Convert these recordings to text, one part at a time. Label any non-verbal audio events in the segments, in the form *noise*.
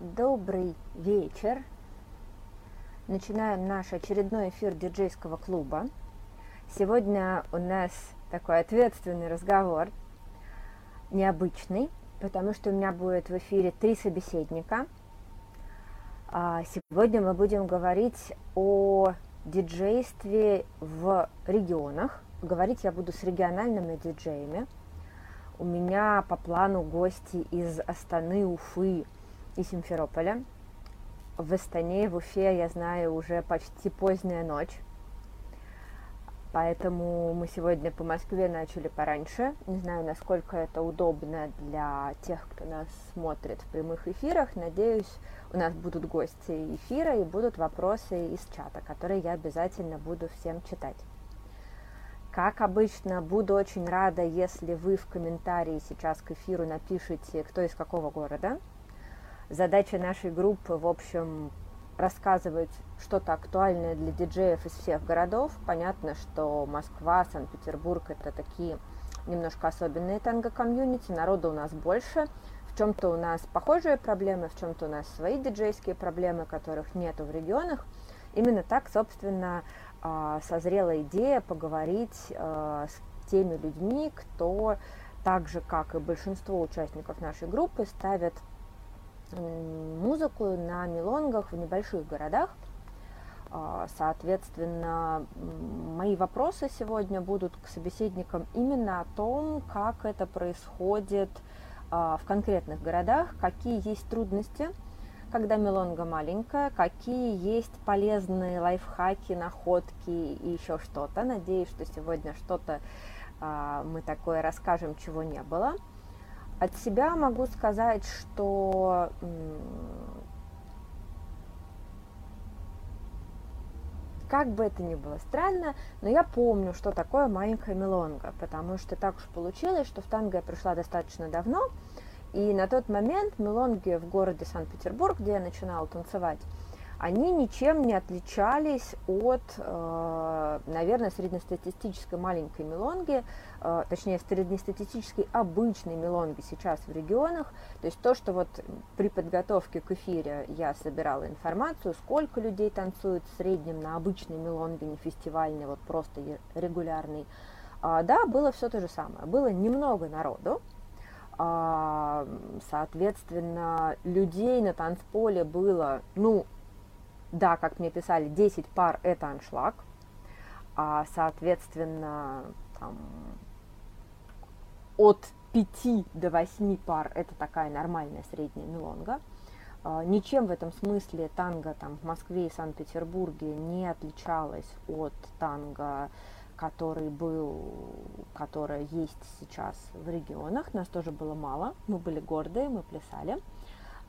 Добрый вечер. Начинаем наш очередной эфир диджейского клуба. Сегодня у нас такой ответственный разговор, необычный, потому что у меня будет в эфире три собеседника. А, сегодня мы будем говорить о диджействе в регионах. Говорить я буду с региональными диджеями. У меня по плану гости из Астаны, Уфы и Симферополя. В Астане, в Уфе, я знаю, уже почти поздняя ночь. Поэтому мы сегодня по Москве начали пораньше. Не знаю, насколько это удобно для тех, кто нас смотрит в прямых эфирах. Надеюсь, у нас будут гости эфира и будут вопросы из чата, которые я обязательно буду всем читать. Как обычно, буду очень рада, если вы в комментарии сейчас к эфиру напишите, кто из какого города. Задача нашей группы, в общем, рассказывать что-то актуальное для диджеев из всех городов. Понятно, что Москва, Санкт-Петербург – это такие немножко особенные танго-комьюнити, народа у нас больше, в чем-то у нас похожие проблемы, в чем-то у нас свои диджейские проблемы, которых нету в регионах. Именно так, собственно, а, созрела идея поговорить а, с теми людьми, кто так же, как и большинство участников нашей группы, ставят музыку на мелонгах в небольших городах. А, соответственно, мои вопросы сегодня будут к собеседникам именно о том, как это происходит а, в конкретных городах, какие есть трудности, когда мелонга маленькая, какие есть полезные лайфхаки, находки и еще что-то. Надеюсь, что сегодня что-то а, мы такое расскажем, чего не было. От себя могу сказать, что как бы это ни было странно, но я помню, что такое маленькая мелонга, потому что так уж получилось, что в танго я пришла достаточно давно, и на тот момент мелонги в городе Санкт-Петербург, где я начинала танцевать, они ничем не отличались от, э, наверное, среднестатистической маленькой мелонги, точнее, среднестатистической обычной мелонги сейчас в регионах. То есть то, что вот при подготовке к эфире я собирала информацию, сколько людей танцуют в среднем на обычной мелонге, не фестивальной, вот просто регулярной, а, да, было все то же самое. Было немного народу, а, соответственно, людей на танцполе было, ну, да, как мне писали, 10 пар – это аншлаг, а, соответственно, там, от 5 до 8 пар – это такая нормальная средняя мелонга. А, ничем в этом смысле танго там, в Москве и Санкт-Петербурге не отличалось от танго, который был, которое есть сейчас в регионах. Нас тоже было мало, мы были гордые, мы плясали.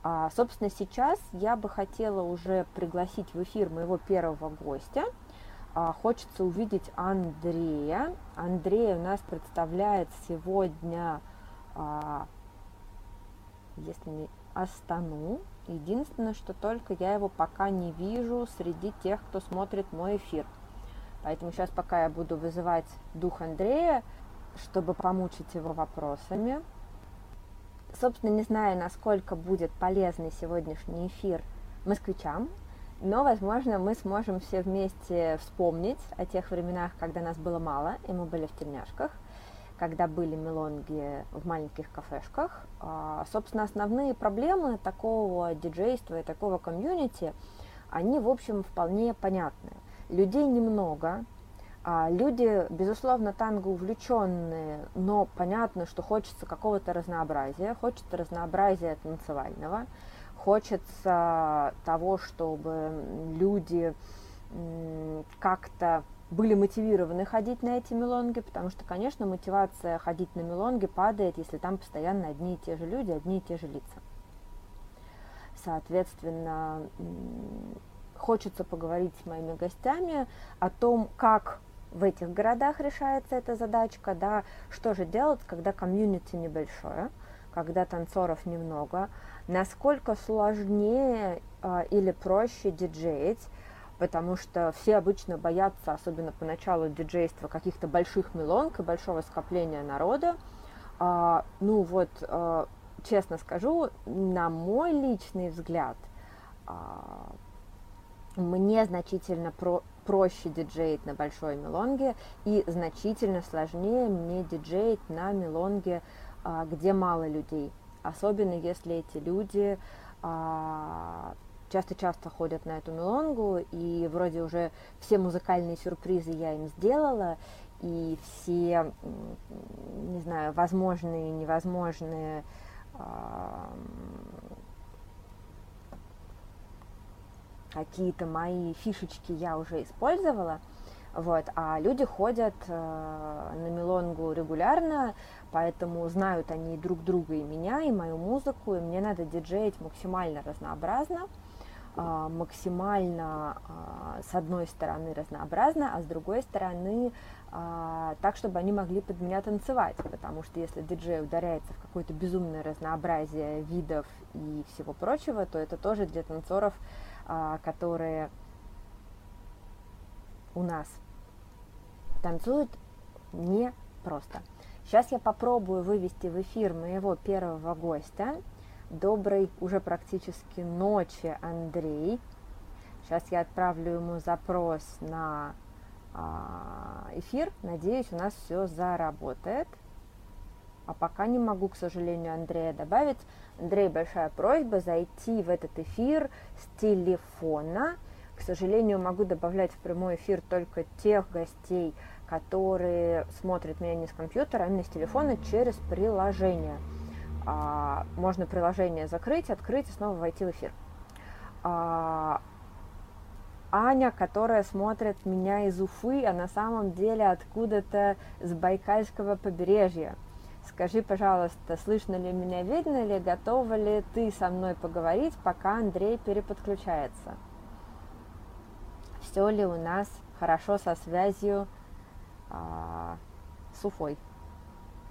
А, собственно, сейчас я бы хотела уже пригласить в эфир моего первого гостя. А, хочется увидеть Андрея. Андрей у нас представляет сегодня, а, если не Астану. Единственное, что только я его пока не вижу среди тех, кто смотрит мой эфир. Поэтому сейчас, пока я буду вызывать дух Андрея, чтобы помучить его вопросами, Собственно, не знаю, насколько будет полезный сегодняшний эфир москвичам, но, возможно, мы сможем все вместе вспомнить о тех временах, когда нас было мало, и мы были в тельняшках, когда были мелонги в маленьких кафешках. А, собственно, основные проблемы такого диджейства и такого комьюнити, они, в общем, вполне понятны. Людей немного, а, люди, безусловно, танго увлеченные, но понятно, что хочется какого-то разнообразия, хочется разнообразия танцевального, хочется того, чтобы люди как-то были мотивированы ходить на эти мелонги, потому что, конечно, мотивация ходить на мелонги падает, если там постоянно одни и те же люди, одни и те же лица. Соответственно, хочется поговорить с моими гостями о том, как в этих городах решается эта задачка, да, что же делать, когда комьюнити небольшое, когда танцоров немного, насколько сложнее э, или проще диджеить, потому что все обычно боятся, особенно по началу диджейства, каких-то больших мелонг и большого скопления народа. А, ну вот, а, честно скажу, на мой личный взгляд, а, мне значительно про проще диджеить на большой мелонге и значительно сложнее мне диджеить на мелонге, где мало людей. Особенно если эти люди а, часто-часто ходят на эту мелонгу, и вроде уже все музыкальные сюрпризы я им сделала, и все, не знаю, возможные, невозможные какие-то мои фишечки я уже использовала, вот, а люди ходят э, на мелонгу регулярно, поэтому знают они друг друга и меня, и мою музыку, и мне надо диджеить максимально разнообразно, э, максимально, э, с одной стороны, разнообразно, а с другой стороны, э, так, чтобы они могли под меня танцевать, потому что если диджей ударяется в какое-то безумное разнообразие видов и всего прочего, то это тоже для танцоров а, которые у нас танцуют не просто. Сейчас я попробую вывести в эфир моего первого гостя. Доброй уже практически ночи, Андрей. Сейчас я отправлю ему запрос на а, эфир. Надеюсь, у нас все заработает. А пока не могу, к сожалению, Андрея добавить. Андрей, большая просьба зайти в этот эфир с телефона. К сожалению, могу добавлять в прямой эфир только тех гостей, которые смотрят меня не с компьютера, а именно с телефона через приложение. А, можно приложение закрыть, открыть и снова войти в эфир. А, Аня, которая смотрит меня из Уфы, а на самом деле откуда-то с Байкальского побережья. Скажи, пожалуйста, слышно ли меня, видно ли, готова ли ты со мной поговорить, пока Андрей переподключается? Все ли у нас хорошо со связью с Уфой,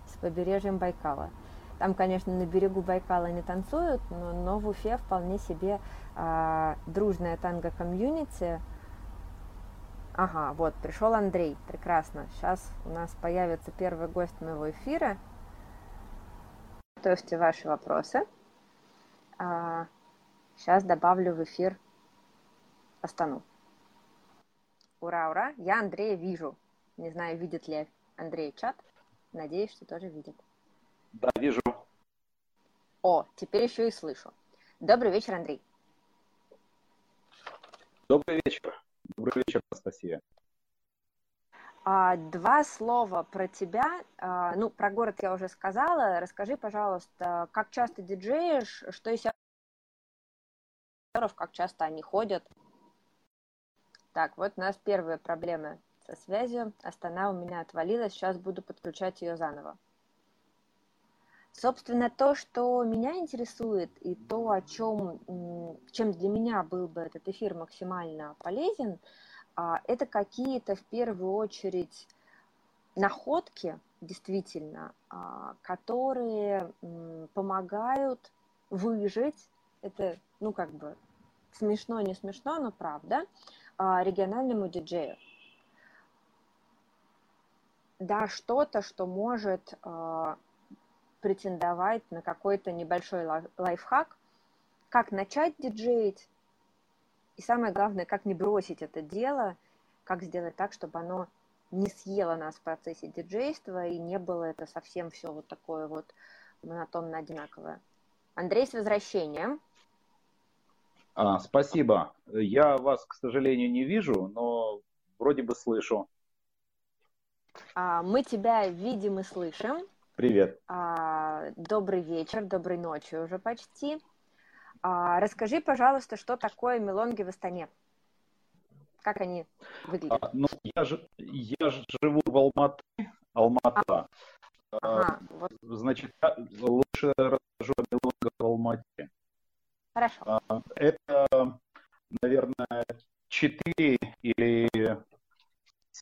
с побережьем Байкала? Там, конечно, на берегу Байкала не танцуют, но, но в Уфе вполне себе а, дружная танго-комьюнити. Ага, вот, пришел Андрей, прекрасно. Сейчас у нас появится первый гость моего эфира – Готовьте ваши вопросы. Сейчас а, добавлю в эфир Астану. Ура, ура! Я Андрея вижу. Не знаю, видит ли Андрей чат. Надеюсь, что тоже видит. Да, вижу. О, теперь еще и слышу. Добрый вечер, Андрей. Добрый вечер. Добрый вечер, Анастасия. А, два слова про тебя. А, ну, про город я уже сказала. Расскажи, пожалуйста, как часто диджеешь, что из как часто они ходят. Так, вот у нас первые проблемы со связью. Астана у меня отвалилась, сейчас буду подключать ее заново. Собственно, то, что меня интересует, и то, о чем, чем для меня был бы этот эфир максимально полезен – а, это какие-то в первую очередь находки, действительно, а, которые помогают выжить, это, ну, как бы, смешно, не смешно, но правда, а, региональному диджею. Да, что-то, что может претендовать на какой-то небольшой лайфхак, как начать диджеить, и самое главное, как не бросить это дело, как сделать так, чтобы оно не съело нас в процессе диджейства и не было это совсем все вот такое вот монотонно одинаковое. Андрей, с возвращением. А, спасибо. Я вас, к сожалению, не вижу, но вроде бы слышу. А, мы тебя видим и слышим. Привет. А, добрый вечер, доброй ночи уже почти. А, расскажи, пожалуйста, что такое мелонги в Астане? Как они выглядят? А, ну, я, же, я живу в Алматы, Алмата. А, ага, вот. Значит, лучше расскажу о мелонгах в Алмате. Хорошо. А, это, наверное, четыре или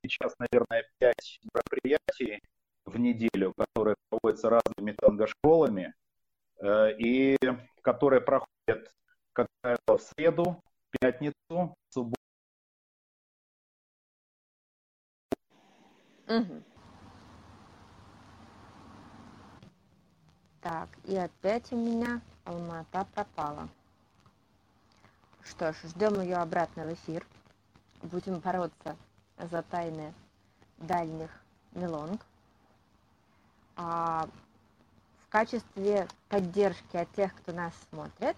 сейчас, наверное, пять мероприятий в неделю, которые проводятся разными танго-школами э, и которые проходят как правило, в среду, пятницу, субботу. Угу. Так, и опять у меня Алмата пропала. Что ж, ждем ее обратно в эфир. Будем бороться за тайны дальних мелонг. А, в качестве поддержки от тех, кто нас смотрит,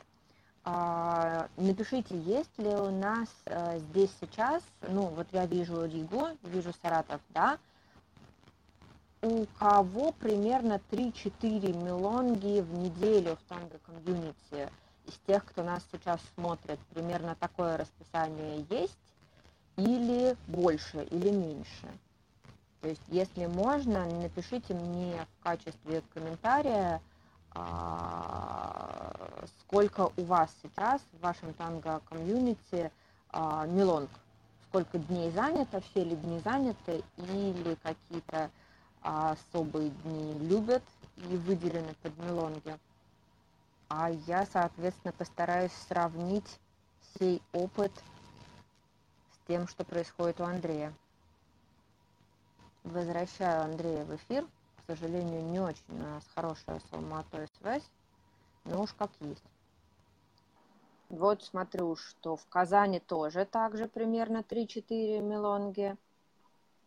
а, напишите, есть ли у нас а, здесь сейчас, ну вот я вижу Ригу, вижу Саратов, да, у кого примерно 3-4 мелонги в неделю в танго комьюнити из тех, кто нас сейчас смотрит, примерно такое расписание есть или больше, или меньше? То есть, если можно, напишите мне в качестве комментария, а, сколько у вас сейчас в вашем танго-комьюнити а, мелонг. Сколько дней занято, все ли дни заняты, или какие-то особые дни любят и выделены под мелонги. А я, соответственно, постараюсь сравнить сей опыт тем, что происходит у Андрея. Возвращаю Андрея в эфир. К сожалению, не очень у нас хорошая с Алматой связь, но уж как есть. Вот смотрю, что в Казани тоже также примерно 3-4 мелонги.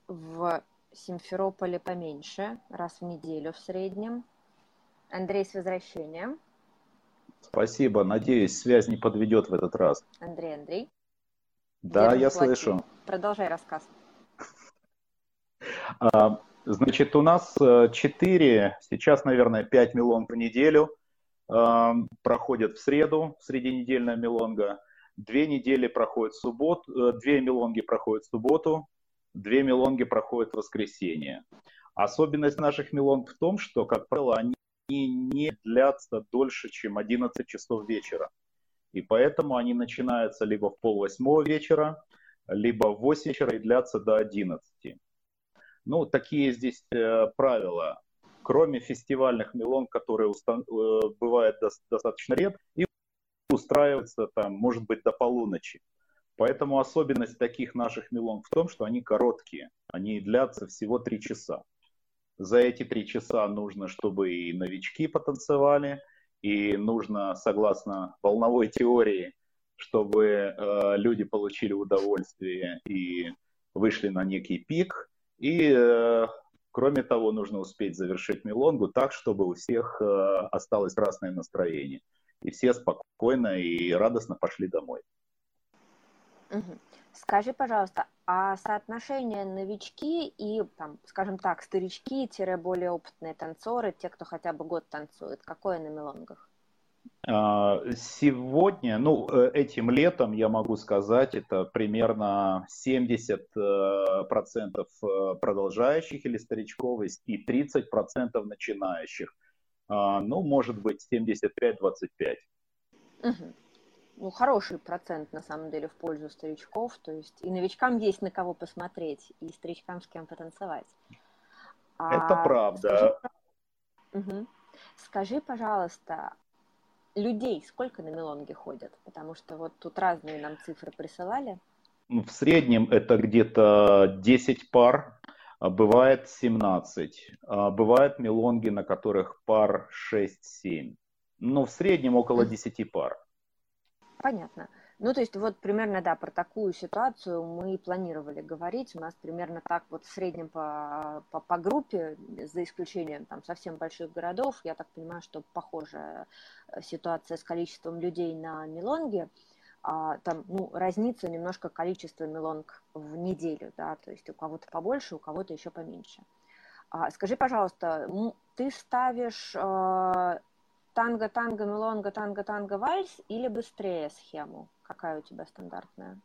В Симферополе поменьше, раз в неделю в среднем. Андрей, с возвращением. Спасибо. Надеюсь, связь не подведет в этот раз. Андрей, Андрей. Да, я слышу. Продолжай рассказ. А, значит, у нас 4, э, сейчас, наверное, 5 мелонг в неделю а, проходят в среду, средненедельная мелонга. Две недели проходят в субботу, э, две мелонги проходят в субботу, две мелонги проходят в воскресенье. Особенность наших мелонг в том, что, как правило, они не длятся дольше, чем 11 часов вечера. И поэтому они начинаются либо в пол восьмого вечера, либо в 8 вечера и длятся до 11. Ну, такие здесь э, правила. Кроме фестивальных мелон, которые устан- э, бывают до- достаточно редко, и устраиваются там, может быть, до полуночи. Поэтому особенность таких наших мелон в том, что они короткие. Они длятся всего 3 часа. За эти 3 часа нужно, чтобы и новички потанцевали, и нужно, согласно волновой теории, чтобы э, люди получили удовольствие и вышли на некий пик. И, э, кроме того, нужно успеть завершить мелонгу так, чтобы у всех э, осталось красное настроение. И все спокойно и радостно пошли домой. Скажи, пожалуйста, а соотношение новички и, там, скажем так, старички-более опытные танцоры, те, кто хотя бы год танцует, какое на мелонгах? А, сегодня, ну, э, этим летом, я могу сказать, это примерно 70% э, э, продолжающих или старичков и 30% начинающих. А, ну, может быть, 75-25. Угу ну, хороший процент, на самом деле, в пользу старичков. То есть и новичкам есть на кого посмотреть, и старичкам с кем потанцевать. А, Это правда. Скажи, угу. скажи, пожалуйста, людей сколько на мелонге ходят? Потому что вот тут разные нам цифры присылали. Ну, в среднем это где-то 10 пар, а бывает 17. А бывают мелонги, на которых пар 6-7. Но в среднем около 10 пар. Понятно. Ну, то есть вот примерно, да, про такую ситуацию мы планировали говорить. У нас примерно так вот в среднем по, по, по группе, за исключением там совсем больших городов, я так понимаю, что похожая э, ситуация с количеством людей на Милонге. А, там, ну, разнится немножко количество Милонг в неделю, да, то есть у кого-то побольше, у кого-то еще поменьше. А, скажи, пожалуйста, ты ставишь э, танго, танго, мелонга, танго, танго, вальс или быстрее схему? Какая у тебя стандартная?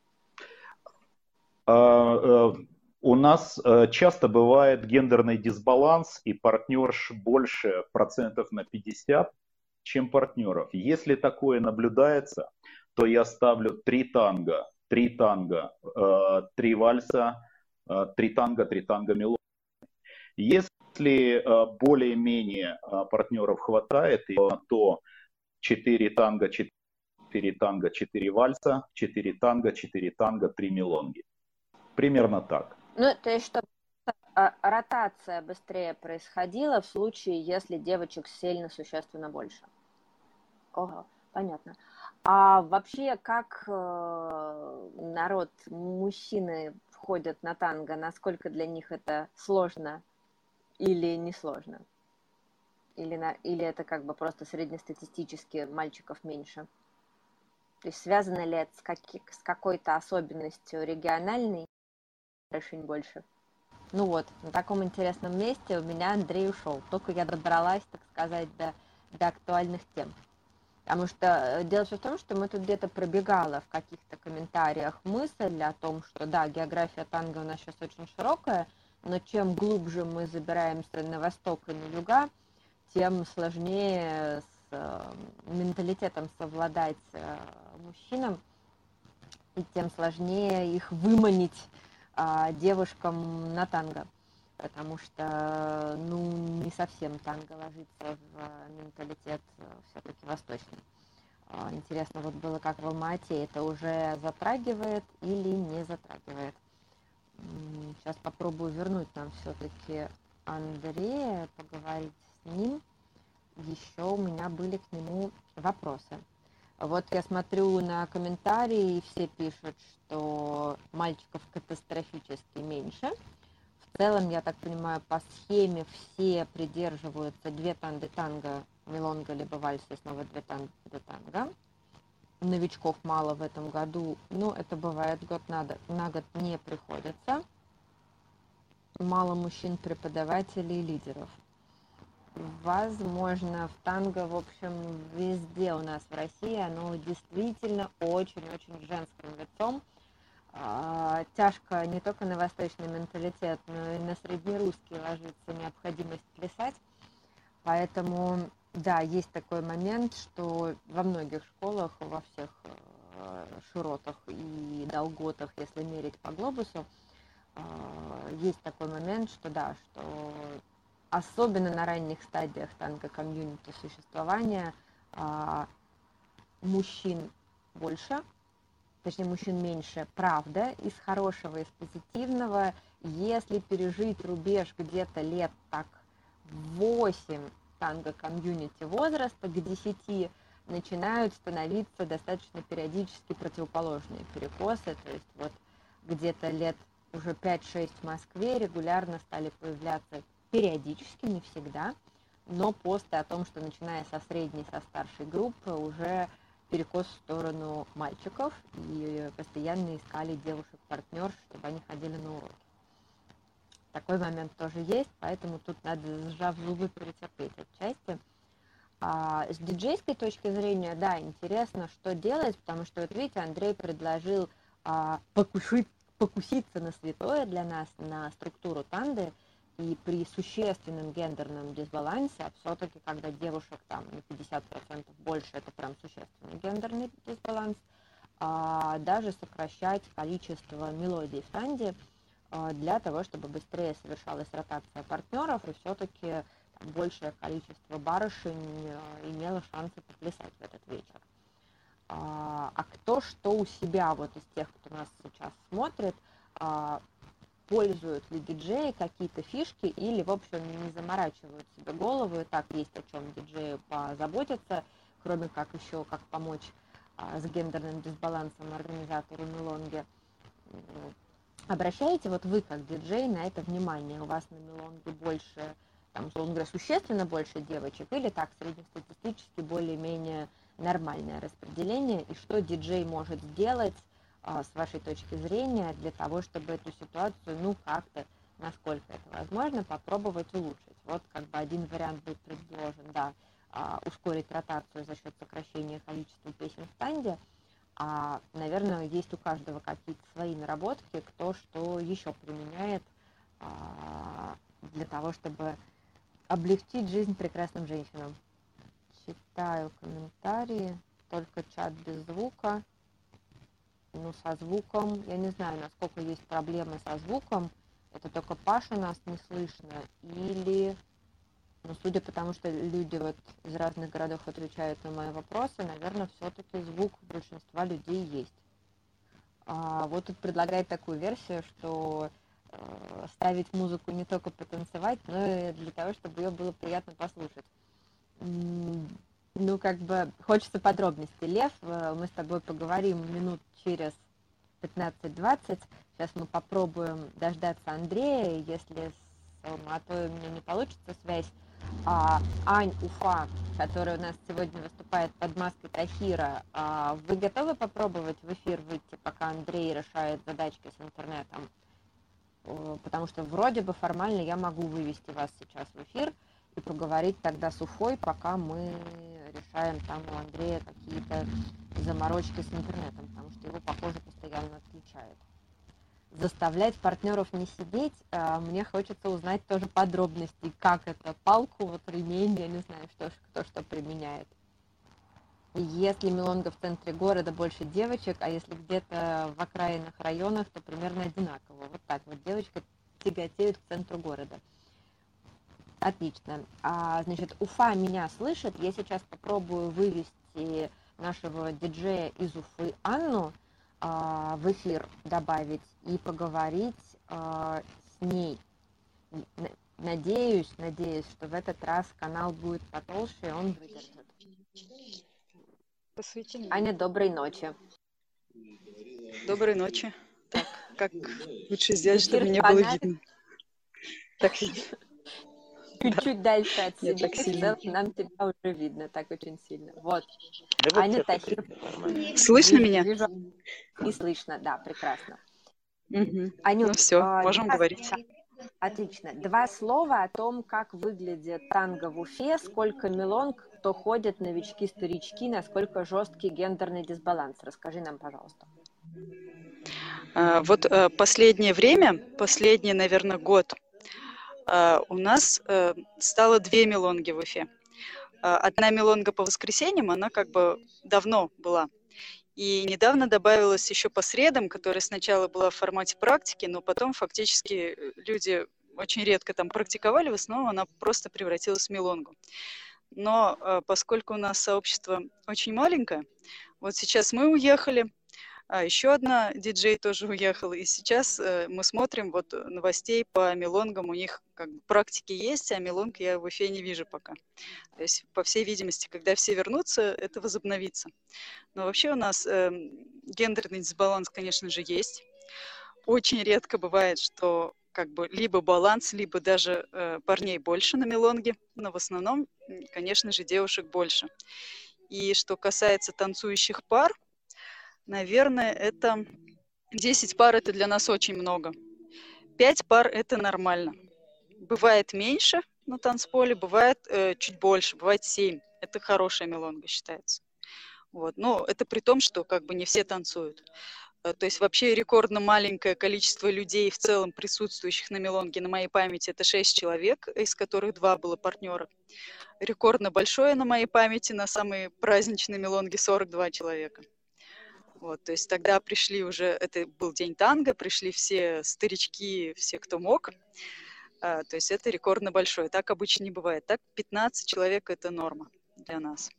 А, э, у нас э, часто бывает гендерный дисбаланс, и партнерш больше процентов на 50, чем партнеров. Если такое наблюдается, то я ставлю три танго, три танго, э, три вальса, три танго, три танго мелодии. Если если э, более-менее э, партнеров хватает, то 4 танго, 4 танго, 4 вальса, 4 танго, 4 танго, 3 мелонги. Примерно так. Ну, то есть, чтобы а, ротация быстрее происходила в случае, если девочек сильно существенно больше. Ого, понятно. А вообще, как э, народ, мужчины входят на танго, насколько для них это сложно или несложно? Или, на, или это как бы просто среднестатистически мальчиков меньше? То есть связано ли это с, каки, с какой-то особенностью региональной? Очень больше. Ну вот, на таком интересном месте у меня Андрей ушел. Только я добралась, так сказать, до, до актуальных тем. Потому что э, дело в том, что мы тут где-то пробегала в каких-то комментариях мысль о том, что да, география танго у нас сейчас очень широкая, но чем глубже мы забираемся на восток и на юга, тем сложнее с э, менталитетом совладать э, мужчинам, и тем сложнее их выманить э, девушкам на танго. Потому что, ну, не совсем танго ложится в менталитет все-таки восточный. А, интересно вот было, как в Алмате это уже затрагивает или не затрагивает. Сейчас попробую вернуть нам все-таки Андрея, поговорить с ним. Еще у меня были к нему вопросы. Вот я смотрю на комментарии, и все пишут, что мальчиков катастрофически меньше. В целом, я так понимаю, по схеме все придерживаются две танды танго, мелонга, либо вальс, и снова две танды танго. Новичков мало в этом году, но это бывает год на, на год не приходится. Мало мужчин-преподавателей и лидеров – возможно, в танго, в общем, везде у нас в России оно действительно очень-очень женским лицом. А, тяжко не только на восточный менталитет, но и на среднерусский ложится необходимость плясать. Поэтому, да, есть такой момент, что во многих школах, во всех э, широтах и долготах, если мерить по глобусу, э, есть такой момент, что да, что особенно на ранних стадиях танго-комьюнити существования, а, мужчин больше, точнее мужчин меньше, правда, из хорошего, из позитивного, если пережить рубеж где-то лет так 8 танго-комьюнити возраста, к 10 начинают становиться достаточно периодически противоположные перекосы, то есть вот где-то лет уже 5-6 в Москве регулярно стали появляться периодически, не всегда, но посты о том, что начиная со средней, со старшей группы уже перекос в сторону мальчиков и постоянно искали девушек-партнерш, чтобы они ходили на уроки. Такой момент тоже есть, поэтому тут надо, сжав зубы, перетерпеть отчасти. А, с диджейской точки зрения, да, интересно, что делать, потому что, вот видите, Андрей предложил а, покушить, покуситься на святое для нас, на структуру танды – и при существенном гендерном дисбалансе, а все-таки, когда девушек там на 50% больше, это прям существенный гендерный дисбаланс, а, даже сокращать количество мелодий в танде для того, чтобы быстрее совершалась ротация партнеров и все-таки большее количество барышень а, имело шансы поплясать в этот вечер. А, а кто что у себя, вот из тех, кто нас сейчас смотрит, а, пользуют ли диджеи какие-то фишки или, в общем, не заморачивают себе голову, и так есть о чем диджею позаботиться, кроме как еще как помочь а, с гендерным дисбалансом организатору Мелонги. Обращаете вот вы как диджей на это внимание? У вас на Мелонге больше, там, условно говоря, существенно больше девочек или так среднестатистически более-менее нормальное распределение? И что диджей может сделать а, с вашей точки зрения для того, чтобы эту ситуацию, ну, как-то, насколько это возможно, попробовать улучшить. Вот как бы один вариант будет предложен, да, а, ускорить ротацию за счет сокращения количества песен в танде, а, наверное, есть у каждого какие-то свои наработки, кто что еще применяет а, для того, чтобы облегчить жизнь прекрасным женщинам. Читаю комментарии, только чат без звука ну, со звуком. Я не знаю, насколько есть проблемы со звуком. Это только Паша нас не слышно. Или, ну, судя по тому, что люди вот из разных городов отвечают на мои вопросы, наверное, все-таки звук большинства людей есть. А, вот тут предлагает такую версию, что ставить музыку не только потанцевать, но и для того, чтобы ее было приятно послушать. Ну, как бы хочется подробностей. Лев, э, мы с тобой поговорим минут через 15-20. Сейчас мы попробуем дождаться Андрея, если с Алматой у меня не получится связь. А, Ань Уфа, которая у нас сегодня выступает под маской Тахира, а, вы готовы попробовать в эфир выйти, пока Андрей решает задачки с интернетом? Потому что вроде бы формально я могу вывести вас сейчас в эфир и проговорить тогда с Уфой, пока мы решаем там у Андрея какие-то заморочки с интернетом, потому что его, похоже, постоянно отключает заставлять партнеров не сидеть, а, мне хочется узнать тоже подробности, как это, палку, вот ремень, я не знаю, что, кто что применяет. Если Милонга в центре города больше девочек, а если где-то в окраинных районах, то примерно одинаково. Вот так вот девочка тяготеет к центру города. Отлично. А, значит, Уфа меня слышит. Я сейчас попробую вывести нашего диджея из Уфы Анну а, в эфир добавить и поговорить а, с ней. Надеюсь, надеюсь, что в этот раз канал будет потолще, и он выдержит. Посвяти Аня, доброй ночи. Доброй ночи. Так, как лучше сделать, чтобы меня было видно? Так, *laughs* чуть-чуть дальше от себя, нам тебя уже видно, так очень сильно. Вот. Аня Тахир. Слышно меня? И слышно, да, прекрасно. Угу. Анют, ну все, а, можем говорить. Отлично. Два слова о том, как выглядит танго в Уфе, сколько мелонг, кто ходит, новички, старички, насколько жесткий гендерный дисбаланс. Расскажи нам, пожалуйста. А, вот э, последнее время, последний, наверное, год, э, у нас э, стало две мелонги в Уфе. Одна мелонга по воскресеньям, она как бы давно была. И недавно добавилась еще по средам, которая сначала была в формате практики, но потом фактически э, люди очень редко там практиковали, в основном она просто превратилась в мелонгу. Но э, поскольку у нас сообщество очень маленькое, вот сейчас мы уехали, а еще одна диджей тоже уехала, и сейчас э, мы смотрим вот новостей по мелонгам, у них как бы практики есть, а мелонг я в Уфе не вижу пока. То есть, по всей видимости, когда все вернутся, это возобновится. Но вообще у нас э, гендерный дисбаланс, конечно же, есть. Очень редко бывает, что как бы либо баланс, либо даже э, парней больше на мелонге, но в основном, конечно же, девушек больше. И что касается танцующих пар, наверное, это 10 пар это для нас очень много. 5 пар это нормально. Бывает меньше на танцполе, бывает э, чуть больше, бывает 7. Это хорошая мелонга считается. Вот. Но это при том, что как бы не все танцуют. Э, то есть вообще рекордно маленькое количество людей в целом присутствующих на мелонге на моей памяти это 6 человек, из которых два было партнера. Рекордно большое на моей памяти на самые праздничные мелонги 42 человека. Вот, то есть тогда пришли уже, это был день танго, пришли все старички, все, кто мог. А, то есть это рекордно большое. Так обычно не бывает. Так 15 человек это норма для нас.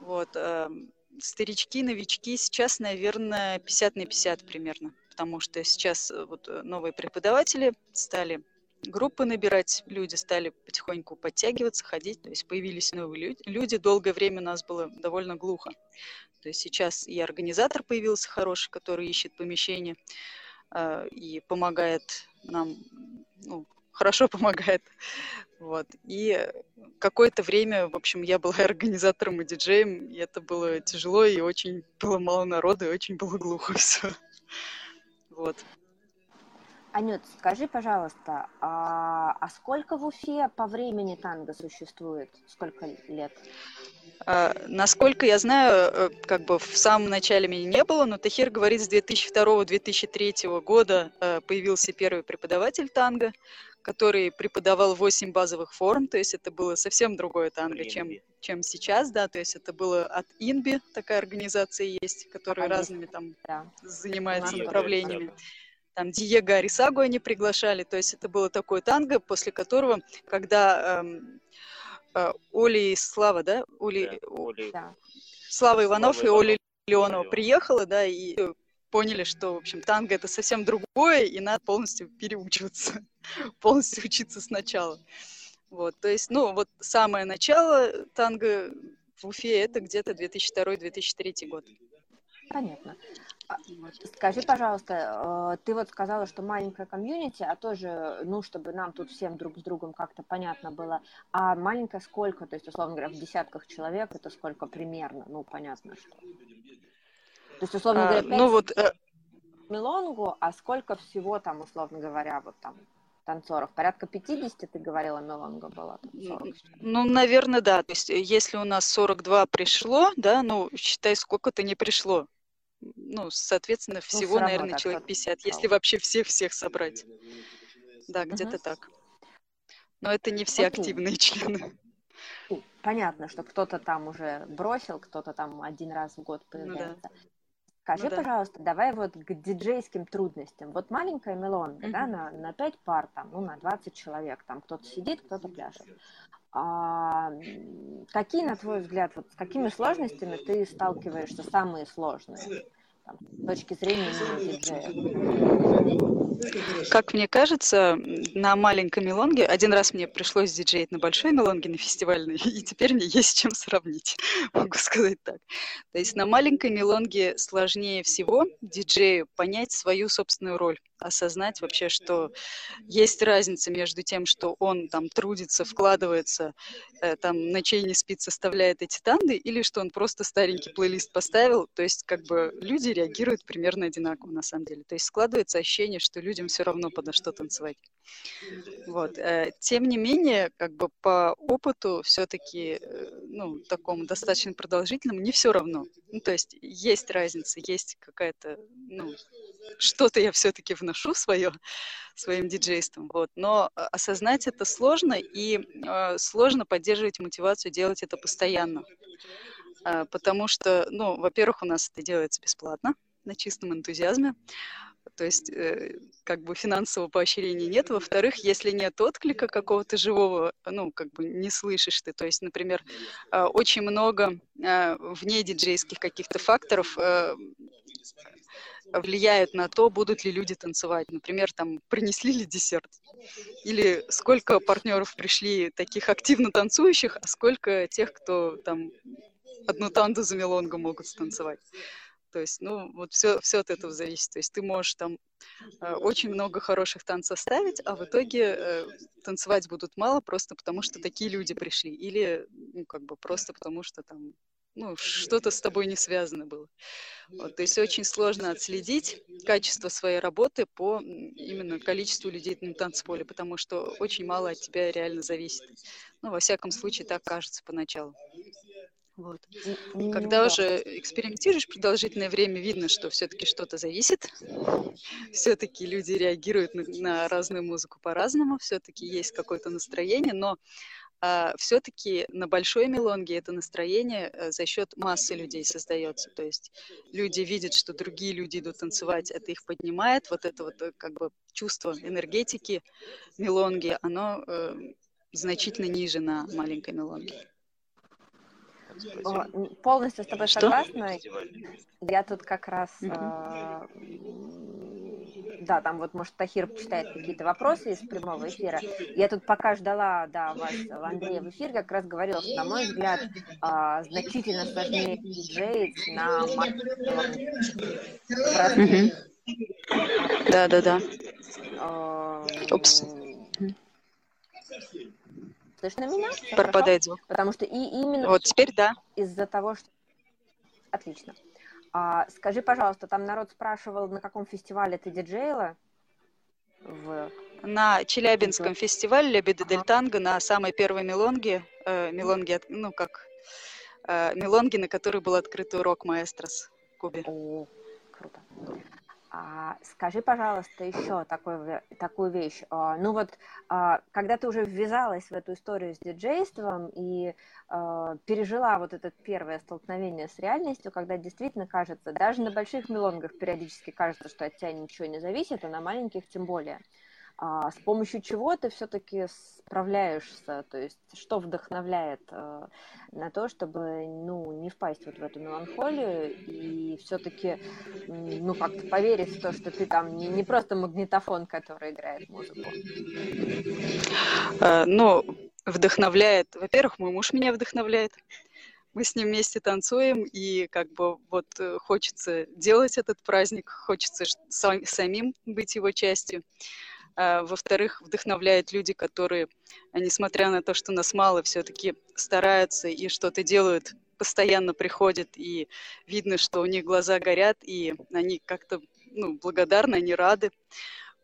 Вот. А, старички, новички сейчас, наверное, 50 на 50 примерно. Потому что сейчас э, вот э, новые преподаватели стали группы набирать, люди стали потихоньку подтягиваться, ходить, то есть появились новые люди. люди. Долгое время у нас было довольно глухо. То есть сейчас и организатор появился хороший, который ищет помещение э, и помогает нам, ну, хорошо *laughs* помогает. Вот. И какое-то время, в общем, я была *laughs* организатором и диджеем, и это было тяжело, и очень было мало народу, и очень было глухо все. *laughs* Вот. Анют, скажи, пожалуйста, а, а сколько в Уфе по времени танго существует? Сколько лет? А, насколько я знаю, э, как бы в самом начале меня не было, но Тахир говорит, с 2002-2003 года э, появился первый преподаватель танго, который преподавал 8 базовых форм, то есть это было совсем другое танго, чем, чем сейчас, да, то есть это было от Инби, такая организация есть, которая а, разными там да. занимается направлениями. Там Диего Арисагу они приглашали, то есть это было такое танго, после которого, когда эм, э, Оли и Слава, да, Оли, да, Оли. Да. Слава Иванов Слава и Оля Леонова приехала, да, и поняли, что, в общем, танго это совсем другое, и надо полностью переучиваться, *laughs* полностью учиться сначала. Вот, то есть, ну, вот самое начало танго в Уфе это где-то 2002-2003 год. Понятно. А, скажи, пожалуйста, э, ты вот сказала, что маленькая комьюнити, а тоже, ну, чтобы нам тут всем друг с другом как-то понятно было, а маленькая сколько, то есть, условно говоря, в десятках человек, это сколько примерно, ну, понятно, что. То есть, условно а, говоря, 5 ну, вот, э... мелонгу, а сколько всего там, условно говоря, вот там танцоров? Порядка 50, ты говорила, мелонга была? Там 40, ну, наверное, да. То есть, если у нас 42 пришло, да, ну, считай, сколько-то не пришло ну, соответственно, ну, всего, ну, наверное, человек 50, если вообще всех-всех собрать. Да, где-то так. Но это не все Окей. активные *laughs* члены. Понятно, что кто-то там уже бросил, кто-то там один раз в год появляется. Ну, да. Скажи, ну, да. пожалуйста, давай вот к диджейским трудностям. Вот маленькая мелонга, mm-hmm. да, на, на 5 пар, там, ну, на 20 человек, там кто-то сидит, кто-то пляшет. А, какие, на твой взгляд, вот с какими сложностями ты сталкиваешься самые сложные? Там, с точки зрения диджея? Как мне кажется, на маленькой мелонге, один раз мне пришлось диджеить на большой мелонге, на фестивальной, *laughs* и теперь мне есть с чем сравнить, *laughs* могу сказать так. То есть на маленькой мелонге сложнее всего диджею понять свою собственную роль осознать вообще, что есть разница между тем, что он там трудится, вкладывается, э, там ночей не спит, составляет эти танды, или что он просто старенький плейлист поставил. То есть как бы люди реагируют примерно одинаково на самом деле. То есть складывается ощущение, что людям все равно подо что танцевать. Вот. Э, тем не менее, как бы по опыту все-таки, э, ну, такому достаточно продолжительному, не все равно. Ну, то есть есть разница, есть какая-то, ну, что-то я все-таки вношу свое, своим диджейством. Вот. Но а, осознать это сложно, и э, сложно поддерживать мотивацию делать это постоянно. Э, потому что, ну, во-первых, у нас это делается бесплатно, на чистом энтузиазме. То есть, э, как бы финансового поощрения нет. Во-вторых, если нет отклика какого-то живого, ну, как бы не слышишь ты. То есть, например, э, очень много э, вне диджейских каких-то факторов влияют на то, будут ли люди танцевать. Например, там, принесли ли десерт? Или сколько партнеров пришли таких активно танцующих, а сколько тех, кто там одну танду за мелонгу могут станцевать. То есть, ну, вот все, все от этого зависит. То есть ты можешь там э, очень много хороших танцев ставить, а в итоге э, танцевать будут мало просто потому, что такие люди пришли. Или, ну, как бы просто потому, что там ну, что-то с тобой не связано было. Вот, то есть очень сложно отследить качество своей работы по именно количеству людей на танцполе, потому что очень мало от тебя реально зависит. Ну, во всяком случае, так кажется поначалу. Вот. Когда уже экспериментируешь продолжительное время, видно, что все-таки что-то зависит. Все-таки люди реагируют на, на разную музыку по-разному, все-таки есть какое-то настроение, но а, все-таки на большой мелонге это настроение э, за счет массы людей создается. То есть люди видят, что другие люди идут танцевать, это их поднимает. Вот это вот э, как бы чувство энергетики мелонги, оно э, значительно ниже на маленькой мелонге. Полностью с тобой Что? согласна. Я тут как раз, угу. э, да, там вот, может, Тахир почитает какие-то вопросы из прямого эфира. Я тут пока ждала, да, вас, Андрея, в эфир, как раз говорила, что, на мой взгляд, э, значительно сложнее диджеить на Да, да, да. Упс. Слышно меня? Пропадает звук. Потому что и именно... Вот теперь да. Из-за того, что... Отлично. А, скажи, пожалуйста, там народ спрашивал, на каком фестивале ты диджеила? В... На Челябинском в... фестивале Лебеды ага. Дель Танго на самой первой мелонге, э, мелонге, ну как, э, мелонге, на которой был открыт урок маэстрос в Кубе. О, круто. А, скажи, пожалуйста, еще такой, такую вещь. А, ну вот, а, когда ты уже ввязалась в эту историю с диджейством и пережила вот это первое столкновение с реальностью, когда действительно кажется, даже на больших мелонгах периодически кажется, что от тебя ничего не зависит, а на маленьких тем более. А с помощью чего ты все-таки справляешься? То есть что вдохновляет э, на то, чтобы ну, не впасть вот в эту меланхолию и все-таки ну, как-то поверить в то, что ты там не, не просто магнитофон, который играет музыку? А, ну, вдохновляет. Во-первых, мой муж меня вдохновляет. Мы с ним вместе танцуем, и как бы вот э, хочется делать этот праздник, хочется самим быть его частью. А, во-вторых, вдохновляют люди, которые, несмотря на то, что нас мало, все-таки стараются и что-то делают, постоянно приходят, и видно, что у них глаза горят, и они как-то ну, благодарны, они рады.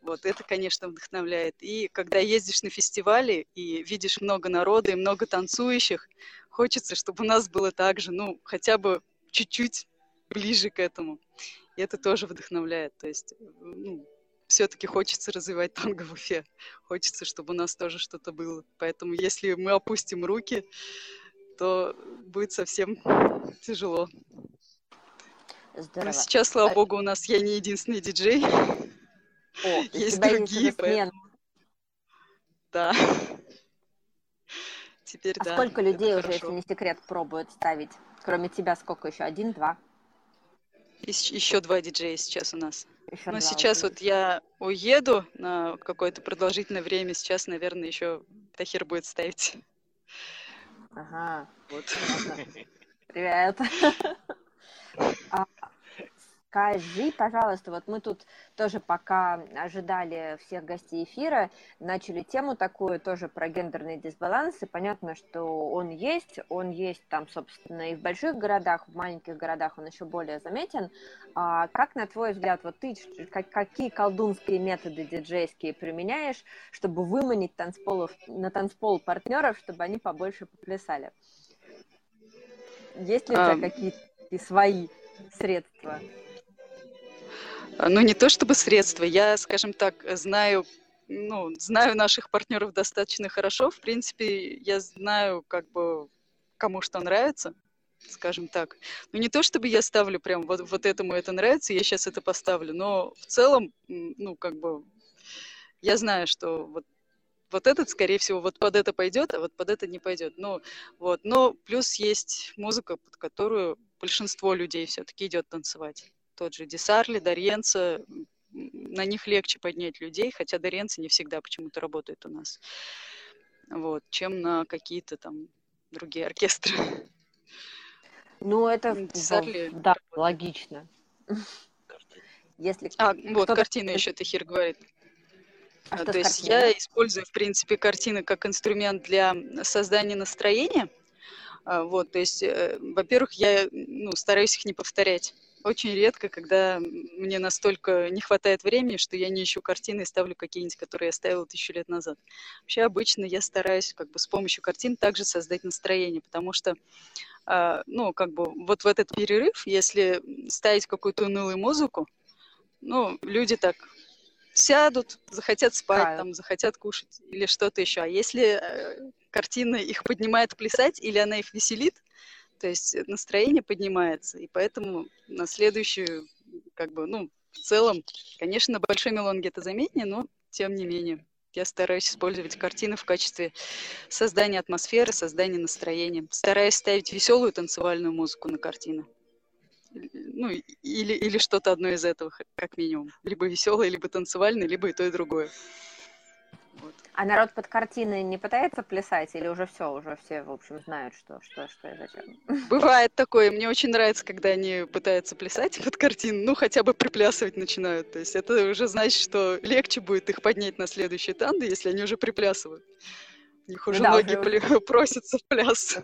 Вот это, конечно, вдохновляет. И когда ездишь на фестивали и видишь много народа и много танцующих, хочется, чтобы у нас было так же, ну, хотя бы чуть-чуть ближе к этому. И это тоже вдохновляет. То есть, ну, все-таки хочется развивать танго в Уфе. Хочется, чтобы у нас тоже что-то было. Поэтому если мы опустим руки, то будет совсем тяжело. Здорово. Но сейчас, слава а... богу, у нас я не единственный диджей. О, есть другие, поэтому... Да. Теперь а да. сколько людей уже, хорошо. если не секрет, пробуют ставить? Кроме тебя сколько еще? Один, два? Еще два диджея сейчас у нас. Но сейчас вот я уеду на какое-то продолжительное время. Сейчас, наверное, еще Тахир будет ставить. Ага. Вот. Привет. *laughs* А, Скажи, пожалуйста, вот мы тут тоже пока ожидали всех гостей эфира, начали тему такую тоже про гендерные дисбалансы. Понятно, что он есть, он есть там, собственно, и в больших городах, в маленьких городах он еще более заметен. А как, на твой взгляд, вот ты как, какие колдунские методы диджейские применяешь, чтобы выманить танцполов, на танцпол партнеров, чтобы они побольше поплясали? Есть ли у тебя какие-то свои средства? А, ну, не то чтобы средства, я, скажем так, знаю, ну, знаю наших партнеров достаточно хорошо. В принципе, я знаю, как бы, кому что нравится, скажем так. Ну, не то чтобы я ставлю прям вот, вот этому это нравится, я сейчас это поставлю, но в целом, ну, как бы, я знаю, что вот вот этот, скорее всего, вот под это пойдет, а вот под это не пойдет. Ну, вот. Но плюс есть музыка, под которую большинство людей все-таки идет танцевать тот же Десарли, Дарьенца, на них легче поднять людей, хотя Дарьенцы не всегда почему-то работают у нас, вот, чем на какие-то там другие оркестры. Ну, это Десарли... да, логично. Если а, вот, картина еще Тахир говорит. А То есть я использую, в принципе, картины как инструмент для создания настроения. А, вот, то есть, э, во-первых, я ну, стараюсь их не повторять очень редко, когда мне настолько не хватает времени, что я не ищу картины и ставлю какие-нибудь, которые я ставила тысячу лет назад. Вообще обычно я стараюсь как бы с помощью картин также создать настроение, потому что, э, ну, как бы вот в этот перерыв, если ставить какую-то унылую музыку, ну, люди так сядут, захотят спать, а, там, захотят кушать или что-то еще. А если э, картина их поднимает плясать или она их веселит, то есть настроение поднимается, и поэтому на следующую, как бы, ну, в целом, конечно, на большой мелонге это заметнее, но тем не менее. Я стараюсь использовать картины в качестве создания атмосферы, создания настроения. Стараюсь ставить веселую танцевальную музыку на картины. Ну, или, или что-то одно из этого, как минимум. Либо веселое, либо танцевальное, либо и то, и другое. Вот. А народ под картиной не пытается плясать или уже все, уже все, в общем, знают, что, что, что и зачем? Бывает такое. Мне очень нравится, когда они пытаются плясать под картину, ну, хотя бы приплясывать начинают. То есть это уже значит, что легче будет их поднять на следующие танды, если они уже приплясывают. У них уже да, ноги уже... просятся в пляс.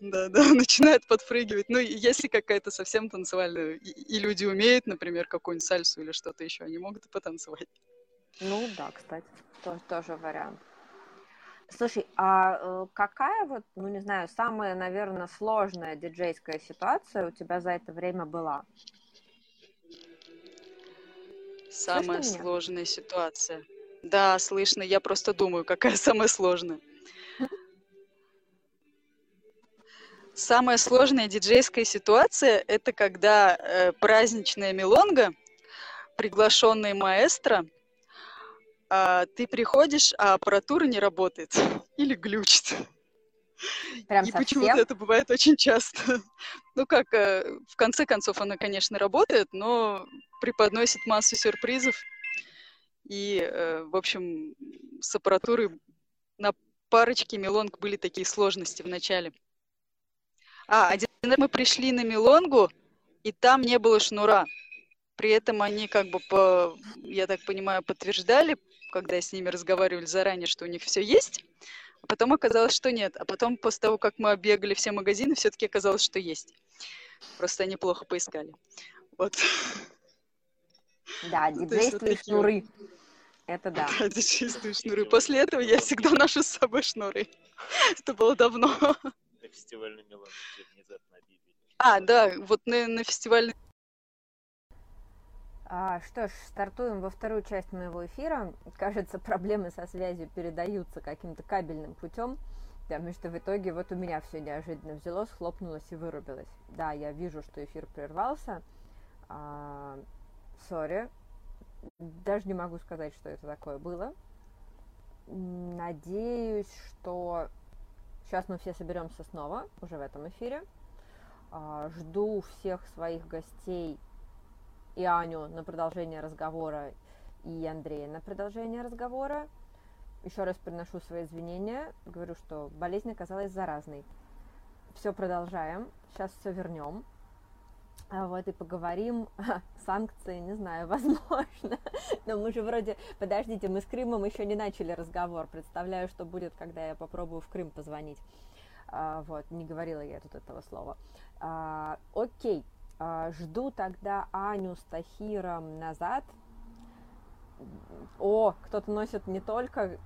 Да, да, начинают подпрыгивать. Ну, если какая-то совсем танцевальная, и, и люди умеют, например, какую-нибудь сальсу или что-то еще, они могут и потанцевать. Ну да, кстати, тоже, тоже вариант. Слушай, а э, какая вот, ну не знаю, самая, наверное, сложная диджейская ситуация у тебя за это время была? Самая слышно сложная меня? ситуация. Да, слышно. Я просто думаю, какая *laughs* самая сложная. Самая сложная диджейская ситуация – это когда э, праздничная мелонга, приглашенный маэстро – а ты приходишь, а аппаратура не работает *laughs* или глючит. Прям И почему-то это бывает очень часто. *laughs* Ну как, э, в конце концов она, конечно, работает, но преподносит массу сюрпризов. И, э, в общем, с аппаратурой на парочке мелонг были такие сложности в начале. А, один раз мы пришли на мелонгу, и там не было шнура. При этом они как бы, по, я так понимаю, подтверждали, когда с ними разговаривали заранее, что у них все есть. А потом оказалось, что нет. А потом, после того, как мы оббегали все магазины, все-таки оказалось, что есть. Просто они плохо поискали. Вот. Да, *laughs* Ну, вот вот. шнуры. Это да. Да, чистые шнуры. После этого я всегда ношу с собой шнуры. *laughs* Это было давно. На фестивальной мелодии внезапно объявили. А, да, вот на, на фестивальной что ж, стартуем во вторую часть моего эфира. Кажется, проблемы со связью передаются каким-то кабельным путем, потому что в итоге вот у меня все неожиданно взяло, схлопнулось и вырубилось. Да, я вижу, что эфир прервался. А, Сори. Даже не могу сказать, что это такое было. Надеюсь, что сейчас мы все соберемся снова, уже в этом эфире. А, Жду всех своих гостей и Аню на продолжение разговора, и Андрея на продолжение разговора. Еще раз приношу свои извинения. Говорю, что болезнь оказалась заразной. Все продолжаем. Сейчас все вернем. А Вот и поговорим санкции, не знаю, *laughs* возможно. Но мы же вроде, подождите, мы с Крымом еще не начали разговор. Представляю, что будет, когда я попробую в Крым позвонить. А, Вот, не говорила я тут этого слова. А, Окей, жду тогда Аню с Тахиром назад. О, кто-то носит не только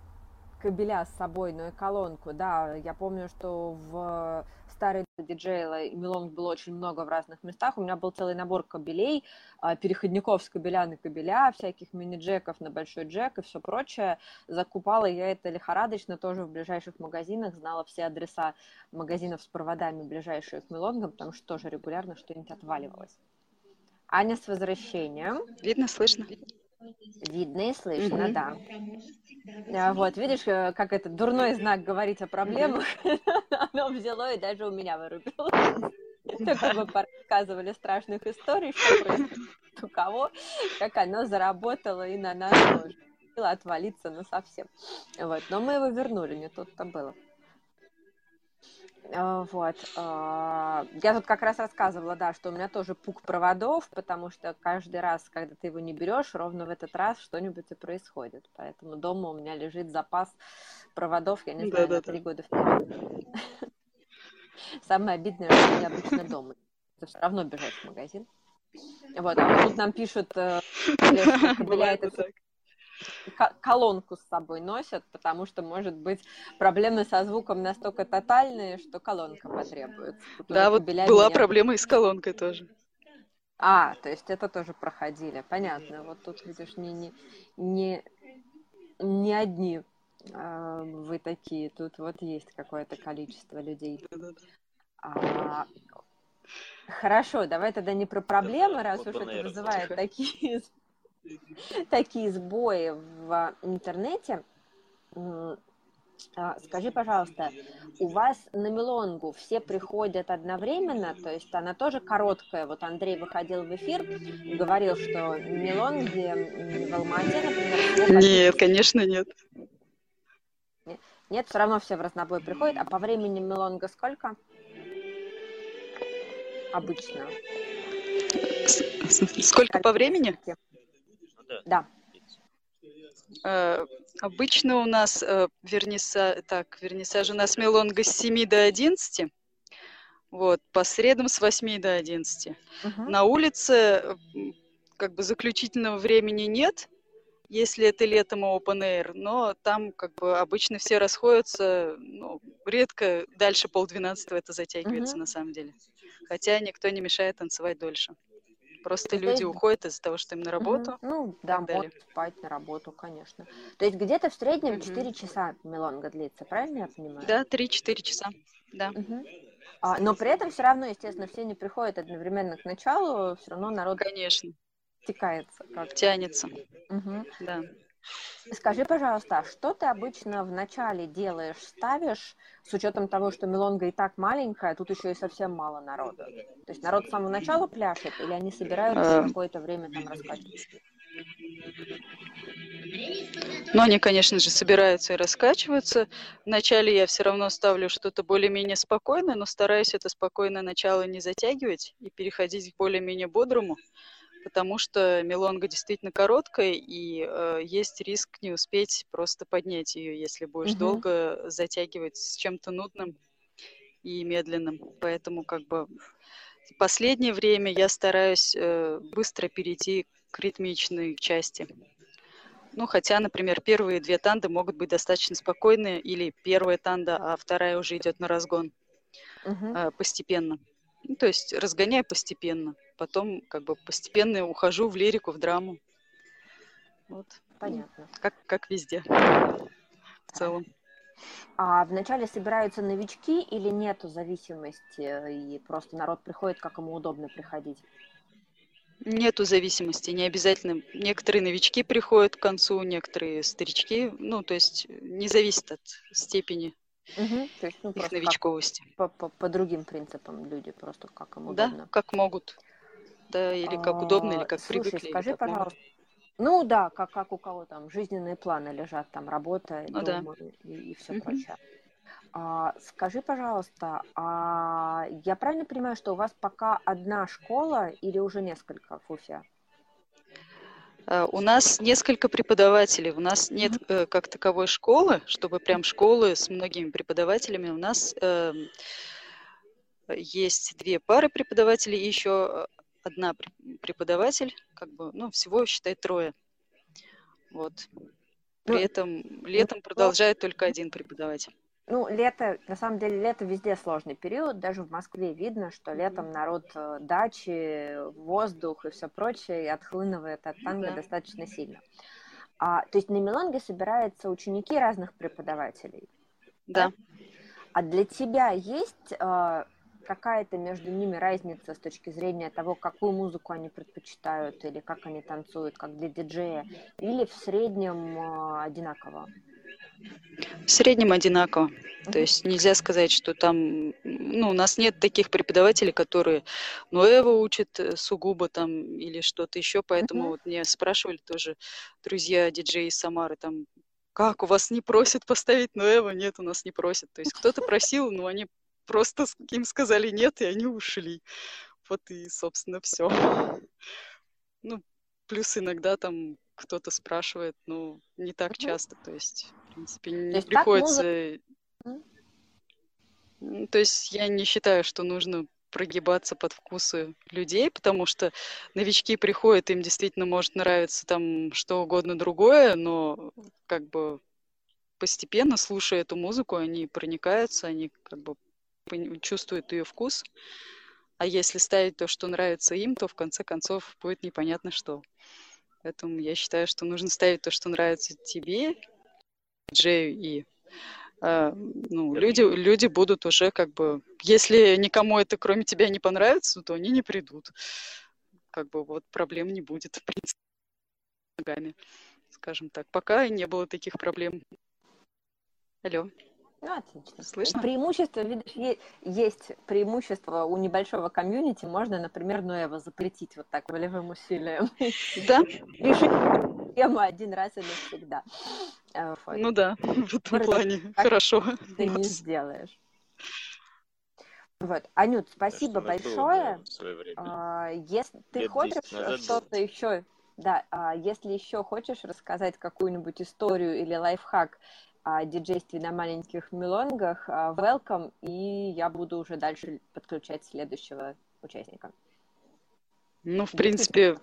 кабеля с собой, но и колонку. Да, я помню, что в старой диджейла Милонг было очень много в разных местах. У меня был целый набор кабелей, а, переходников с кабеля на кабеля, всяких мини-джеков на большой джек и все прочее. Закупала я это лихорадочно тоже в ближайших магазинах, знала все адреса магазинов с проводами, ближайшие к Милонгам, потому что тоже регулярно что-нибудь отваливалось. Аня, с возвращением. Видно, слышно? Видно и слышно, Мгм. да. А, Вот, видишь, э, как это дурной знак говорить о проблемах, *laughs* оно взяло и даже у меня вырубило. Только мы рассказывали страшных историй, что происходит у кого, как оно заработало и на нас тоже. Отвалиться, ну совсем. Вот, но мы его вернули, не тут-то было. А, Вот. а, Я тут как раз рассказывала, да, что у меня тоже пук проводов, потому что каждый раз, когда ты его не берешь, ровно в этот раз что-нибудь и происходит. Поэтому дома у меня лежит запас проводов, я не знаю, на Да-да-да. три года вперед. *laughs* Самое обидное, что они обычно дома. Это все равно бежать в магазин. Вот, а вот тут нам пишут, э, *laughs* что Бывает это колонку с собой носят, потому что, может быть, проблемы со звуком настолько тотальные, что колонка потребуется. Да, вот была меня- проблема и с колонкой тоже. А, то есть это тоже проходили. Понятно. Вот тут, видишь, не, не, не, не одни а, вы такие. Тут вот есть какое-то количество людей. Да-да-да. А, Хорошо, давай тогда не про проблемы, раз вот уж это наверное, вызывает такие, *laughs* такие сбои в интернете. А, Скажи, пожалуйста, у вас на Мелонгу все приходят одновременно, то есть она тоже короткая. Вот Андрей выходил в эфир, говорил, что Мелонги в Алмате, например, Нет, конечно, нет. Нет, все равно все в разнобой приходят. А по времени Мелонга сколько? Обычно. Сколько по времени? Да. Да. Э, Обычно у нас э, верниса... так, вернисаж у нас мелонга с 7 до 11. Вот, по средам с 8 до 11. Мгм. На улице как бы заключительного времени нет, если это летом open air, но там как бы обычно все расходятся, ну, редко дальше полдвенадцатого это затягивается Мгм. на самом деле. Хотя никто не мешает танцевать дольше. Просто то люди уходят из-за того, что им на работу. Ну, да, могут спать на работу, конечно. То есть где-то в среднем Мгм. 4 часа Мелонга длится, правильно я понимаю? Да, 3-4 часа. Да. А, но при этом все равно, естественно, все не приходят одновременно к началу, все равно народ Конечно, стекается. Как... тянется. Мгм. Да. Скажи, пожалуйста, а что ты обычно в начале делаешь, ставишь, с учетом того, что Мелонга и так маленькая, тут еще и совсем мало народа? То есть народ с самого начала пляшет, или они собираются Э. какое-то время там раскачиваться? Но они, конечно же, собираются и раскачиваются. Вначале я все равно ставлю что-то более-менее спокойное, но стараюсь это спокойное начало не затягивать и переходить к более-менее бодрому, потому что мелонга действительно короткая, и э, есть риск не успеть просто поднять ее, если будешь Мгм. долго затягивать с чем-то нудным и медленным. Поэтому как бы в последнее время я стараюсь э, быстро перейти к ритмичной части. Ну, хотя, например, первые две танды могут быть достаточно спокойные, или первая танда, а вторая уже идет на разгон Мгм. э, постепенно. Ну, то есть разгоняю постепенно. Потом как бы постепенно ухожу в лирику, в драму. Вот. Понятно. Как, как везде. В целом. А вначале собираются новички или нету зависимости, и просто народ приходит, как ему удобно приходить? Нету зависимости, не обязательно. Некоторые новички приходят к концу, некоторые старички. Ну, то есть не зависит от степени Мгм. То есть, ну, их как новичковости. по, по- по другим принципам люди, просто как им Да, удобно. как могут. Да, или как удобно, или А, как Слушай, привыкли, скажи, как пожалуйста, ну да, как, как у кого там жизненные планы лежат, там работа, Ну да. дом и, все Мгм. прочее. А, скажи, пожалуйста, а я правильно понимаю, что у вас пока одна школа или уже несколько Уфе? А, У нас несколько преподавателей. У нас нет э, как таковой школы, чтобы прям школы с многими преподавателями. У нас эм, есть две пары преподавателей и еще э, одна пре- преподаватель. Как бы, ну, всего, считай, трое. Вот. При Ну, этом летом продолжает только один преподаватель. Ну, лето, на самом деле, лето везде сложный период. Даже в Москве видно, что летом народ э, дачи, воздух и все прочее отхлынывает от танго Да. достаточно сильно. А, то есть на Мелонге собираются ученики разных преподавателей. Да. А для тебя есть э, какая-то между ними разница с точки зрения того, какую музыку они предпочитают или как они танцуют, как для диджея, или в среднем э, одинаково? В среднем одинаково. То есть нельзя сказать, что там, ну, у нас нет таких преподавателей, которые Ноева учат э, сугубо там или что-то еще, поэтому вот меня спрашивали тоже друзья диджеи Самары, там, как, у вас не просят поставить Ноева? Нет, у нас не просят. То есть кто-то просил, но они просто им сказали нет, и они ушли. Вот и, собственно, все. Ну, плюс иногда там кто-то спрашивает, но не так часто, то есть, в принципе, не есть приходится... Мгм. М, То есть я не считаю, что нужно прогибаться под вкусы людей, потому что новички приходят, им действительно может нравиться там что угодно другое, но как бы постепенно, слушая эту музыку, они проникаются, они как бы чувствуют ее вкус. А если ставить то, что нравится им, то в конце концов будет непонятно что. Поэтому я считаю, что нужно ставить то, что нравится тебе, Джею и э, ну, люди, люди будут уже как бы... Если никому это кроме тебя не понравится, то они не придут. Как бы вот проблем не будет, в принципе, ногами, скажем так. Пока не было таких проблем. Алло, Ну, отлично. слышно? Преимущество, видишь, есть преимущество у небольшого комьюнити. Можно, например, Ноева запретить вот так волевым усилием. Да, Решить тему один раз и навсегда. Э, вот. ну да, в этом плане хорошо. Ты не сделаешь. Вот. Анют, спасибо большое. А, Если ты хочешь 10 назад что-то еще, да, а если еще хочешь рассказать какую-нибудь историю или лайфхак диджействе на маленьких мелонгах, а, welcome, и я буду уже дальше подключать следующего участника. Ну, в принципе,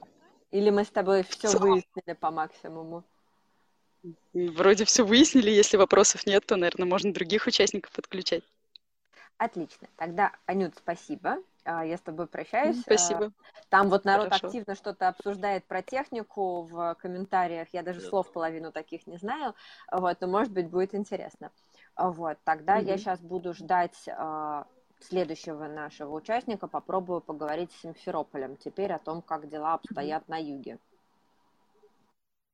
Или мы с тобой все целом- выяснили по максимуму? вроде все выяснили. Если вопросов нет, то, наверное, можно других участников подключать. Отлично. Тогда, Анют, спасибо. А, Я с тобой прощаюсь. Спасибо. Там вот народ Хорошо. активно что-то обсуждает про технику в комментариях. Я даже Да. слов половину таких не знаю. Вот, но может быть будет интересно. Вот, тогда я Мгм. сейчас буду ждать а, следующего нашего участника. Попробую поговорить с Симферополем теперь о том, как дела обстоят на юге.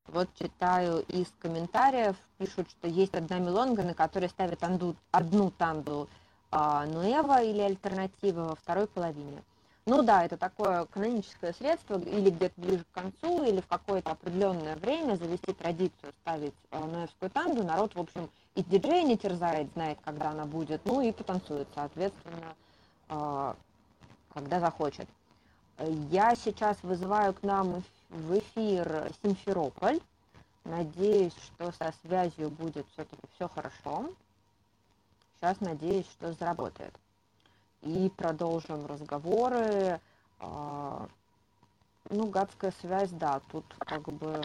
Вот читаю из комментариев, пишут, что есть одна мелонга, на которой ставят анду, одну танду а, Нуэва или альтернатива во второй половине. Ну да, это такое каноническое средство, или где-то ближе к концу, или в какое-то определенное время завести традицию ставить э, ноевскую танду. Народ, в общем, и диджей не терзает, знает, когда она будет, ну и потанцует, соответственно, э, когда захочет. Я сейчас вызываю к нам в эфир Симферополь. Надеюсь, что со связью будет все-таки все хорошо. Сейчас надеюсь, что заработает и продолжим разговоры. А, ну, гадская связь, да, тут как бы...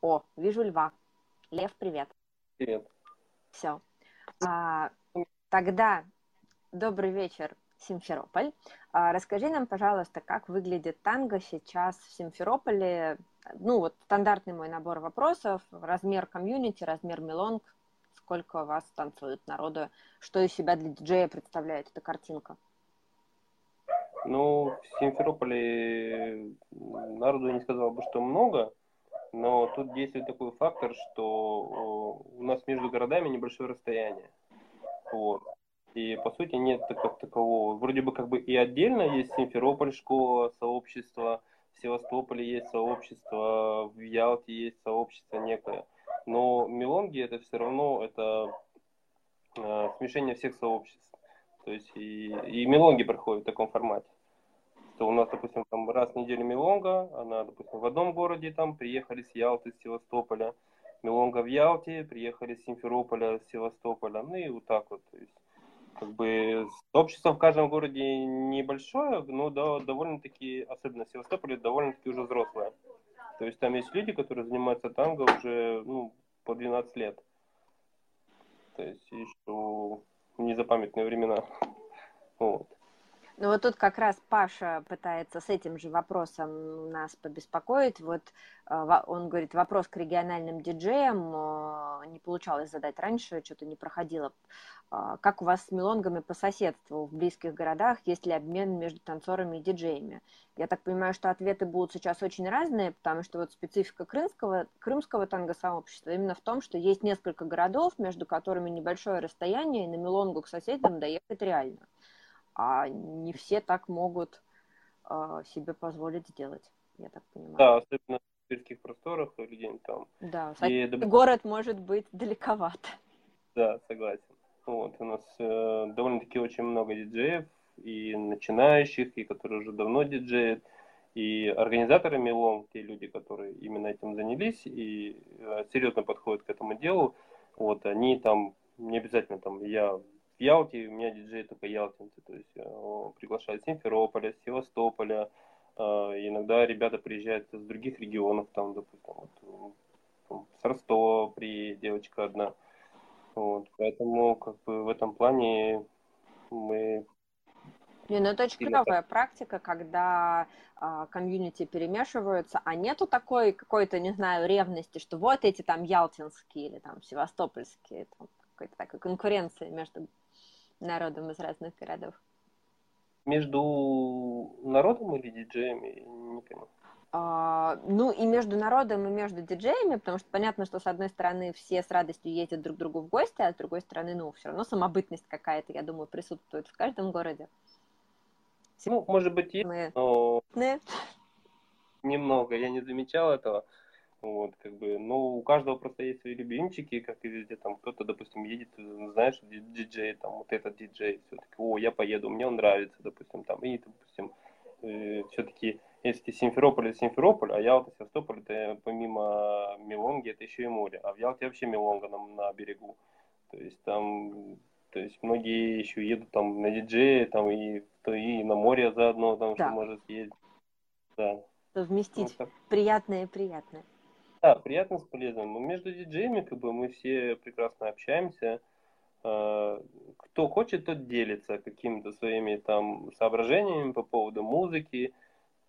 О, вижу льва. Лев, привет. Привет. Все. А, тогда добрый вечер, Симферополь. А, расскажи нам, пожалуйста, как выглядит танго сейчас в Симферополе. Ну, вот стандартный мой набор вопросов, размер комьюнити, размер мелонг, сколько вас танцует народу, что из себя для диджея представляет эта картинка? Ну, в Симферополе народу я не сказал бы, что много, но тут действует такой фактор, что у нас между городами небольшое расстояние. Вот. И по сути нет как такового. Вроде бы как бы и отдельно есть Симферополь, школа, сообщество, в Севастополе есть сообщество, в Ялте есть сообщество некое но мелонги это все равно это э, смешение всех сообществ. То есть и, и мелонги проходят в таком формате. То у нас, допустим, там раз в неделю мелонга, она, допустим, в одном городе там, приехали с Ялты, с Севастополя, мелонга в Ялте, приехали с Симферополя, с Севастополя, ну и вот так вот. То есть, как бы сообщество в каждом городе небольшое, но да, довольно-таки, особенно в Севастополе, довольно-таки уже взрослое. То есть там есть люди, которые занимаются танго уже ну, по 12 лет. То есть еще в незапамятные времена. *laughs* Вот. Ну вот тут как раз Паша пытается с этим же вопросом нас побеспокоить. Вот э, он говорит, вопрос к региональным диджеям э, не получалось задать раньше, что-то не проходило. Э, как у вас с мелонгами по соседству в близких городах? Есть ли обмен между танцорами и диджеями? Я так понимаю, что ответы будут сейчас очень разные, потому что вот специфика крымского, крымского танго-сообщества именно в том, что есть несколько городов, между которыми небольшое расстояние, и на мелонгу к соседям доехать реально а не все так могут э, себе позволить сделать, я так понимаю. Да, особенно в сельских просторах или где-нибудь там. Да, и... город может быть далековато. Да, согласен. Вот, у нас э, довольно-таки очень много диджеев, и начинающих, и которые уже давно диджеют, и организаторы Мелон, те люди, которые именно этим занялись и э, серьезно подходят к этому делу, вот, они там, не обязательно там, я в Ялте у меня диджей только ялтинцы, то есть э, приглашают Симферополя, Севастополя, э, иногда ребята приезжают из других регионов, там, допустим, вот, там, с Ростова при девочка одна. Вот, поэтому как бы в этом плане мы не, ну это очень клевая практика, когда э, комьюнити перемешиваются, а нету такой какой-то, не знаю, ревности, что вот эти там ялтинские или там севастопольские, там какой-то такой конкуренции между народом из разных городов? Между народом или диджеями? Не понимаю. А, ну и между народом, и между диджеями, потому что понятно, что с одной стороны все с радостью ездят друг к другу в гости, а с другой стороны, ну, все равно самобытность какая-то, я думаю, присутствует в каждом городе. Ну, может быть, есть, но *laughs* немного, я не замечал этого. Вот, как бы, ну, у каждого просто есть свои любимчики, как и везде, там, кто-то, допустим, едет, знаешь, диджей, там, вот этот диджей, все-таки, о, я поеду, мне он нравится, допустим, там, и, допустим, э, все-таки, если Симферополь, это Симферополь, а Ялта, Севастополь, это помимо Мелонги, это еще и море, а в Ялте вообще Мелонга на, на берегу, то есть там, то есть многие еще едут там на диджеи, там, и, и на море заодно, там, да. что может съездить, да. Совместить ну, приятное и приятное. Да, приятно с полезным. Между диджеями как бы мы все прекрасно общаемся. А, кто хочет, тот делится какими-то своими там соображениями по поводу музыки,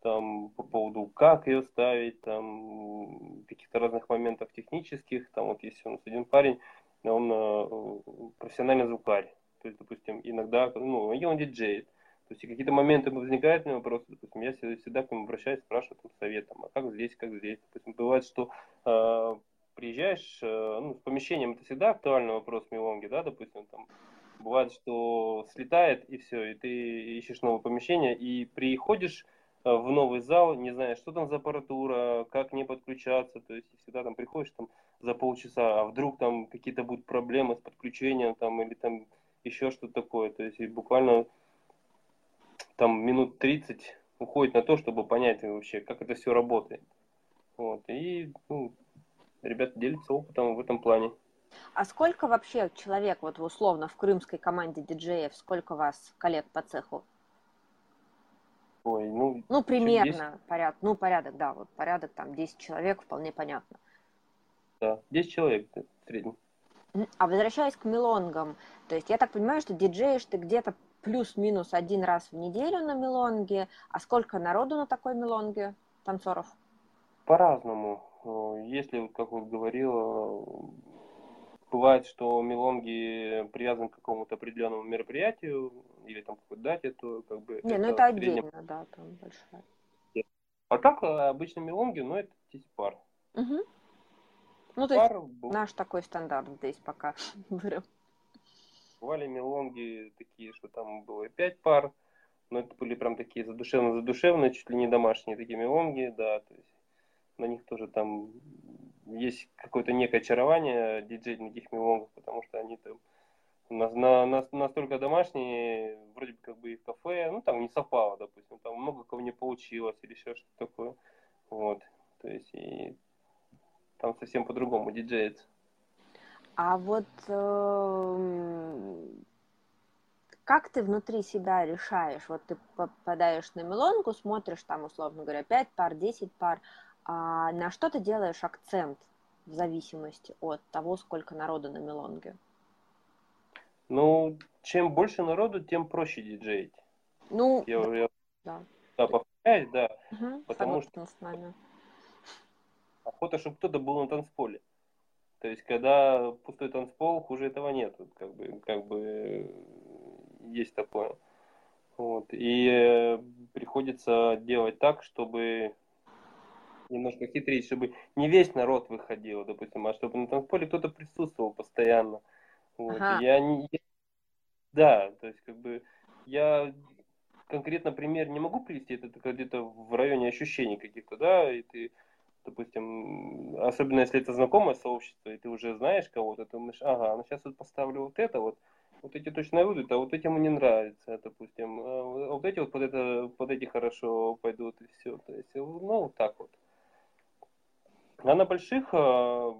там по поводу как ее ставить, там каких-то разных моментов технических. Там вот есть у нас один парень, он а, профессиональный звукарь. То есть, допустим, иногда, ну, и он диджеет. То есть какие-то моменты возникают у меня вопросы, допустим, я всегда к ним обращаюсь, спрашиваю там, советом, а как здесь, как здесь. Допустим, бывает, что э, приезжаешь, э, ну, с помещением это всегда актуальный вопрос Милонги, да, допустим, там бывает, что слетает и все, и ты ищешь новое помещение, и приходишь э, в новый зал, не знаешь, что там за аппаратура, как не подключаться, то есть всегда там приходишь там за полчаса, а вдруг там какие-то будут проблемы с подключением там или там еще что-то такое, то есть буквально там минут 30 уходит на то, чтобы понять вообще, как это все работает. Вот. И ну, ребята делятся опытом в этом плане. А сколько вообще человек, вот условно, в крымской команде диджеев, сколько вас коллег по цеху? Ой, ну, ну примерно, порядок, ну, порядок, да, вот порядок, там, 10 человек, вполне понятно. Да, 10 человек в среднем. А возвращаясь к мелонгам, то есть я так понимаю, что диджеешь ты где-то плюс-минус один раз в неделю на мелонге. А сколько народу на такой мелонге, танцоров? По-разному. Если, как вот говорила, бывает, что мелонги привязаны к какому-то определенному мероприятию или там какой-то дате, то как бы... Не, это ну это отдельно, да, там большая. А так обычно мелонги, ну это 10 пар. Угу. Ну, то есть наш такой стандарт здесь пока *laughs* вырос. Бывали мелонги такие, что там было пять пар, но это были прям такие задушевно-задушевные, чуть ли не домашние такие мелонги, да, то есть на них тоже там есть какое-то некое очарование диджей на таких мелонгах, потому что они там на, на, на, настолько домашние, вроде бы как бы и в кафе, ну там не совпало, допустим, там много кого не получилось или еще что-то такое, вот, то есть и там совсем по-другому диджеется. А вот э, как ты внутри себя решаешь? Вот ты попадаешь на мелонку, смотришь там, условно говоря, 5 пар, 10 пар, а на что ты делаешь акцент в зависимости от того, сколько народу на мелонге? Ну, чем больше народу, тем проще диджеить. Ну, я, да. Я, да. да, повторяюсь, да. Угу, потому что с нами. охота, чтобы кто-то был на танцполе. То есть, когда пустой танцпол, хуже этого нет. Как бы, как бы есть такое. Вот. И э, приходится делать так, чтобы немножко хитрить, чтобы не весь народ выходил, допустим, а чтобы на танцполе кто-то присутствовал постоянно. Вот. Ага. Я не... Да, то есть, как бы, я конкретно пример не могу привести, это где-то в районе ощущений каких-то, да, и ты допустим, особенно если это знакомое сообщество, и ты уже знаешь кого-то, ты думаешь, ага, ну сейчас вот поставлю вот это вот, вот эти точно выйдут, а вот эти ему не нравится, допустим, а вот эти вот под, это, под эти хорошо пойдут, и все, то есть, ну, вот так вот. А на больших, а,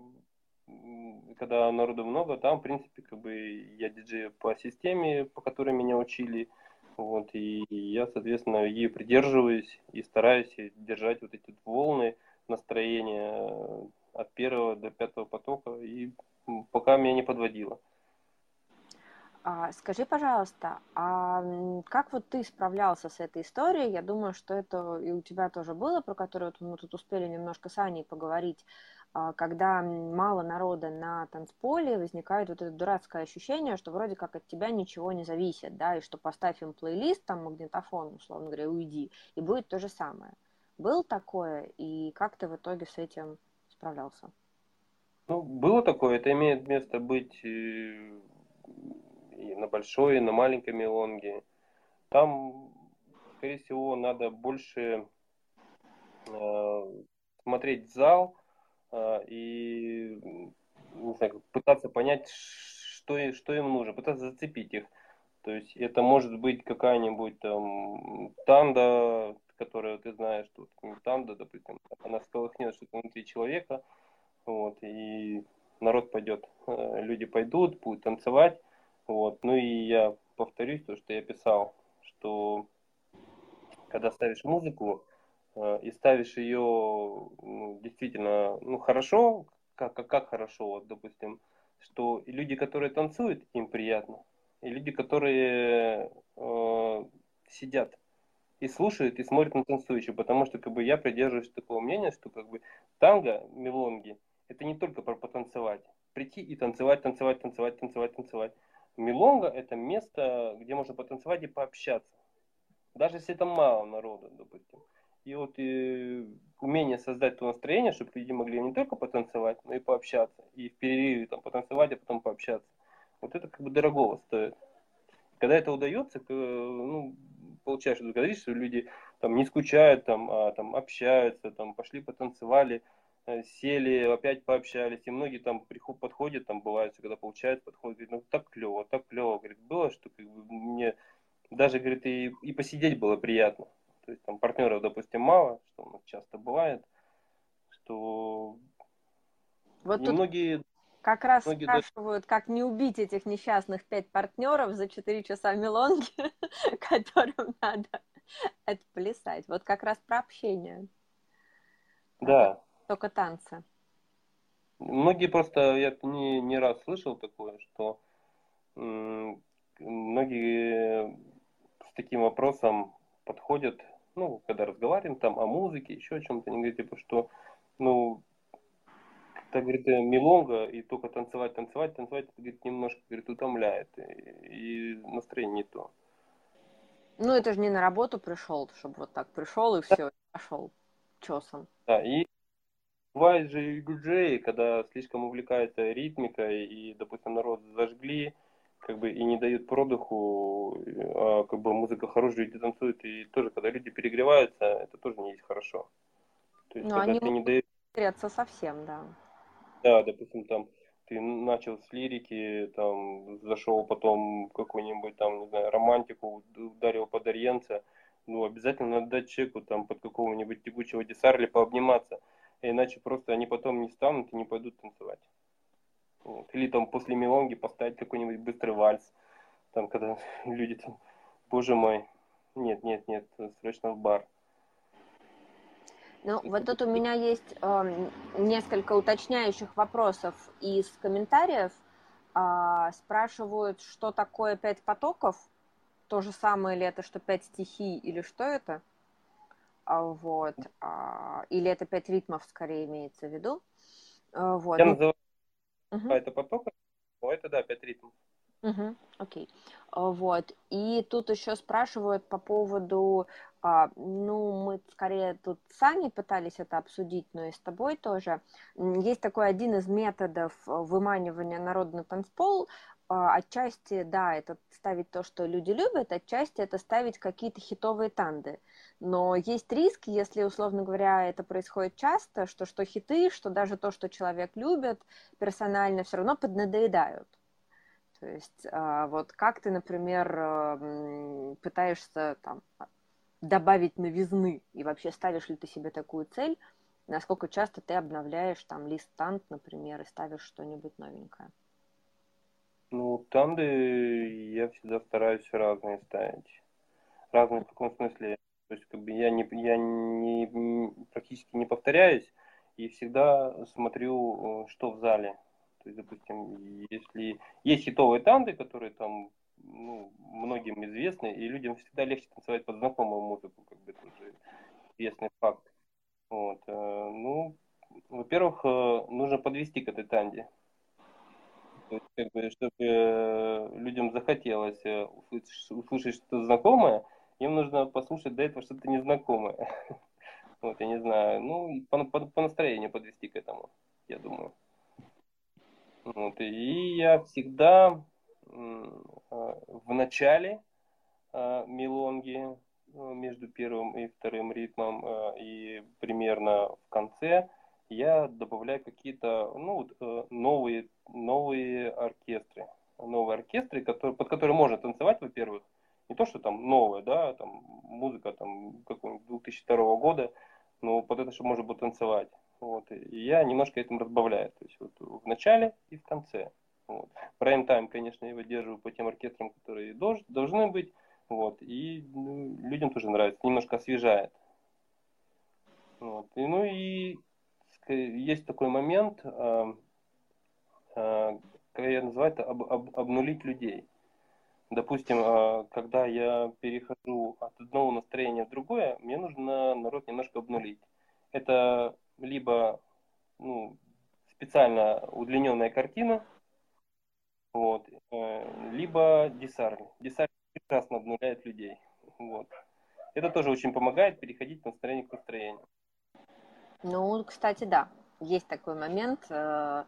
когда народу много, там, в принципе, как бы я диджей по системе, по которой меня учили, вот, и я, соответственно, ее придерживаюсь и стараюсь держать вот эти волны, настроение э, от первого до пятого потока, и пока меня не подводило. А, скажи, пожалуйста, а как вот ты справлялся с этой историей? Я думаю, что это и у тебя тоже было, про которую мы тут успели немножко с Аней поговорить, а, когда мало народа на танцполе, возникает вот это дурацкое ощущение, что вроде как от тебя ничего не зависит, да, и что поставь им плейлист, там магнитофон, условно говоря, уйди, и будет то же самое. Был такое, и как ты в итоге с этим справлялся? Ну, было такое, это имеет место быть и, и на большой, и на маленькой мелонге. Там, скорее всего, надо больше э, смотреть зал э, и не знаю, пытаться понять, что, что им нужно, пытаться зацепить их. То есть это может быть какая-нибудь там танда, которую ты знаешь, тут там, да, допустим, она сколыхнет что-то внутри человека, вот, и народ пойдет, э, люди пойдут, будут танцевать, вот, ну и я повторюсь то, что я писал, что когда ставишь музыку э, и ставишь ее ну, действительно, ну, хорошо, как, как, как хорошо, вот, допустим, что и люди, которые танцуют, им приятно, и люди, которые э, сидят и слушают, и смотрят на танцующих, потому что как бы я придерживаюсь такого мнения, что как бы танго, мелонги, это не только про потанцевать, прийти и танцевать, танцевать, танцевать, танцевать, танцевать. Мелонга это место, где можно потанцевать и пообщаться. Даже если там мало народа, допустим. И вот и умение создать то настроение, чтобы люди могли не только потанцевать, но и пообщаться. И в перерыве там потанцевать, а потом пообщаться. Вот это как бы дорогого стоит. Когда это удается, ну, получаешь это количество, люди там не скучают, там, а там общаются, там пошли потанцевали, э, сели, опять пообщались, и многие там приход, подходят, там бывает, когда получают, подходят, говорят, ну так клево, так клево, говорит, было, что как бы, мне даже, говорит, и, и посидеть было приятно. То есть там партнеров, допустим, мало, что у нас часто бывает, что вот многие как раз Многие спрашивают, даже... как не убить этих несчастных пять партнеров за четыре часа мелонги, *laughs* которым надо отплясать. Вот как раз про общение. Да. Только танцы. Многие просто, я не, не раз слышал такое, что многие с таким вопросом подходят, ну, когда разговариваем там о музыке, еще о чем-то, они говорят, типа, что, ну, так, говорит, э, милонга, и только танцевать, танцевать, танцевать, это, говорит, немножко, говорит, утомляет, и, и настроение не то. Ну, это же не на работу пришел, чтобы вот так пришел и все, пошел чесом. Да, и бывает же и диджеи, когда слишком увлекается ритмикой, и, допустим, народ зажгли, как бы и не дают продыху, а как бы музыка хорошая, люди танцуют, и тоже, когда люди перегреваются, это тоже не есть хорошо. То есть, Но когда они ты не даешь... совсем, да. Да, допустим, там ты начал с лирики, там зашел потом какую-нибудь там, не знаю, романтику, ударил под Ориенца, ну, обязательно надо дать чеку там под какого-нибудь тягучего десарли пообниматься, иначе просто они потом не станут и не пойдут танцевать. Вот. Или там после мелонги поставить какой-нибудь быстрый вальс, там, когда *laughs* люди там, боже мой, нет, нет, нет, срочно в бар. Ну, вот тут у меня есть э, несколько уточняющих вопросов из комментариев. Э, спрашивают, что такое пять потоков? То же самое ли это, что пять стихий, или что это? А, вот. А, или это пять ритмов, скорее, имеется в виду? А, вот. Я называю угу. это потоком, но это, да, пять ритмов. Угу, окей. Вот. И тут еще спрашивают по поводу а, ну, мы скорее тут сами пытались это обсудить, но и с тобой тоже. Есть такой один из методов э, выманивания народ на танцпол. А, отчасти, да, это ставить то, что люди любят, отчасти это ставить какие-то хитовые танды. Но есть риск, если, условно говоря, это происходит часто, что что хиты, что даже то, что человек любит, персонально все равно поднадоедают. То есть а, вот как ты, например, э, пытаешься там добавить новизны? И вообще ставишь ли ты себе такую цель? Насколько часто ты обновляешь там лист тант, например, и ставишь что-нибудь новенькое? Ну, танды я всегда стараюсь разные ставить. Разные в каком смысле? То есть, как бы я не, я не, практически не повторяюсь и всегда смотрю, э, что в зале. То есть, допустим, если есть хитовые танды, которые там ну, многим известны, и людям всегда легче танцевать под знакомую музыку, как бы это уже известный факт. Вот. Э, ну, во-первых, э, нужно подвести к этой танде. То есть, как бы, чтобы э, людям захотелось услышать, услышать что-то знакомое, им нужно послушать до этого что-то незнакомое. *laughs* Вот, я не знаю. Ну, по, по, по настроению подвести к этому, я думаю. Вот, и я всегда в начале а, мелонги ну, между первым и вторым ритмом а, и примерно в конце я добавляю какие-то ну, э, новые, новые оркестры. Новые оркестры, которые, под которые можно танцевать, во-первых. Не то, что там новая, да, там музыка там какого-нибудь 2002 года, но под это, чтобы можно было танцевать. Вот. И я немножко этим разбавляю. То есть вот в начале и в конце. Вот. Прайм-тайм, конечно, я выдерживаю по тем оркестрам, которые дож, должны быть. Вот. И ну, людям тоже нравится, немножко освежает. Вот. И, ну и есть такой момент, э, э, как я называю это, об, об, обнулить людей. Допустим, э, когда я перехожу от одного настроения в другое, мне нужно народ немножко обнулить. Это либо ну, специально удлиненная картина, вот. Э, либо десарли. Десарли прекрасно обнуляет людей. Вот. это тоже очень помогает переходить от настроения к настроению. Ну, кстати, да, есть такой момент. Э,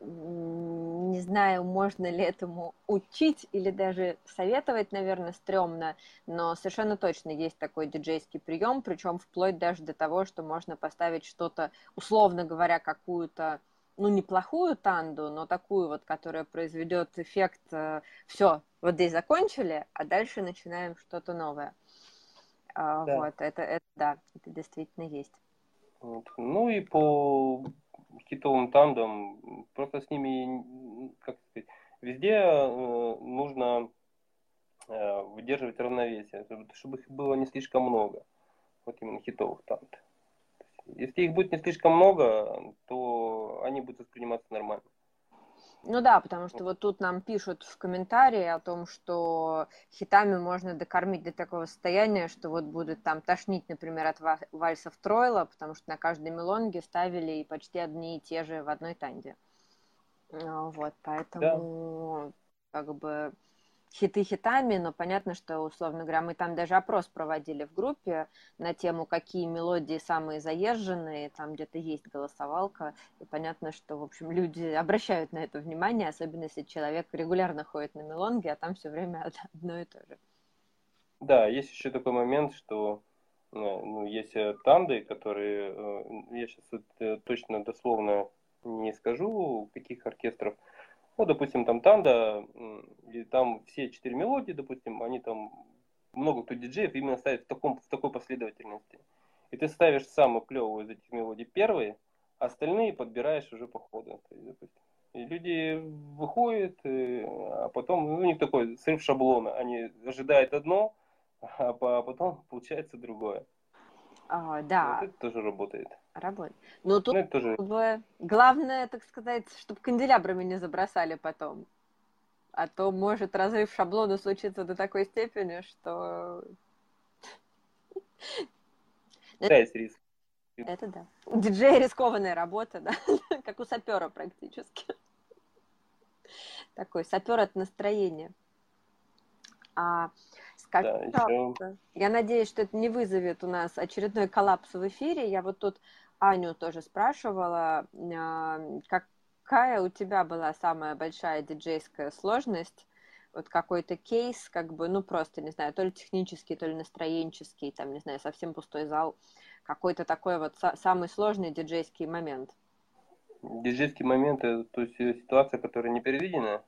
не знаю, можно ли этому учить или даже советовать, наверное, стрёмно, но совершенно точно есть такой диджейский прием, причем вплоть даже до того, что можно поставить что-то, условно говоря, какую-то ну, неплохую танду, но такую вот, которая произведет эффект э, все, вот здесь закончили, а дальше начинаем что-то новое. А, да. Вот, это, это, да, это действительно есть. Вот. Ну и по хитовым тандам, просто с ними, как сказать, везде э, нужно э, выдерживать равновесие, чтобы их было не слишком много, вот именно хитовых танд. Если их будет не слишком много, то они будут восприниматься нормально. Ну да, потому что вот тут нам пишут в комментарии о том, что хитами можно докормить до такого состояния, что вот будет там тошнить, например, от вальсов Тройла, потому что на каждой мелонге ставили и почти одни и те же в одной танде. Вот, поэтому да. как бы хиты хитами, но понятно, что, условно говоря, мы там даже опрос проводили в группе на тему, какие мелодии самые заезженные, там где-то есть голосовалка, и понятно, что, в общем, люди *laughs* обращают на это внимание, особенно если человек регулярно ходит на мелонги, а там все время одно и то же. Да, есть еще такой момент, что э, ну, есть э, танды, которые, э, я сейчас точно дословно не скажу, каких оркестров, ну, допустим, там танда, и там все четыре мелодии, допустим, они там, много кто диджеев именно ставит в, таком, в такой последовательности. И ты ставишь самую клевую из этих мелодий первые, а остальные подбираешь уже по ходу. И люди выходят, э, а потом ну, у них такой срыв шаблона. Они ожидают одно, *laughs* а потом получается другое. А, да. Вот это тоже работает. Работает. Но тут ну, тоже... как бы, главное, так сказать, чтобы канделябрами не забросали потом. А то может разрыв шаблона случиться до такой степени, что... Да, есть риск. Это да. У диджея рискованная работа, да, *laughs* как у сапера практически. Такой сапер от настроения. А, Скажи, да, еще... Я надеюсь, что это не вызовет у нас очередной коллапс в эфире. Я вот тут Аню тоже спрашивала, какая у тебя была самая большая диджейская сложность? Вот какой-то кейс, как бы, ну просто, не знаю, то ли технический, то ли настроенческий, там, не знаю, совсем пустой зал. Какой-то такой вот самый сложный диджейский момент. Диджейский момент, это то есть ситуация, которая не переведена?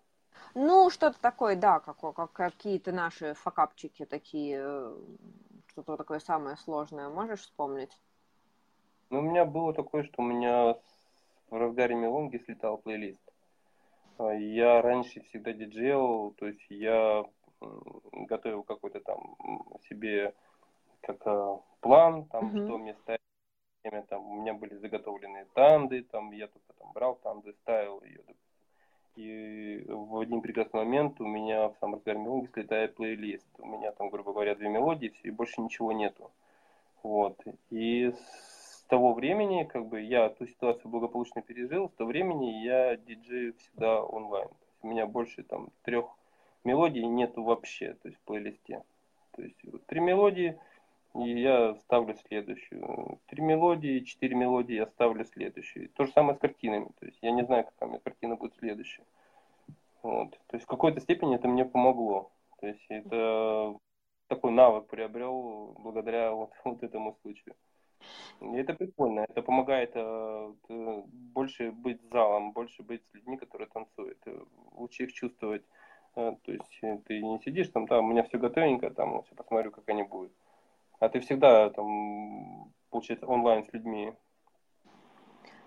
Ну, что-то такое, да, как, как какие-то наши факапчики такие, э, что-то такое самое сложное, можешь вспомнить? Ну, у меня было такое, что у меня в разгаре мелонги слетал плейлист. А, я раньше всегда диджейл, то есть я готовил какой-то там себе как а, план, там, uh-huh. что мне ставить время, там, у меня были заготовленные танды, там, я только там брал танды, ставил ее, и в один прекрасный момент у меня в самом разгаре мелодии слетает плейлист. У меня там, грубо говоря, две мелодии, и больше ничего нету. Вот. И с того времени, как бы, я ту ситуацию благополучно пережил, с того времени я диджей всегда онлайн. У меня больше там трех мелодий нету вообще, то есть в плейлисте. То есть вот, три мелодии – и я ставлю следующую. Три мелодии, четыре мелодии я ставлю следующую. То же самое с картинами. То есть я не знаю, какая у меня картина будет следующая. Вот. То есть в какой-то степени это мне помогло. То есть это такой навык приобрел благодаря вот, *laughs* вот этому случаю. И это прикольно. Это помогает э, больше быть залом, больше быть с людьми, которые танцуют. Лучше их чувствовать. Э, то есть ты не сидишь там, там у меня все готовенько, там все посмотрю, как они будут а ты всегда там, получается, онлайн с людьми.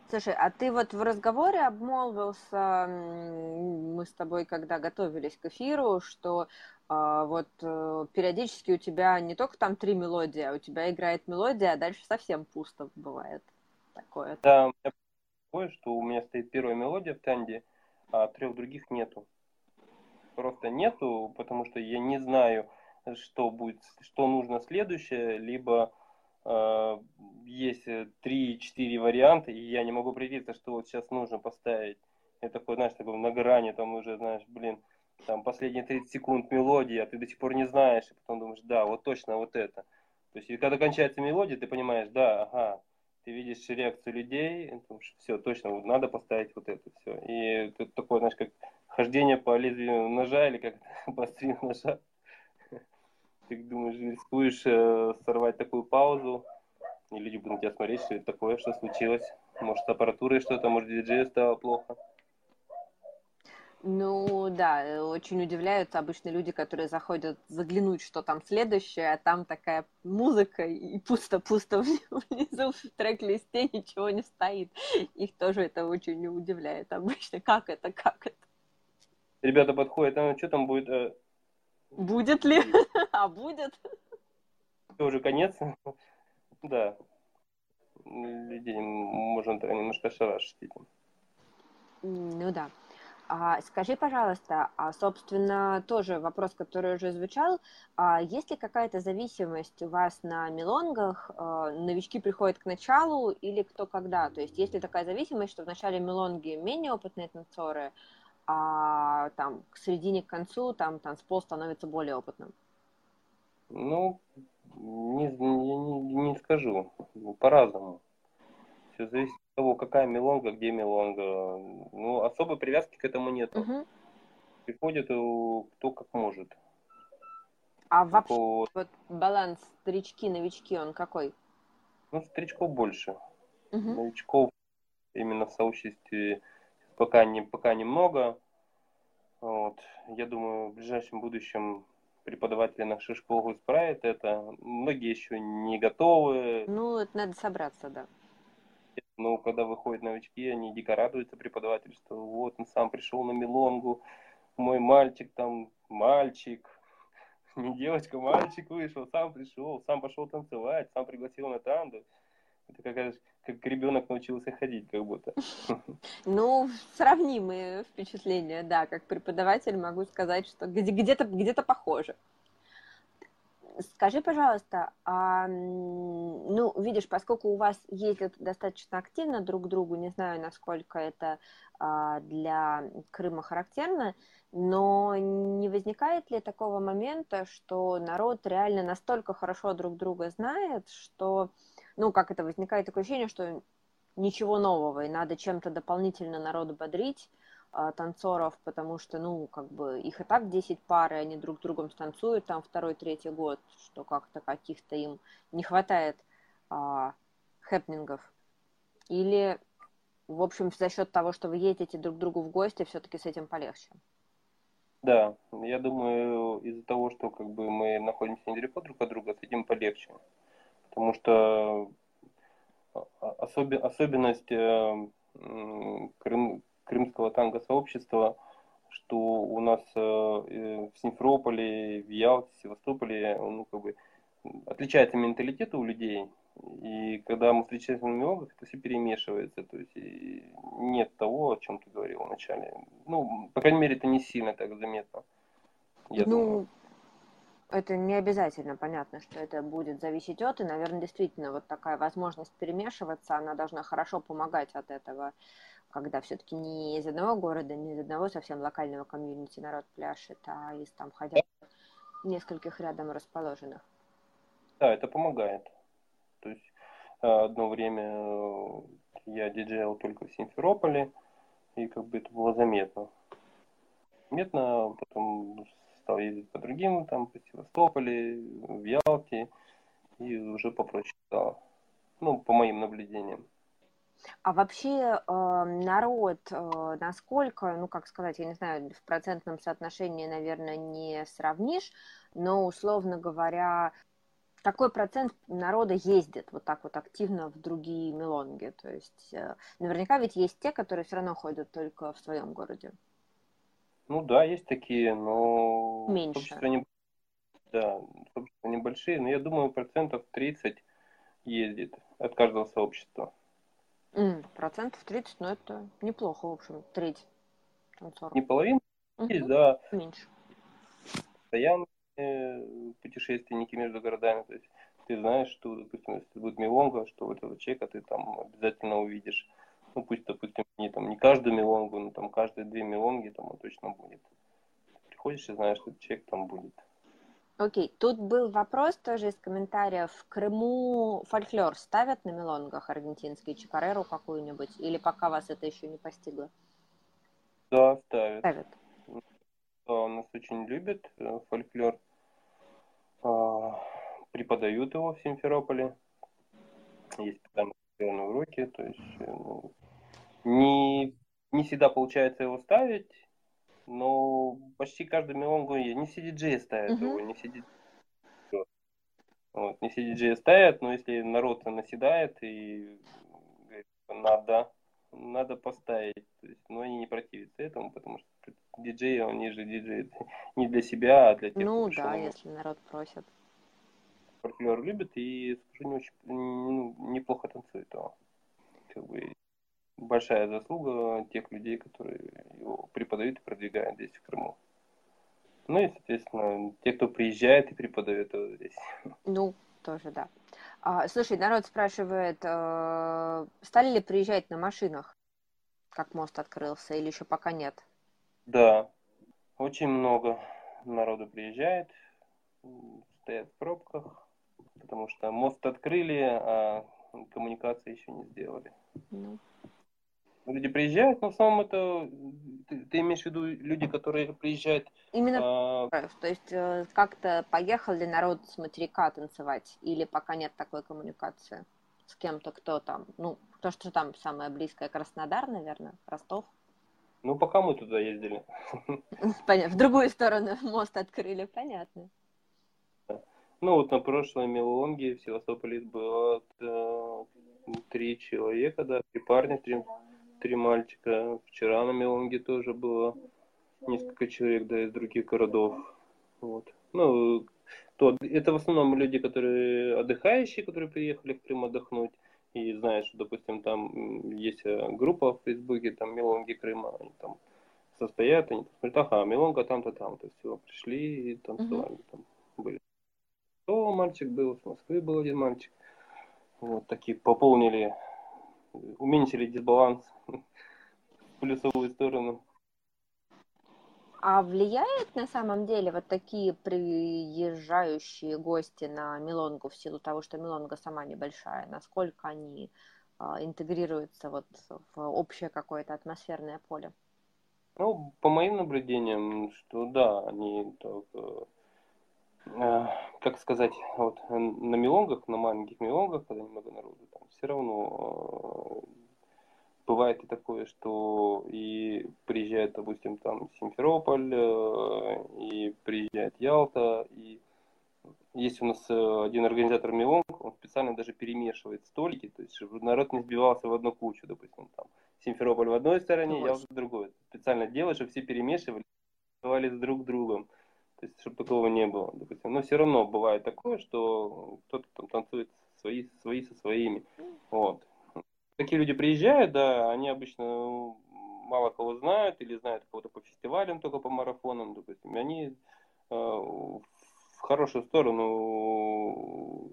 Слушай, а ты вот в разговоре обмолвился, мы с тобой, когда готовились к эфиру, что а, вот э, периодически у тебя не только там три мелодии, а у тебя играет мелодия, а дальше совсем пусто бывает такое. Да, у меня такое, что у меня стоит первая мелодия в танде, а трех других нету. Просто нету, потому что я не знаю, что будет, что нужно следующее, либо э, есть 3-4 варианта, и я не могу определиться, что вот сейчас нужно поставить. Это такой, знаешь, такой на грани, там уже, знаешь, блин, там последние 30 секунд мелодии, а ты до сих пор не знаешь, и потом думаешь, да, вот точно вот это. То есть, когда кончается мелодия, ты понимаешь, да, ага, ты видишь реакцию людей, все, точно, вот надо поставить вот это все. И тут такое, знаешь, как хождение по лезвию ножа или как *laughs* по острию ножа. Ты думаешь, рискуешь э, сорвать такую паузу, и люди будут на тебя смотреть, что это такое, что случилось. Может, с аппаратурой что-то, может, диджею стало плохо. Ну да, э, очень удивляются обычно люди, которые заходят заглянуть, что там следующее, а там такая музыка и пусто-пусто *laughs* внизу в трек-листе ничего не стоит. Их тоже это очень удивляет обычно. Как это, как это? Ребята подходят, а что там будет? Будет ли? *laughs* А будет? Уже конец? *laughs* Да. Людей можно немножко шарашить этим. Ну да. А, скажи, пожалуйста, а, собственно, тоже вопрос, который уже звучал, а, есть ли какая-то зависимость у вас на мелонгах, а, новички приходят к началу или кто когда? То есть есть ли такая зависимость, что в начале мелонги менее опытные танцоры, а там к середине, к концу там танцпол становится более опытным? Ну, не, не, не скажу, по-разному. Все зависит от того, какая мелонга, где мелонга. Ну, особой привязки к этому нет. Угу. Приходит э, кто как может. А вообще Такого... вот баланс старички, новички, он какой? Ну, старичков больше. Угу. Новичков именно в сообществе пока, не, пока немного. Вот. Я думаю, в ближайшем будущем преподаватели нашей школы исправят это. Многие еще не готовы. Ну, это надо собраться, да. Ну, когда выходят новички, они дико радуются преподавателю, что вот он сам пришел на Милонгу, мой мальчик там, мальчик, *laughs* не девочка, мальчик вышел, сам пришел, сам пошел танцевать, сам пригласил на танго. Это как, как ребенок научился ходить, как будто. *laughs* Ну, сравнимые впечатления, да, как преподаватель могу сказать, что где-то где-то похоже. Скажи, пожалуйста, а, ну, видишь, поскольку у вас ездят достаточно активно друг к другу, не знаю, насколько это а, для Крыма характерно, но не возникает ли такого момента, что народ реально настолько хорошо друг друга знает, что, ну, как это, возникает такое ощущение, что ничего нового, и надо чем-то дополнительно народу бодрить, а, танцоров, потому что, ну, как бы их и так 10 пар, и они друг с другом станцуют там второй, третий год, что как-то каких-то им не хватает а, хэпнингов. Или, в общем, за счет того, что вы едете друг к другу в гости, все-таки с этим полегче? Да, я думаю, из-за того, что как бы мы находимся недалеко друг от друга, с этим полегче. Потому что а, особи, особенность э, Крым, крымского танго-сообщества, что у нас э, в Симферополе, в Ялте, в Севастополе, ну, как бы, отличается менталитет у людей. И когда мы встречаемся на мелодах, это все перемешивается. То есть нет того, о чем ты говорил вначале. Ну, по крайней мере, это не сильно так заметно. Я ну, думаю. Это не обязательно. Понятно, что это будет зависеть от. И, наверное, действительно, вот такая возможность перемешиваться, она должна хорошо помогать от этого когда все-таки не из одного города, не из одного совсем локального комьюнити народ пляшет, а из там хотя бы нескольких рядом расположенных. Да, это помогает. То есть э, одно время э, я диджейл только в Симферополе, и как бы это было заметно. Заметно, потом стал ездить по другим, там, по Севастополе, в Ялте, и уже попроще стало. Ну, по моим наблюдениям. А вообще э, народ, э, насколько, ну как сказать, я не знаю, в процентном соотношении, наверное, не сравнишь, но условно говоря, какой процент народа ездит вот так вот активно в другие мелонги? То есть э, наверняка ведь есть те, которые все равно ходят только в своем городе. Ну да, есть такие, но... Меньше. Не... Да, собственно, небольшие, но я думаю, процентов 30 ездит от каждого сообщества. Mm, процентов 30, но это неплохо, в общем, треть танцоров. Не половина, угу. есть, да. Меньше. Постоянные путешественники между городами, то есть ты знаешь, что, допустим, если будет Милонга, что вот этого человека ты там обязательно увидишь. Ну, пусть, допустим, не, там, не каждую Милонгу, но там каждые две Милонги там он точно будет. Приходишь и знаешь, что человек там будет. Окей, тут был вопрос тоже из комментариев. В Крыму фольклор ставят на мелонгах аргентинский, чикареру какую-нибудь? Или пока вас это еще не постигло? Да, ставят. Ставят. Да, нас очень любят э, фольклор. А, преподают его в Симферополе. Есть там уроки, то есть э, ну, не, не всегда получается его ставить, но почти каждый мелонгу не все диджеи ставят Мгм. его, не все диджеи. Вот, не все диджеи ставят, но если народ наседает и говорит, надо, надо поставить, то есть, но они не противятся этому, потому что диджеи, они же диджеи *laughs* не для себя, а для тех, Ну да, на если народ просит. фольклор любит и, скажу, не очень, ну, неплохо танцует его. Как бы большая заслуга тех людей, которые его преподают и продвигают здесь, в Крыму. Ну и, соответственно, те, кто приезжает и преподает его здесь. Ну, тоже да. А, слушай, народ спрашивает, э, стали ли приезжать на машинах, как мост открылся, или еще пока нет? Да, очень много народу приезжает, стоят в пробках, потому что мост открыли, а коммуникации еще не сделали. Ну, Люди приезжают, но в основном это, ты, ты имеешь в виду люди, которые приезжают именно а, то есть э, как-то поехал ли народ с материка танцевать, или пока нет такой коммуникации с кем-то, кто там, ну, то, что там самое близкое, Краснодар, наверное, Ростов. Ну, пока мы туда ездили. *laughs* Понятно, в другую сторону мост открыли, понятно. Ну, вот на прошлой Мелонге в Севастополе было э, три человека, да, три парня, три, три мальчика. Вчера на Мелонге тоже было несколько человек, да, из других городов. Вот. Ну, то, это в основном люди, которые отдыхающие, которые приехали в Крым отдохнуть. И знаешь, что, допустим, там есть э, группа в Фейсбуке, там Мелонги Крыма, они там состоят, они смотрят, ага, Мелонга там-то, там-то, все, пришли и танцевали, там были. То мальчик был, с Москвы был один мальчик. Вот такие пополнили, уменьшили дисбаланс *laughs* в плюсовую сторону. А влияет на самом деле вот такие приезжающие гости на Милонгу в силу того, что Милонга сама небольшая, насколько они а, интегрируются вот в общее какое-то атмосферное поле? Ну, по моим наблюдениям, что да, они так, э, как сказать, вот э, на мелонгах, на маленьких мелонгах, когда немного народу, там все равно э, бывает и такое, что и приезжает, допустим, там Симферополь, э, и приезжает Ялта, и есть у нас один организатор Милонг, он специально даже перемешивает столики, то есть чтобы народ не сбивался в одну кучу, допустим, там Симферополь в одной стороне. Ялта в другой. Специально делает, чтобы все перемешивали, с друг другом. То есть, чтобы такого не было, допустим. Но все равно бывает такое, что кто-то там танцует свои, свои со своими. Вот. Такие люди приезжают, да, они обычно мало кого знают или знают кого-то по фестивалям, только по марафонам, допустим. И они э, в хорошую сторону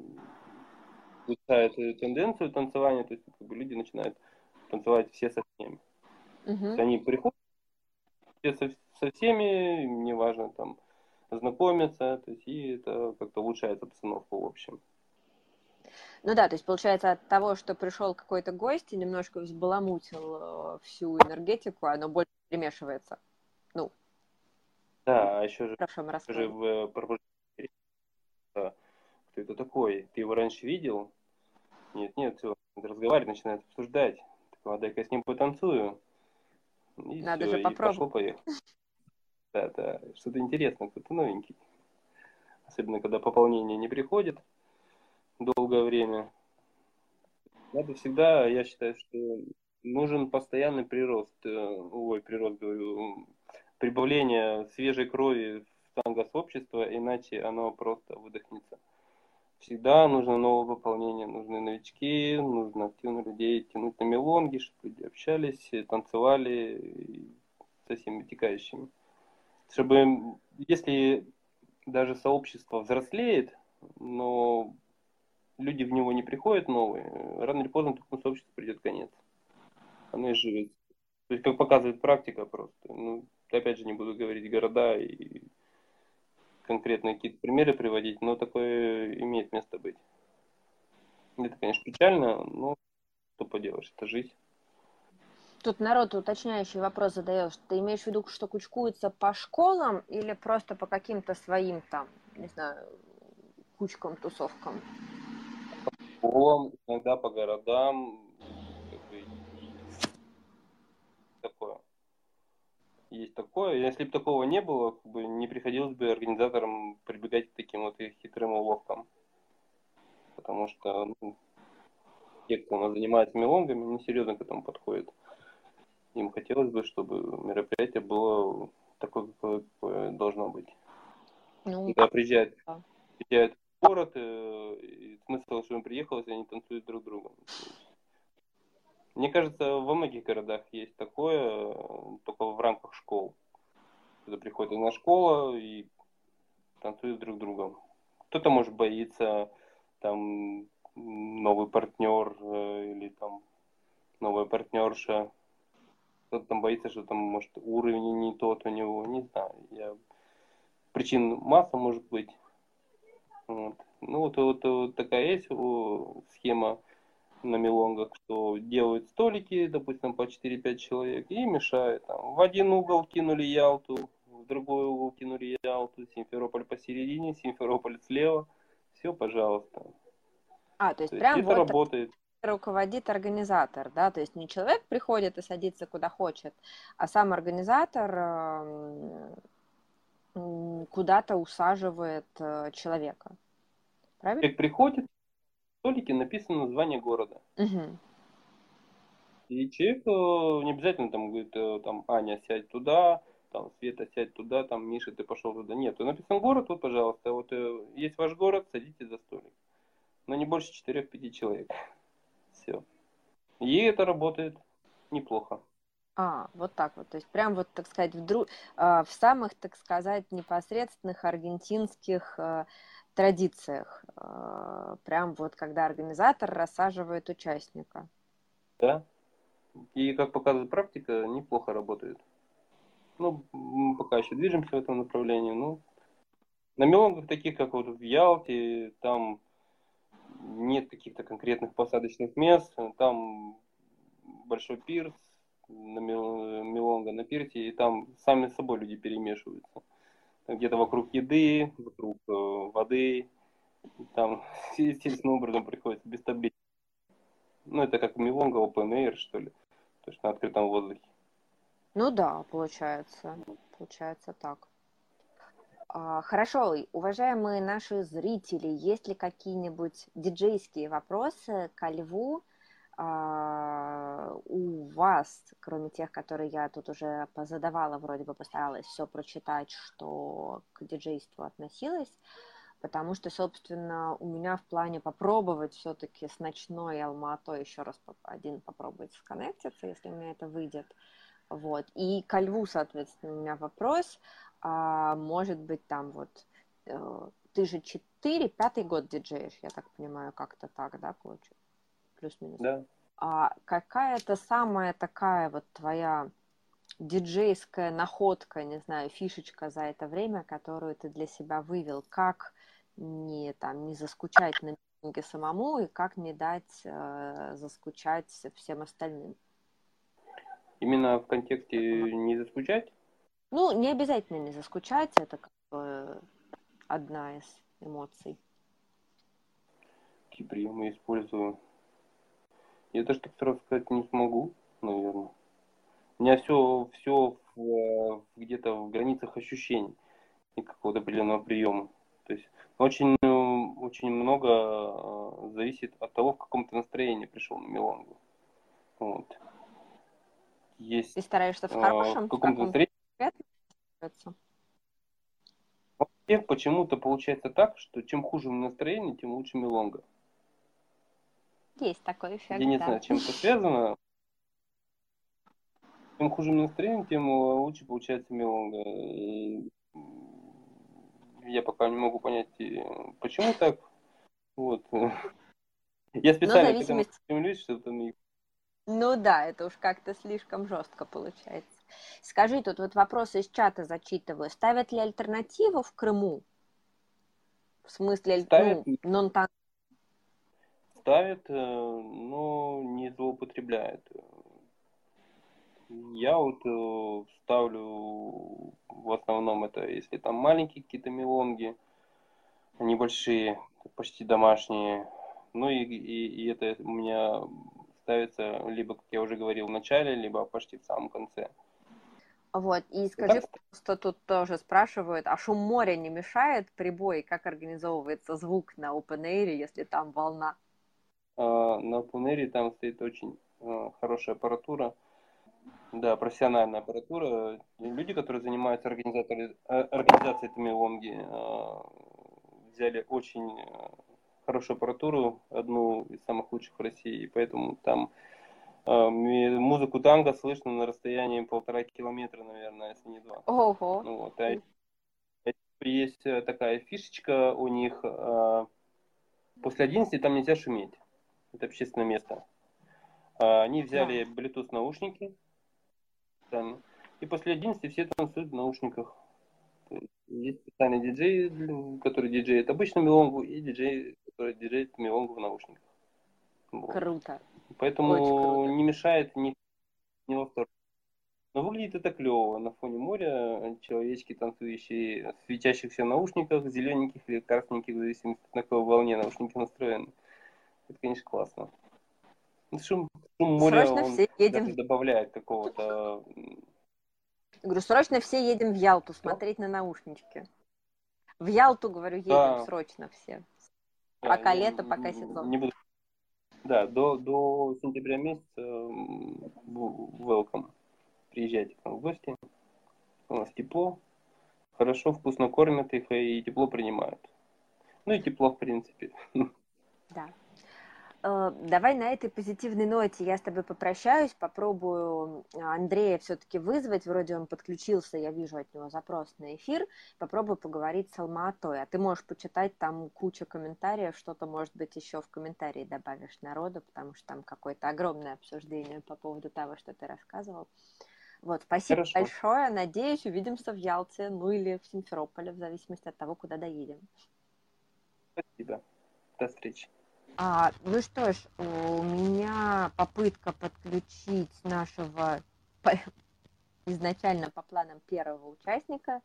эту тенденцию танцевания, то есть как бы люди начинают танцевать все со всеми. То Мгм. есть они приходят все со, со всеми, неважно, там, знакомятся, то есть и это как-то улучшает обстановку в общем. Ну да, то есть получается от того, что пришел какой-то гость и немножко взбаламутил э, всю энергетику, оно больше перемешивается. Ну, Да, а еще же, мы же э, пробуждении, да, кто это такой? Ты его раньше видел? Нет, нет, все, разговаривать, начинает обсуждать. Так, а дай-ка я с ним потанцую. И Надо всё, же и попробовать. пошло-поехало. Да, да, что-то интересное, кто-то новенький. Особенно, когда пополнение не приходит долгое время. Надо всегда, я считаю, что нужен постоянный прирост, э, ой, прирост, говорю, прибавление свежей крови в танго-сообщество, иначе оно просто выдохнется. Всегда нужно новое пополнение, нужны новички, нужно активно людей тянуть на мелонги, чтобы люди общались, танцевали со всеми вытекающими. Чтобы, если даже сообщество взрослеет, но люди в него не приходят новые, рано или поздно такому сообществу придет конец. Оно и живет. То есть, как показывает практика просто. Ну, опять же, не буду говорить города и конкретные какие-то примеры приводить, но такое имеет место быть. Это, конечно, печально, но что поделаешь, это жизнь. Тут народ уточняющий вопрос задает. Ты имеешь в виду, что кучкуются по школам или просто по каким-то своим там, не знаю, кучкам, тусовкам? По школам, иногда по городам, такое. Есть такое. Если бы такого не было, как бы не приходилось бы организаторам прибегать к таким вот хитрым уловкам. Потому что ну, те, кто занимается мелонгами, несерьезно к этому подходят. Им хотелось бы, чтобы мероприятие было такое, какое должно быть. Ну, Когда приезжают, да. приезжают в город, э, и смысл, что им приехалось, они танцуют друг с другом. Мне кажется, во многих городах есть такое, только в рамках школ. Когда приходит одна школа и танцуют друг с другом. Кто-то, может, боится, там, новый партнер э, или там новая партнерша. Кто-то там боится, что там, может, уровень не тот у него, не знаю. Я... Причин масса может быть. Вот. Ну, вот, вот, вот такая есть схема на мелонгах, что делают столики, допустим, по 4-5 человек, и мешают. Там, в один угол кинули Ялту, в другой угол кинули Ялту, Симферополь посередине, Симферополь слева. Все, пожалуйста. А, то есть то прям есть вот это работает. Руководит организатор, да, то есть не человек приходит и садится куда хочет, а сам организатор эм, куда-то усаживает э, человека. Правильно? Человек приходит, столике написано название города. Угу. И человек э, не обязательно там говорит, э, там, Аня, сядь туда, там, Света, сядь туда, там, Миша, ты пошел туда. Нет, написан город, вот, пожалуйста, вот есть ваш город, садитесь за столик. Но не больше 4-5 человек. Все. И это работает неплохо. А, вот так вот. То есть прям вот, так сказать, в, дру... в самых, так сказать, непосредственных аргентинских традициях, э, прям вот когда организатор рассаживает участника. Да. И, как показывает практика, неплохо работает. Ну, мы пока еще движемся в этом направлении. Ну, на мелонгах таких, как вот в Ялте, там нет каких-то конкретных посадочных мест. Там большой пирс на Мелонга на пирте, и там сами собой люди перемешиваются где-то вокруг еды, вокруг э, воды. Там *laughs* естественным образом приходится без таблиц. Ну, это как Милонга Open Air, что ли. То есть на открытом воздухе. Ну да, получается. Получается так. А, хорошо, уважаемые наши зрители, есть ли какие-нибудь диджейские вопросы ко льву? а, у вас, кроме тех, которые я тут уже позадавала, вроде бы постаралась все прочитать, что к диджейству относилось, потому что, собственно, у меня в плане попробовать все-таки с ночной Алмато еще раз один попробовать сконнектиться, если у меня это выйдет. Вот. И ко льву, соответственно, у меня вопрос, а, может быть, там вот, э, ты же 4, пятый год диджеешь, я так понимаю, как-то так, да, получается? плюс-минус. Да. А какая-то самая такая вот твоя диджейская находка, не знаю, фишечка за это время, которую ты для себя вывел, как не там не заскучать на митинге самому и как не дать э, заскучать всем остальным. Именно в контексте не заскучать? Ну, не обязательно не заскучать, это как бы одна из эмоций. Какие приемы использую? Я даже так сразу сказать не смогу, наверное. У меня все, все в, где-то в границах ощущений и какого-то определенного приема. То есть очень, очень много э, зависит от того, в каком ты настроении пришел на Милонгу. Вот. Есть, ты стараешься в хорошем? Э, в каком-то настроении. Почему-то получается так, что чем хуже настроение, тем лучше Милонга. Есть такой эффект, Я не да. знаю, чем это связано. Чем хуже настроение, тем лучше получается мелонга. И я пока не могу понять, почему так. Вот. *laughs* Я специально зависимость... к этому стремлюсь, что-то не... Ну да, это уж как-то слишком жестко получается. Скажи, тут вот вопросы из чата зачитываю. Ставят ли альтернативу в Крыму В смысле, Ставят, ну, нон-танго. ставят, э, но не злоупотребляют. Я вот э, ставлю в основном это, если там маленькие какие-то мелонги, небольшие, почти домашние. Ну и, и, и это у меня ставится либо, как я уже говорил, в начале, либо почти в самом конце. Вот, и скажи, Так. что тут тоже спрашивают, а шум моря не мешает прибой? Как организовывается звук на open air, если там волна? А, На Пунере там стоит очень э, хорошая аппаратура. Да, профессиональная аппаратура. Люди, которые занимаются организаторы- э, организацией этой мелонги, э, взяли очень хорошую аппаратуру, одну из самых лучших в России, и поэтому там музыку танго слышно на расстоянии полтора километра, наверное, если не два. Ого, Ну вот, а есть э, такая фишечка у них, э, после 11 там нельзя шуметь. Это общественное место. А, Они взяли Bluetooth наушники, там, и после 11 все танцуют в наушниках. Есть специальный диджей, который диджеет обычную мелонгу, и диджей, который диджеет мелонгу в наушниках. Вот. круто. Поэтому не мешает ни, ни во втором. Но выглядит это клево. На фоне моря человечки, танцующие в светящихся наушниках, зелененьких или красненьких, в зависимости от на какой волне наушники настроены. Это, конечно, классно. Ну, Шум, шум моря, Срочно он все едем. добавляет какого-то... Говорю, срочно все едем в Ялту смотреть на наушнички. В Ялту, говорю, едем Да. срочно все. да, Пока я лето, пока сезон. Не буду... Да, до, до сентября месяца welcome. Приезжайте к нам в гости. У нас тепло, хорошо, вкусно кормят их и тепло принимают. Ну и тепло, в принципе. Да. Э, Давай на этой позитивной ноте я с тобой попрощаюсь, попробую Андрея все-таки вызвать, вроде он подключился, я вижу от него запрос на эфир, попробую поговорить с Алматой, а ты можешь почитать там куча комментариев, что-то, может быть, еще в комментарии добавишь народу, потому что там какое-то огромное обсуждение по поводу того, что ты рассказывал. Вот, спасибо Хорошо. большое, надеюсь, увидимся в Ялте, ну или в Симферополе, в зависимости от того, куда доедем. Спасибо. До встречи. А, ну что ж, у меня попытка подключить нашего *laughs* изначально по планам первого участника,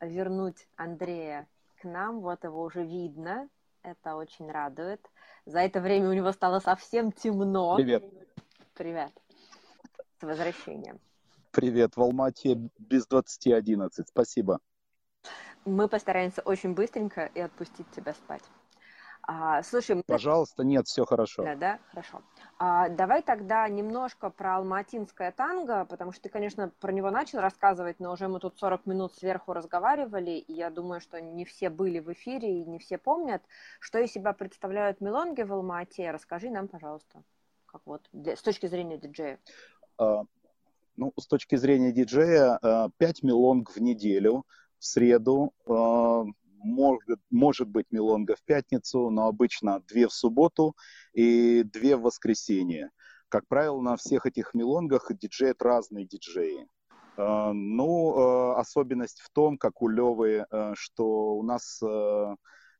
вернуть Андрея к нам. Вот его уже видно. Это очень радует. За это время у него стало совсем темно. Привет. Привет. С возвращением. Привет, в Алмате без 20.11. Спасибо. Мы постараемся очень быстренько и отпустить тебя спать. А, слушай, мы Пожалуйста, нет, все хорошо. Да, да, хорошо. А, давай тогда немножко про алматинское танго, потому что ты, конечно, про него начал рассказывать, но уже мы тут 40 минут сверху разговаривали, и я думаю, что не все были в эфире и не все помнят, что из себя представляют мелонги в Алмате. Расскажи нам, пожалуйста, как вот для- с точки зрения диджея. А, Ну, с точки зрения диджея, а, 5 мелонг в неделю, в среду, а, может, может быть мелонга в пятницу, но обычно 2 в субботу и 2 в воскресенье. Как правило, на всех этих мелонгах диджеют разные диджеи. А, Ну, а, особенность в том, как у Левы, а, что у нас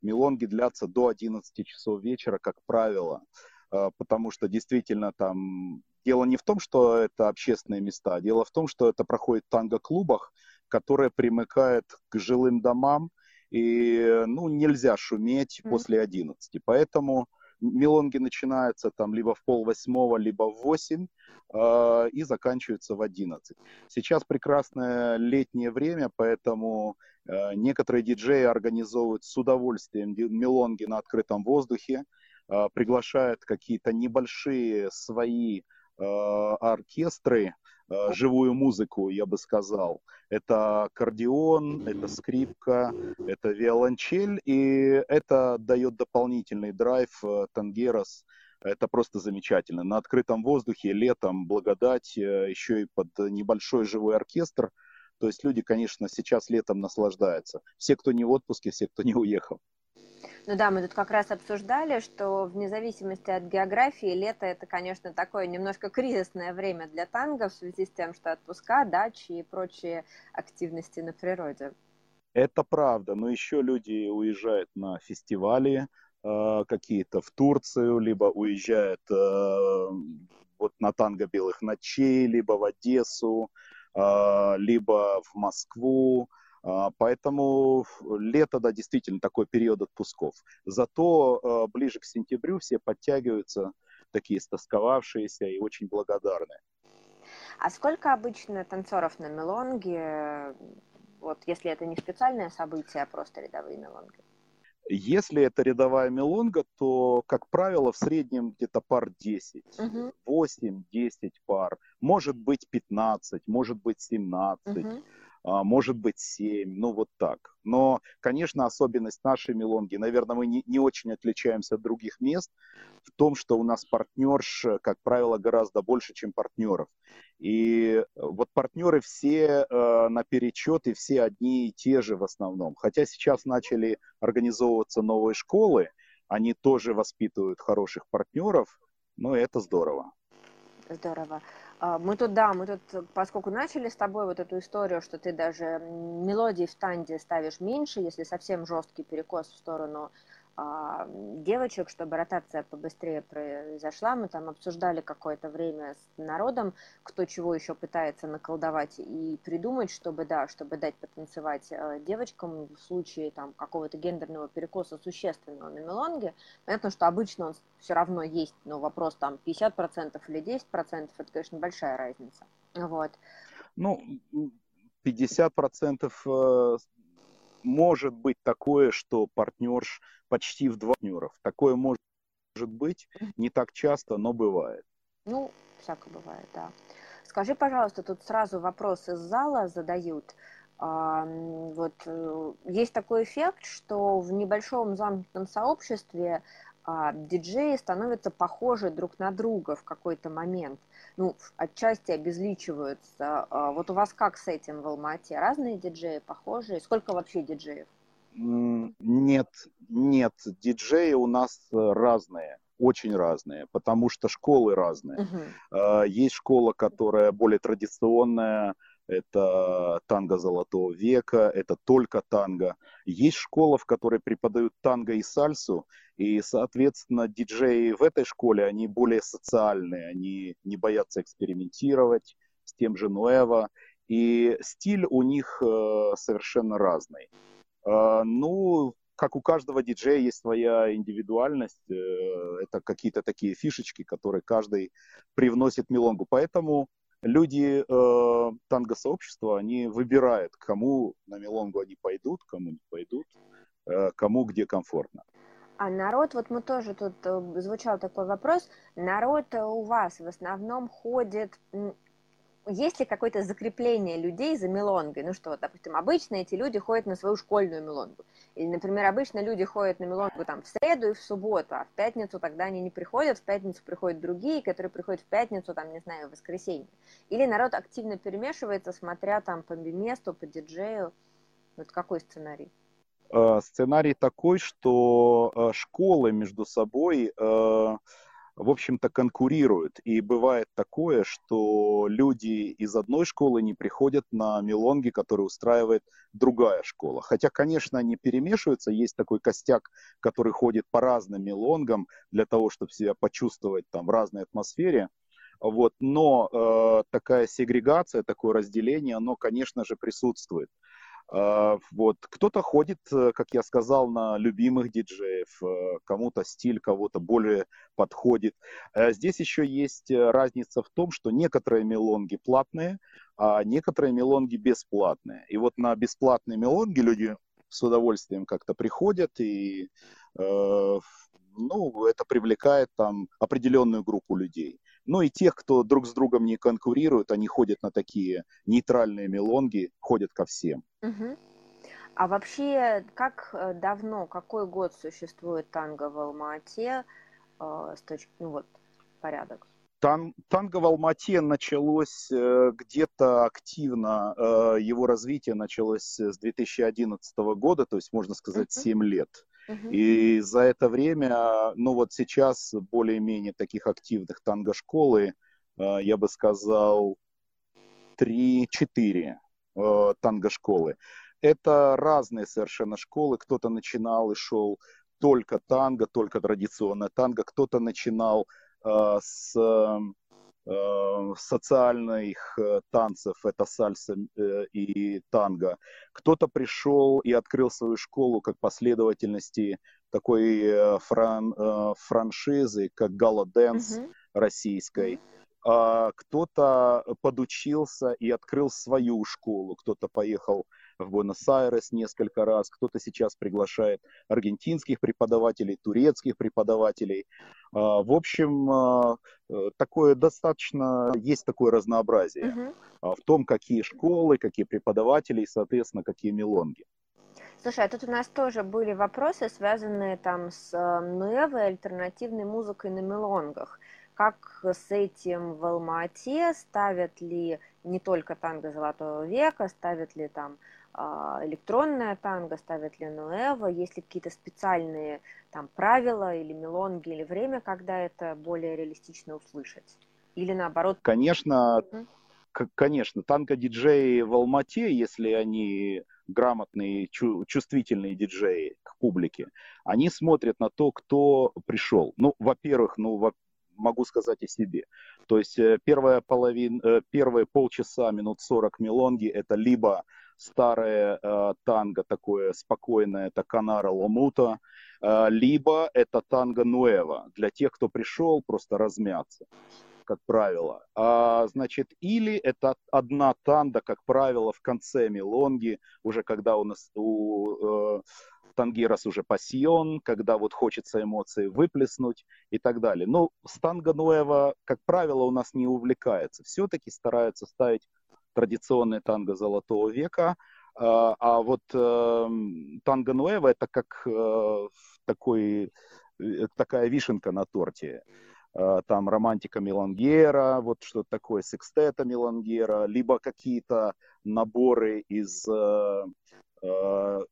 мелонги длятся до 11 часов вечера, как правило, потому что действительно там дело не в том, что это общественные места, дело в том, что это проходит в танго-клубах, которые примыкают к жилым домам, и ну, нельзя шуметь Мгм. после 11. Поэтому мелонги начинаются там либо в пол восьмого, либо в восемь э, и заканчиваются в 11. Сейчас прекрасное летнее время, поэтому э, некоторые диджеи организовывают с удовольствием мелонги на открытом воздухе, э, приглашают какие-то небольшие свои оркестры, э, живую музыку, я бы сказал. Это аккордеон, это скрипка, это виолончель, и это дает дополнительный драйв э, тангерос. Это просто замечательно. На открытом воздухе летом благодать, э, еще и под небольшой живой оркестр. То есть люди, конечно, сейчас летом наслаждаются. Все, кто не в отпуске, все, кто не уехал. Ну да, мы тут как раз обсуждали, что вне зависимости от географии, лето это, конечно, такое немножко кризисное время для танго в связи с тем, что отпуска, дачи и прочие активности на природе. Это правда, но еще люди уезжают на фестивали э, какие-то в Турцию, либо уезжают э, вот на танго белых ночей, либо в Одессу, э, либо в Москву. Э, поэтому лето, да, действительно такой период отпусков. Зато э, ближе к сентябрю все подтягиваются, такие стосковавшиеся и очень благодарные. А сколько обычно танцоров на мелонге вот если это не специальное событие, а просто рядовые мелонги? Если это рядовая мелонга, то, как правило, в среднем где-то пар 10, угу. 8-10 пар, может быть 15, может быть 17. Угу. А, может быть 7, ну вот так. Но, конечно, особенность нашей мелонги, наверное, мы не, не очень отличаемся от других мест в том, что у нас партнерш, как правило, гораздо больше, чем партнеров. И вот партнеры все э, наперечет и все одни и те же в основном. Хотя сейчас начали организовываться новые школы, они тоже воспитывают хороших партнеров, но это здорово. Здорово. А, мы тут, да, мы тут, поскольку начали с тобой вот эту историю, что ты даже мелодии в танде ставишь меньше, если совсем жесткий перекос в сторону девочек, чтобы ротация побыстрее произошла. Мы там обсуждали какое-то время с народом, кто чего еще пытается наколдовать и придумать, чтобы, да, чтобы дать потанцевать э, девочкам в случае там какого-то гендерного перекоса существенного на мелонге. Понятно, что обычно он все равно есть, но вопрос там 50% или 10%, это, конечно, большая разница. Вот. Ну, 50% может быть такое, что партнерш почти в два партнеров. Такое может быть не так часто, но бывает. Ну, всяко бывает, да. Скажи, пожалуйста, тут сразу вопрос из зала задают. А, вот э, есть такой эффект, что в небольшом замкнутом сообществе диджеи становятся похожи друг на друга в какой-то момент. Ну, отчасти обезличиваются. А, вот у вас как с этим в Алмате? Разные диджеи похожие? Сколько вообще диджеев? Нет, нет, диджеи у нас э, разные очень разные, потому что школы разные. Uh-huh. Есть школа, которая более традиционная, это танго золотого века, это только танго. Есть школа, в которой преподают танго и сальсу, и, соответственно, диджеи в этой школе, они более социальные, они не боятся экспериментировать с тем же Нуэво, и стиль у них э, совершенно разный. Э, ну, как у каждого диджея есть своя индивидуальность, э, это какие-то такие фишечки, которые каждый привносит мелонгу. Поэтому люди э, танго-сообщества, они выбирают, кому на мелонгу они пойдут, кому не пойдут, э, кому где комфортно. А народ, вот мы тоже тут э, звучал такой вопрос, народ у вас в основном ходит есть ли какое-то закрепление людей за мелонгой? Ну что, допустим, обычно эти люди ходят на свою школьную мелонгу. Или, например, обычно люди ходят на мелонгу там в среду и в субботу, а в пятницу тогда они не приходят, в пятницу приходят другие, которые приходят в пятницу, там, не знаю, в воскресенье. Или народ активно перемешивается, смотря там по месту, по диджею. Вот какой сценарий? Э, сценарий такой, что э, школы между собой э, в общем-то, конкурируют. И бывает такое, что люди из одной школы не приходят на мелонги, которые устраивает другая школа. Хотя, конечно, они перемешиваются. Есть такой костяк, который ходит по разным мелонгам для того, чтобы себя почувствовать там в разной атмосфере. Вот. Но э, такая сегрегация, такое разделение, оно, конечно же, присутствует. А, вот. Кто-то ходит, э, как я сказал, на любимых диджеев, э, кому-то стиль кого-то более подходит. Э, здесь еще есть разница в том, что некоторые мелонги платные, а некоторые мелонги бесплатные. И вот на бесплатные мелонги люди с удовольствием как-то приходят и ну, это привлекает там определенную группу людей. Ну и тех, кто друг с другом не конкурирует, они ходят на такие нейтральные мелонги, ходят ко всем. Угу. А вообще, как э, давно, какой год существует танго в Алмате э, с точки, ну вот, порядок? Тан, танго в Алмате началось э, где-то активно, э, его развитие началось с 2011 года, то есть, можно сказать, uh-huh. 7 лет. И за это время, ну вот сейчас более-менее таких активных танго-школы, э, я бы сказал, 3-4 э, танго-школы. это разные совершенно школы. Кто-то начинал и шел только танго, только традиционная танго. Кто-то начинал э, с социальных э, танцев, это сальса э, и танго. Кто-то пришел и открыл свою школу как последовательности такой э, фран, э, франшизы, как Гала Дэнс mm-hmm. российской. А кто-то подучился и открыл свою школу, кто-то поехал в Буэнос-Айрес несколько раз, кто-то сейчас приглашает аргентинских преподавателей, турецких преподавателей. А, в общем, а, э, такое достаточно, есть такое разнообразие uh-huh. в том, какие школы, какие преподаватели и, соответственно, какие мелонги. Слушай, а тут у нас тоже были вопросы, связанные там с э, новой альтернативной музыкой на мелонгах как с этим в Алма-Ате, ставят ли не только танго Золотого века, ставят ли там электронная танго, ставят ли нуэва, есть ли какие-то специальные там правила или мелонги, или время, когда это более реалистично услышать? Или наоборот? Конечно, mm-hmm. конечно, танго-диджеи в Алмате, если они грамотные, чувствительные диджеи к публике, они смотрят на то, кто пришел. Ну, во-первых, ну, могу сказать о себе. То есть э, первая половина, э, первые полчаса, минут 40 мелонги, это либо старое э, танго такое спокойное, это Канара Ломута, э, либо это танго Нуэва, для тех, кто пришел просто размяться как правило. А, значит, или это одна танда, как правило, в конце мелонги, уже когда у нас у э, тангирос уже пассион, когда вот хочется эмоции выплеснуть и так далее. Но станга Нуэва, как правило, у нас не увлекается. Все-таки стараются ставить традиционные танго золотого века, а, а вот э, танго Нуэва это как э, такой, э, такая вишенка на торте там романтика Мелангера, вот что-то такое, секстета Мелангера, либо какие-то наборы из э,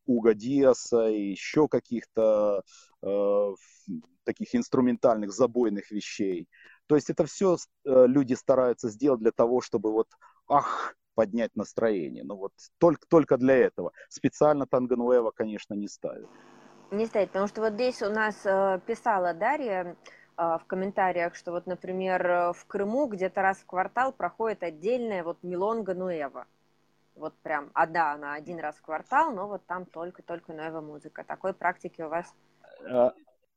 Уга Диаса и еще каких-то э, таких инструментальных забойных вещей. То есть это все э, люди стараются сделать для того, чтобы вот, ах, поднять настроение. Ну вот только, только для этого. Специально Тангануэва, конечно, не ставит. Не ставит, потому что вот здесь у нас э, писала Дарья э, в комментариях, что вот, например, в Крыму где-то раз в квартал проходит отдельная вот Милонга Нуэва вот прям, а да, она один раз в квартал, но вот там только-только новая музыка. Такой практики у вас? Э,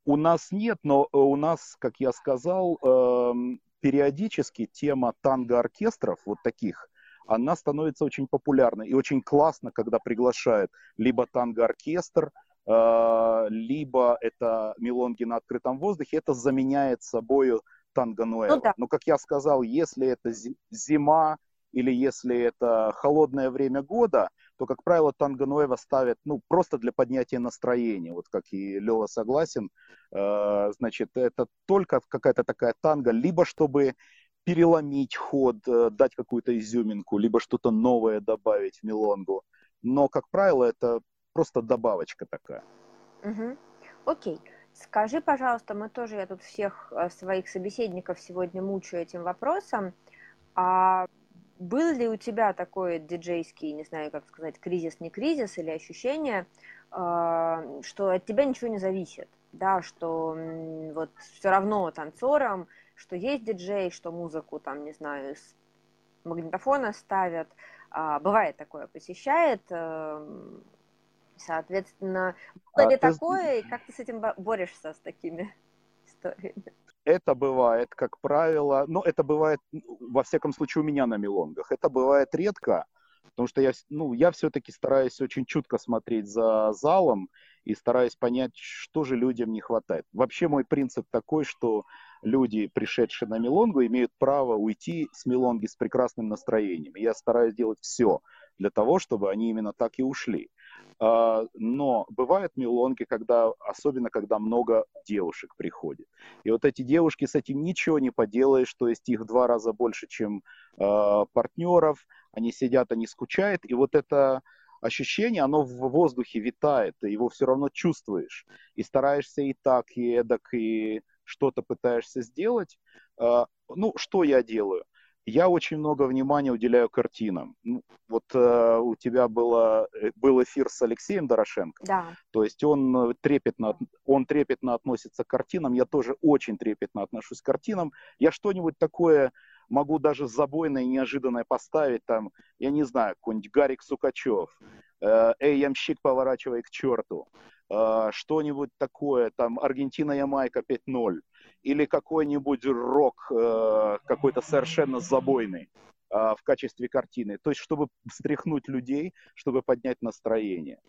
у нас нет, но э, у нас, как я сказал, эм, периодически тема танго-оркестров, вот таких, она становится очень популярной и очень классно, когда приглашают либо танго-оркестр, э, либо это мелонги на открытом воздухе, это заменяет собой танго. Ну, да. Но, как я сказал, если это зима, или если это холодное время года, то, как правило, танго Нуэва ставят, ну, просто для поднятия настроения. Вот как и Лева согласен, э, значит, это только какая-то такая танго, либо чтобы переломить ход, э, дать какую-то изюминку, либо что-то новое добавить в мелонгу. Но, как правило, это просто добавочка такая. Угу. Окей. Скажи, пожалуйста, мы тоже, я тут всех э, своих собеседников сегодня мучаю этим вопросом. А был ли у тебя такой диджейский, не знаю, как сказать, кризис, не кризис, или ощущение, а, что от тебя ничего не зависит, да, что вот все равно танцорам, что есть диджей, что музыку там, не знаю, с магнитофона ставят, а, бывает такое, посещает, эм, соответственно, было а, ли ты... такое, и как ты с этим борешься, с такими *laughs* историями? Это бывает, как правило, но это бывает, во всяком случае, у меня на мелонгах. Это бывает редко, потому что я, ну, я все-таки стараюсь очень чутко смотреть за залом и стараюсь понять, что же людям не хватает. Вообще мой принцип такой, что люди, пришедшие на мелонгу, имеют право уйти с мелонги с прекрасным настроением. я стараюсь делать все для того, чтобы они именно так и ушли. А, но бывают мелонки, когда, особенно когда много девушек приходит. И вот эти девушки с этим ничего не поделаешь, то есть их два раза больше, чем э, партнеров, они сидят, они скучают, и вот это ощущение, оно в воздухе витает, ты его все равно чувствуешь, и стараешься и так, и эдак, и что-то пытаешься сделать. Э, ну, что я делаю? Я очень много внимания уделяю картинам. Ну, вот э, у тебя было, э, был эфир с Алексеем Дорошенко. Да. То есть он трепетно, он трепетно относится к картинам. Я тоже очень трепетно отношусь к картинам. Я что-нибудь такое могу даже забойное, неожиданное поставить. Там, я не знаю, какой-нибудь Гарик Сукачев. Э, Эй, ямщик, поворачивай к черту. Э, что-нибудь такое, там, Аргентина-Ямайка 5-0 или какой-нибудь рок э, какой-то совершенно забойный в качестве картины. То есть, чтобы встряхнуть людей, чтобы поднять настроение.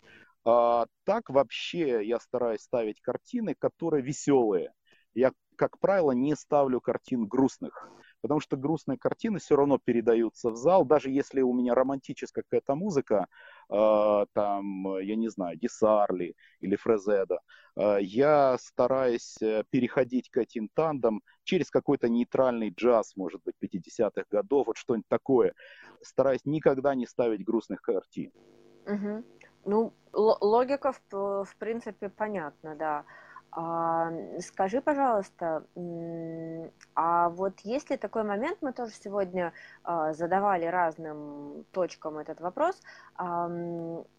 А, так вообще я стараюсь ставить картины, которые веселые. Я, как правило, не ставлю картин грустных потому что грустные картины все равно передаются в зал, даже если у меня романтическая какая-то музыка, э, там, я не знаю, Десарли или Фрезеда, э, я стараюсь э, переходить к этим тандам через какой-то нейтральный джаз, может быть, 50-х годов, вот что-нибудь такое. Стараюсь никогда не ставить грустных картин. Угу. Ну, логика, в, в принципе, понятна, да. А, скажи, пожалуйста, а вот есть ли такой момент, мы тоже сегодня а, задавали разным точкам этот вопрос, а,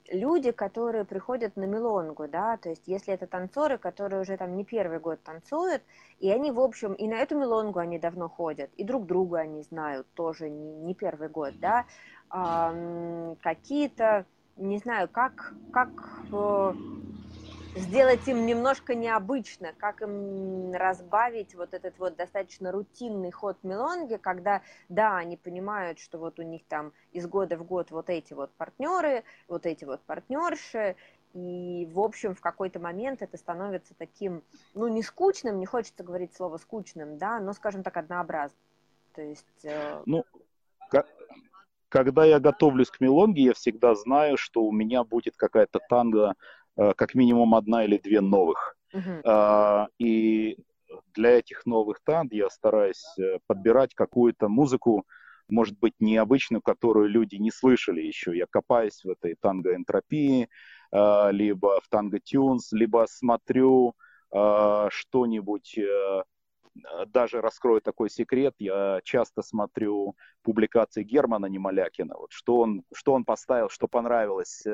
люди, которые приходят на мелонгу, да, то есть если это танцоры, которые уже там не первый год танцуют, и они, в общем, и на эту мелонгу они давно ходят, и друг друга они знают тоже не, не первый год, да, какие-то, не знаю, как, как э, сделать им немножко необычно, как им разбавить вот этот вот достаточно рутинный ход мелонги, когда, да, они понимают, что вот у них там из года в год вот эти вот партнеры, вот эти вот партнерши, и, в общем, в какой-то момент это становится таким, ну, не скучным, не хочется говорить слово скучным, да, но, скажем так, однообразным. То есть... Э... Ну, когда я готовлюсь к мелонге, я всегда знаю, что у меня будет какая-то танго как минимум одна или две новых. Uh-huh. И для этих новых танд я стараюсь э, подбирать какую-то музыку, может быть, необычную, которую люди не слышали еще. Я копаюсь в этой танго-энтропии, э, либо в танго-тюнс, либо смотрю что-нибудь, даже раскрою такой секрет, я часто смотрю публикации Германа Немолякина, вот что он, что он поставил, что понравилось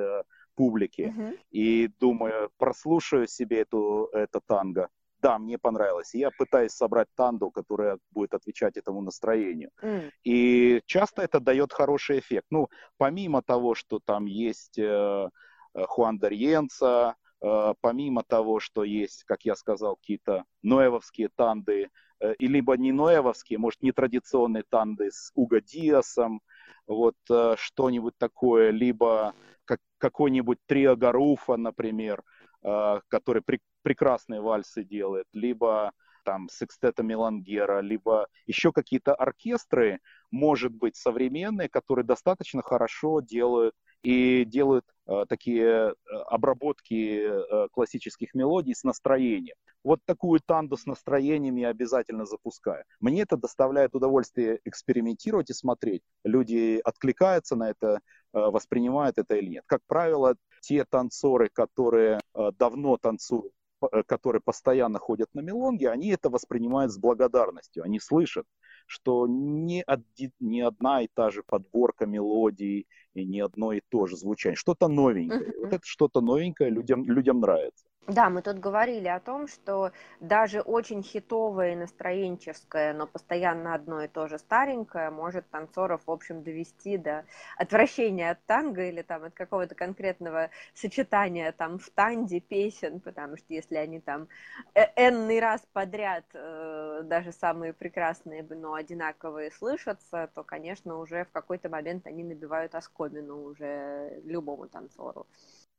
публики. Uh-huh. И думаю, прослушаю себе эту, это танго. Да, мне понравилось. Я пытаюсь собрать танду, которая будет отвечать этому настроению. Mm. И часто это дает хороший эффект. Ну, помимо того, что там есть э, э Хуан Дарьенца, э, помимо того, что есть, как я сказал, какие-то ноевовские танды, э, и либо не ноевовские, может, нетрадиционные танды с Уго Диасом, вот э, что-нибудь такое, либо как, какой-нибудь трио Гаруфа, например, э, который при, прекрасные вальсы делает, либо там секстета Мелангера, либо еще какие-то оркестры, может быть, современные, которые достаточно хорошо делают и делают э, такие э, обработки э, классических мелодий с настроением. Вот такую танду с настроением я обязательно запускаю. Мне это доставляет удовольствие экспериментировать и смотреть. Люди откликаются на это, воспринимают это или нет. Как правило, те танцоры, которые э, давно танцуют, э, которые постоянно ходят на мелонги, они это воспринимают с благодарностью. Они слышат, что не, один, не одна и та же подборка мелодий и не одно и то же звучание. Что-то новенькое. Uh-huh. Вот это что-то новенькое людям, людям нравится. Да, мы тут говорили о том, что даже очень хитовое и настроенческое, но постоянно одно и то же старенькое может танцоров, в общем, довести до отвращения от танго или там от какого-то конкретного сочетания там в танде песен, потому что если они там э, энный раз подряд, э, даже самые прекрасные, но одинаковые слышатся, то, конечно, уже в какой-то момент они набивают оскомину уже любому танцору.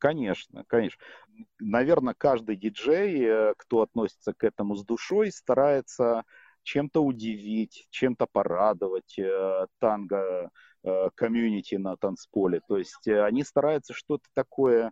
Конечно, конечно. Наверное, каждый диджей, э, кто относится к этому с душой, старается чем-то удивить, чем-то порадовать э, танго э, комьюнити на танцполе. То есть они стараются что-то такое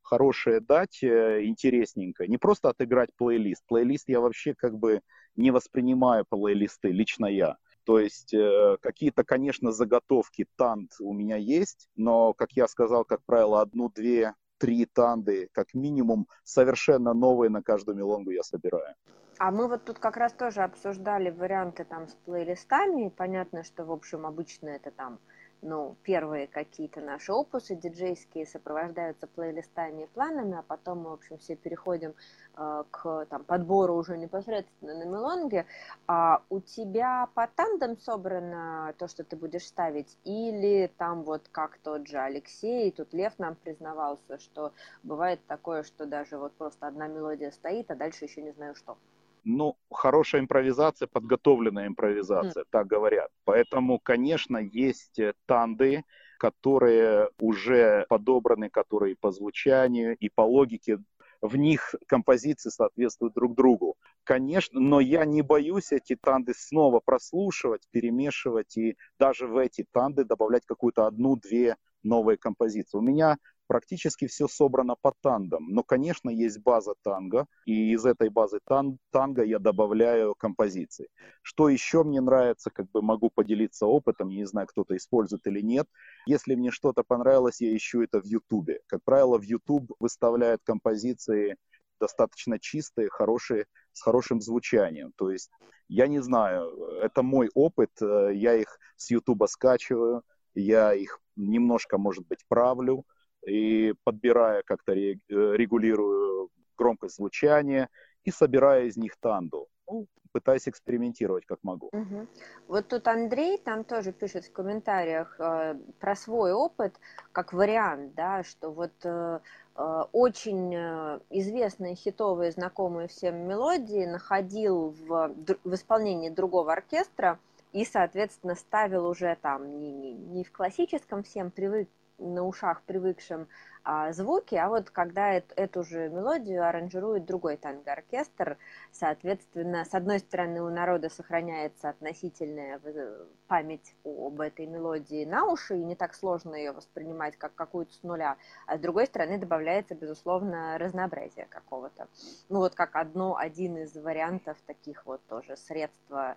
хорошее дать, интересненькое. Не просто отыграть плейлист. Плейлист я вообще как бы не воспринимаю плейлисты, лично я. То есть э, какие-то, конечно, заготовки тант у меня есть, но, как я сказал, как правило, одну-две три танды, как минимум, совершенно новые на каждую мелонгу я собираю. А мы вот тут как раз тоже обсуждали варианты там с плейлистами. Понятно, что, в общем, обычно это там ну, первые какие-то наши опусы диджейские сопровождаются плейлистами и планами, а потом мы, в общем, все переходим э, к там, подбору уже непосредственно на мелонге. А у тебя по тандем собрано то, что ты будешь ставить, или там вот как тот же Алексей, тут Лев нам признавался, что бывает такое, что даже вот просто одна мелодия стоит, а дальше еще не знаю что. Ну, хорошая импровизация, подготовленная импровизация, mm. так говорят. Поэтому, конечно, есть э, танды, которые уже подобраны, которые по звучанию и по логике в них композиции соответствуют друг другу. Конечно, но я не боюсь эти танды снова прослушивать, перемешивать и даже в эти танды добавлять какую-то одну-две новые композиции. У меня практически все собрано по тандам. Но, конечно, есть база танго, и из этой базы тан танго я добавляю композиции. Что еще мне нравится, как бы могу поделиться опытом, не знаю, кто-то использует или нет. Если мне что-то понравилось, я ищу это в Ютубе. Как правило, в Ютуб выставляют композиции достаточно чистые, хорошие, с хорошим звучанием. То есть, я не знаю, это мой опыт, э, я их с Ютуба скачиваю, я их немножко, может быть, правлю, и подбирая как-то э, регулирую громкость звучания и собирая из них танду. Ну, пытаюсь экспериментировать как могу. Угу. Вот тут Андрей там тоже пишет в комментариях э, про свой опыт как вариант, да, что вот э, э очень э, известные хитовые, знакомые всем мелодии находил в, в исполнении другого оркестра и, соответственно, ставил уже там не, не, не в классическом всем привык на ушах привыкшим а, звуки, а вот когда это, эту же мелодию аранжирует другой танго-оркестр, соответственно, с одной стороны у народа сохраняется относительная э, память об этой мелодии на уши, и не так сложно ее воспринимать как какую-то с нуля, а с другой стороны добавляется, безусловно, разнообразие какого-то. Ну вот как одно, один из вариантов таких вот тоже средства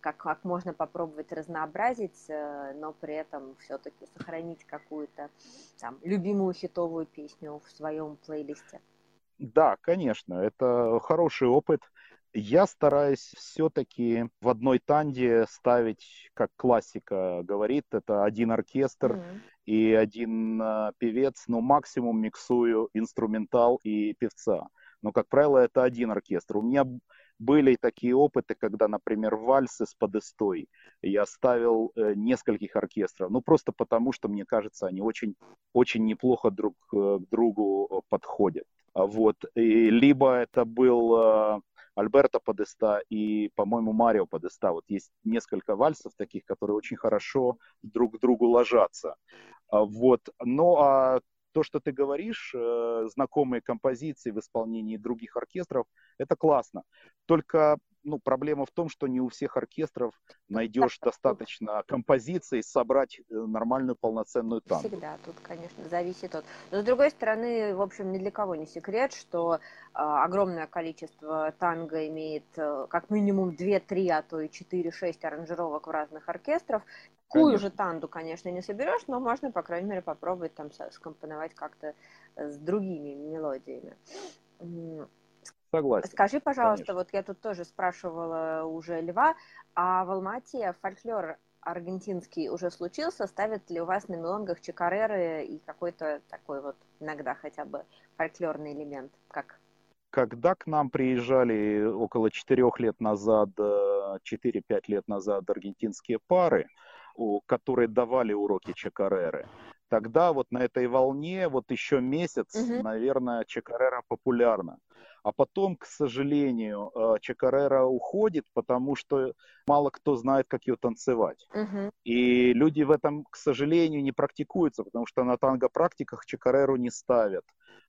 как, как можно попробовать разнообразить, э, но при этом все-таки сохранить какую-то там любимую хитовую песню в своем плейлисте. Да, конечно, это хороший опыт. Я стараюсь все-таки в одной танде ставить, как классика говорит, это один оркестр mm-hmm. и один э, певец, но максимум миксую инструментал и певца. Но, как правило, это один оркестр. У меня были такие опыты, когда, например, вальсы с подестой я ставил э, нескольких оркестров, ну просто потому, что мне кажется, они очень, очень неплохо друг э, к другу подходят. А вот. И либо это был э, Альберто Подеста и, по-моему, Марио Подеста. Вот есть несколько вальсов таких, которые очень хорошо друг к другу ложатся. А вот. Но а то, что ты говоришь, э, знакомые композиции в исполнении других оркестров, это классно. Только ну, проблема в том, что не у всех оркестров найдешь достаточно композиций собрать э, нормальную полноценную танго. Всегда тут, конечно, зависит от... Но, с другой стороны, в общем, ни для кого не секрет, что э, огромное количество танго имеет э, как минимум 2-3, а то и 4-6 аранжировок в разных оркестрах. Такую же танду, конечно, не соберешь, но можно, по крайней мере, попробовать там скомпоновать как-то с другими мелодиями. Согласен. Скажи, пожалуйста, конечно. вот я тут тоже спрашивала уже Льва, а в Алмате фольклор аргентинский уже случился? Ставят ли у вас на мелонгах чекареры и какой-то такой вот иногда хотя бы фольклорный элемент? Как? Когда к нам приезжали около четырех лет назад, 4-5 э, лет назад аргентинские пары, которые давали уроки чекареры, тогда вот на этой волне вот еще месяц, угу. наверное, чекарера популярна. А потом, к сожалению, э, Чакарера уходит, потому что мало кто знает, как ее танцевать. Uh-huh. И люди в этом, к сожалению, не практикуются, потому что на танго-практиках Чакареру не ставят.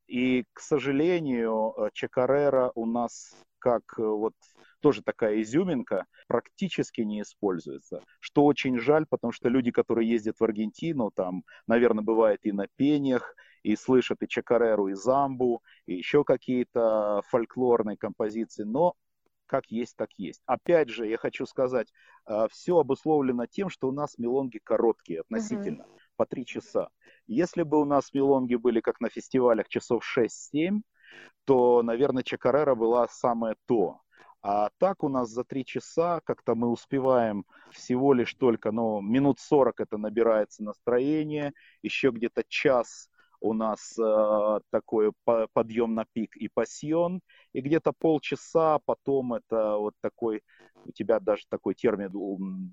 И, к сожалению, э, Чакарера у нас как э, вот тоже такая изюминка, практически не используется. Что очень жаль, потому что люди, которые ездят в Аргентину, там, наверное, бывает и на пениях, и слышат и чакареру, и замбу, и еще какие-то фольклорные композиции, но как есть, так есть. Опять же, я хочу сказать, э, все обусловлено тем, что у нас мелонги короткие относительно, uh-huh. по три часа. Если бы у нас мелонги были как на фестивалях часов 6-7, то, наверное, Чакарера была самое то. А так у нас за три часа как-то мы успеваем всего лишь только, ну, минут 40 это набирается настроение, еще где-то час у нас э, такой подъем на пик и пассион, и где-то полчаса потом это вот такой, у тебя даже такой термин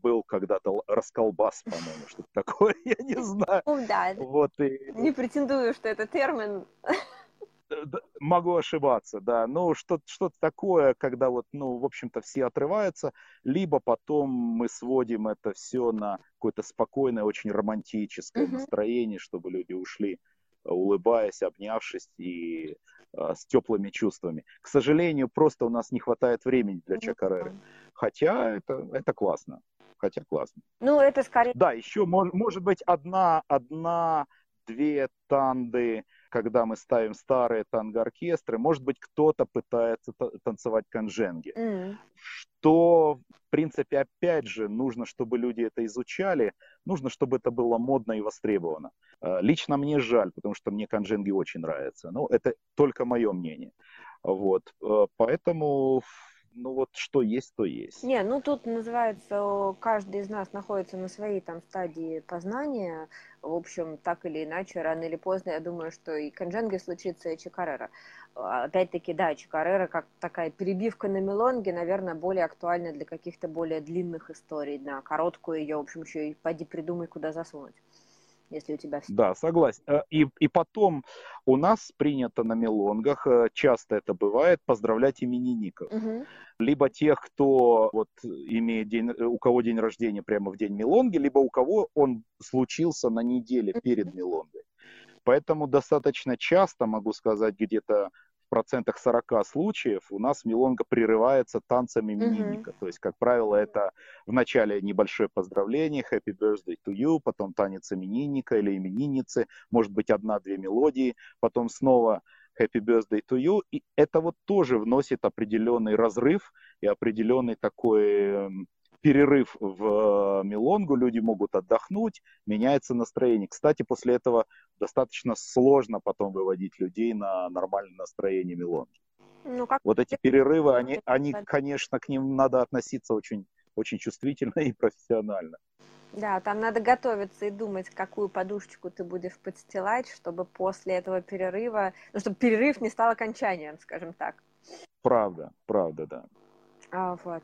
был когда-то расколбас, по-моему, что-то такое, *laughs* я не знаю. Ну да, вот, и... не претендую, что это термин. Могу ошибаться, да. Ну, что-то что такое, когда вот, ну, в общем-то, все отрываются, либо потом мы сводим это все на какое-то спокойное, очень романтическое mm-hmm. настроение, чтобы люди ушли, улыбаясь, обнявшись и э, с теплыми чувствами. К сожалению, просто у нас не хватает времени для Чакареры. Хотя это, это классно. Хотя классно. Ну, это скорее... Да, еще мож, может быть одна, одна, две танды, когда мы ставим старые танго-оркестры, может быть, кто-то пытается танцевать канженги. Mm. Что, в принципе, опять же, нужно, чтобы люди это изучали, нужно, чтобы это было модно и востребовано. Э, лично мне жаль, потому что мне канженги очень нравятся. Но это только мое мнение. Вот. Э, поэтому ну вот что есть, то есть. Не, ну тут называется, каждый из нас находится на своей там стадии познания, в общем, так или иначе, рано или поздно, я думаю, что и Канджанги случится, и Чикарера. Опять-таки, да, Чикарера как такая перебивка на мелонге, наверное, более актуальна для каких-то более длинных историй. На короткую ее, в общем, еще и поди придумай, куда засунуть если у тебя все. Да, согласен. Э, и, и потом у нас принято на мелонгах, э, часто это бывает, поздравлять именинников. Угу. Либо тех, кто вот имеет день, э, у кого день рождения прямо в день мелонги, либо у кого он случился на неделе перед мелонгой. Поэтому достаточно часто, могу сказать, где-то процентах 40 случаев у нас мелонга прерывается танцами именинника. Mm-hmm. То есть, как правило, это в начале небольшое поздравление, happy birthday to you, потом танец именинника или именинницы, может быть, одна-две мелодии, потом снова happy birthday to you. И это вот тоже вносит определенный разрыв и определенный такой эм, перерыв в э, мелонгу, люди могут отдохнуть, меняется настроение. Кстати, после этого достаточно сложно потом выводить людей на нормальное настроение мелонги. Ну, как... Вот эти перерывы, они, они, конечно, к ним надо относиться очень, очень чувствительно *laughs* и профессионально. Да, там надо готовиться и думать, какую подушечку ты будешь подстилать, чтобы после этого перерыва, ну, чтобы перерыв не стал окончанием, скажем так. Правда, правда, да. А, вот.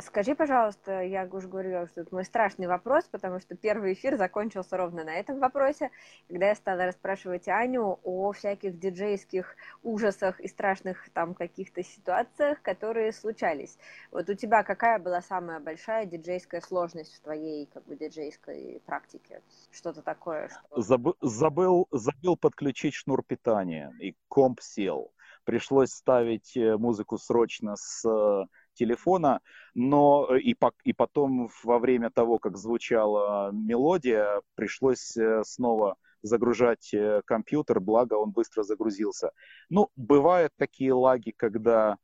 Скажи, пожалуйста, я уже говорила, что это мой страшный вопрос, потому что первый эфир закончился ровно на этом вопросе, когда я стала расспрашивать Аню о всяких диджейских ужасах и страшных там каких-то ситуациях, которые случались. Вот у тебя какая была самая большая диджейская сложность в твоей как бы диджейской практике? Что-то такое? Что... Забыл, забыл, забыл подключить шнур питания, и комп сел. Пришлось ставить э, музыку срочно с э, телефона, но э, и, по, и потом во время того, как звучала мелодия, пришлось э, снова загружать э, компьютер, благо он быстро загрузился. Ну, бывают такие лаги, когда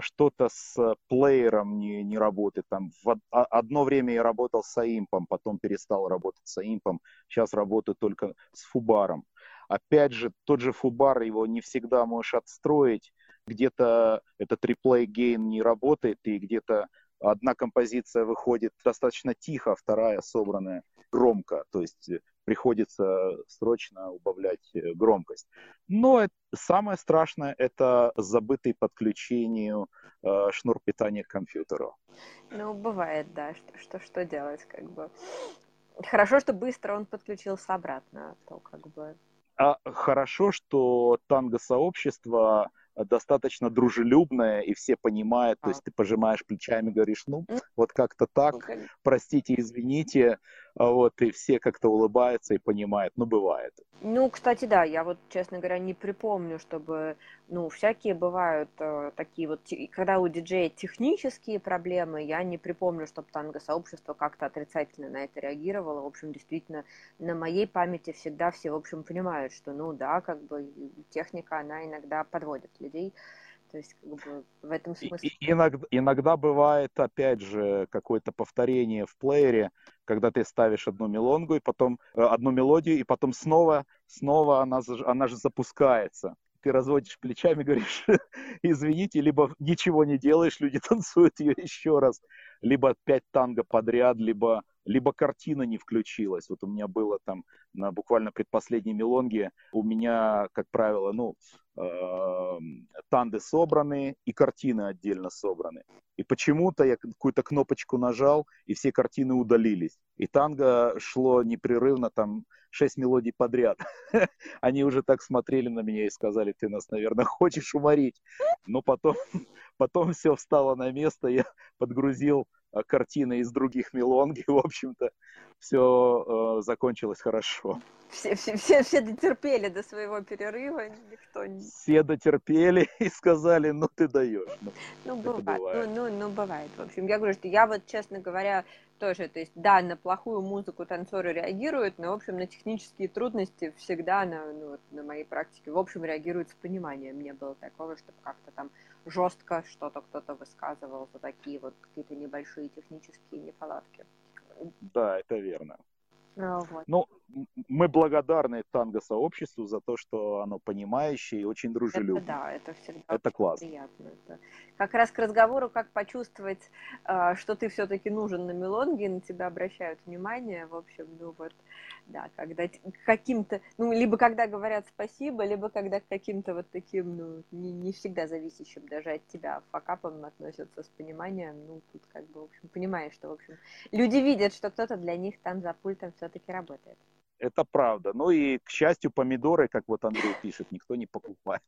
что-то с плеером не, не работает. Там в одно время я работал с аимпом, потом перестал работать с аимпом, сейчас работаю только с фубаром. Опять же, тот же фубар, его не всегда можешь отстроить, где-то этот реплей гейн не работает, и где-то одна композиция выходит достаточно тихо, а вторая собранная громко, то есть э, приходится срочно убавлять э, громкость. Но самое страшное это забытый подключению э, шнур питания к компьютеру. Ну, бывает, да, что, что, что делать, как бы. Хорошо, что быстро он подключился обратно, а то как бы... А хорошо, что танго-сообщество достаточно дружелюбная, и все понимают, то есть ты пожимаешь плечами, говоришь, ну, вот как-то так, простите, извините, а вот, и все как-то улыбаются и понимают, ну, бывает. Ну, кстати, да, я вот, честно говоря, не припомню, чтобы, ну, всякие бывают э, такие вот, когда у диджея технические проблемы, я не припомню, чтобы танго-сообщество как-то отрицательно на это реагировало. В общем, действительно, на моей памяти всегда все, в общем, понимают, что, ну, да, как бы техника, она иногда подводит людей. То есть, как бы, в этом смысле... И, иногда, иногда бывает, опять же, какое-то повторение в плеере, когда ты ставишь одну мелонгу, и потом э, одну мелодию, и потом снова, снова она, она же запускается. ты разводишь плечами, *laughs* говоришь, извините, либо ничего не делаешь, люди танцуют ее еще раз, либо пять танго подряд, либо, либо картина не включилась. Вот у меня было там на буквально предпоследней мелонге, у меня, как правило, ну, э, танды собраны и картины отдельно собраны. И почему-то я какую-то кнопочку нажал, и все картины удалились. И танго шло непрерывно, там, шесть мелодий подряд. *laughs* Они уже так смотрели на меня и сказали, ты нас, наверное, хочешь уморить. Но потом, потом все встало на место, я *laughs* подгрузил а, картины из других мелонг, и, *laughs* в общем-то, все э, закончилось хорошо. Все, все, все, все дотерпели до своего перерыва, никто не... Все дотерпели *laughs* и сказали, ну ты даешь. Ну, ну бывает, бывает. Ну, ну, ну бывает. В общем, я говорю, что я вот, честно говоря, тоже, то есть, да, на плохую музыку танцоры реагируют, но, в общем, на технические трудности всегда на, ну, вот, на моей практике, в общем, реагируют с пониманием. Не было такого, чтобы как-то там жестко что-то кто-то высказывал за такие вот какие-то небольшие технические неполадки. Да, это верно. А, вот. Ну, мы благодарны танго-сообществу за то, что оно понимающее и очень дружелюбное. Это, да, это всегда это классно. приятно. Это как раз к разговору, как почувствовать, а, что ты все-таки нужен на мелонге, на тебя обращают внимание. В общем, ну вот, да, когда каким-то, ну, либо когда говорят спасибо, либо когда к каким-то вот таким, ну, не, не всегда зависящим даже от тебя факапам относятся с пониманием. Ну, тут как бы, в общем, понимаешь, что, в общем, люди видят, что кто-то для них там за пультом все-таки работает. Это правда. Ну и, к счастью, помидоры, как вот Андрей пишет, никто не покупает.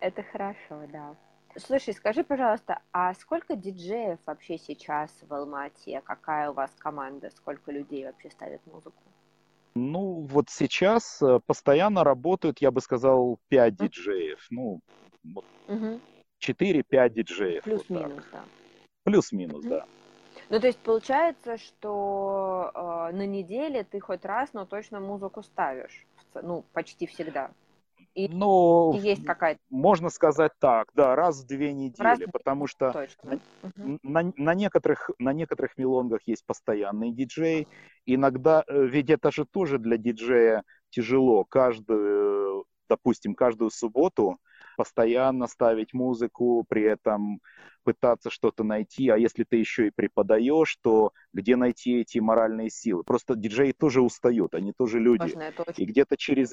Это хорошо, да. Слушай, скажи, пожалуйста, а сколько диджеев вообще сейчас в Алмате? Какая у вас команда? Сколько людей вообще ставят музыку? Ну, вот сейчас э, постоянно работают, я бы сказал, 5 диджеев. Ну, вот угу. 4-5 диджеев. Плюс-минус, вот да. Плюс-минус, угу. да. Ну, то есть получается, что э, на неделе ты хоть раз, но точно музыку ставишь. Ну, почти всегда. И, ну, есть какая-то... Можно сказать так, да, раз в две недели, раз потому что Точно. на, на, на, некоторых, на некоторых мелонгах есть постоянный диджей. Иногда, э, ведь это же тоже для диджея тяжело. Каждую, допустим, каждую субботу постоянно ставить музыку, при этом пытаться что-то найти, а если ты еще и преподаешь, то где найти эти моральные силы? Просто диджеи тоже устают, они тоже люди. Важно, и где-то через,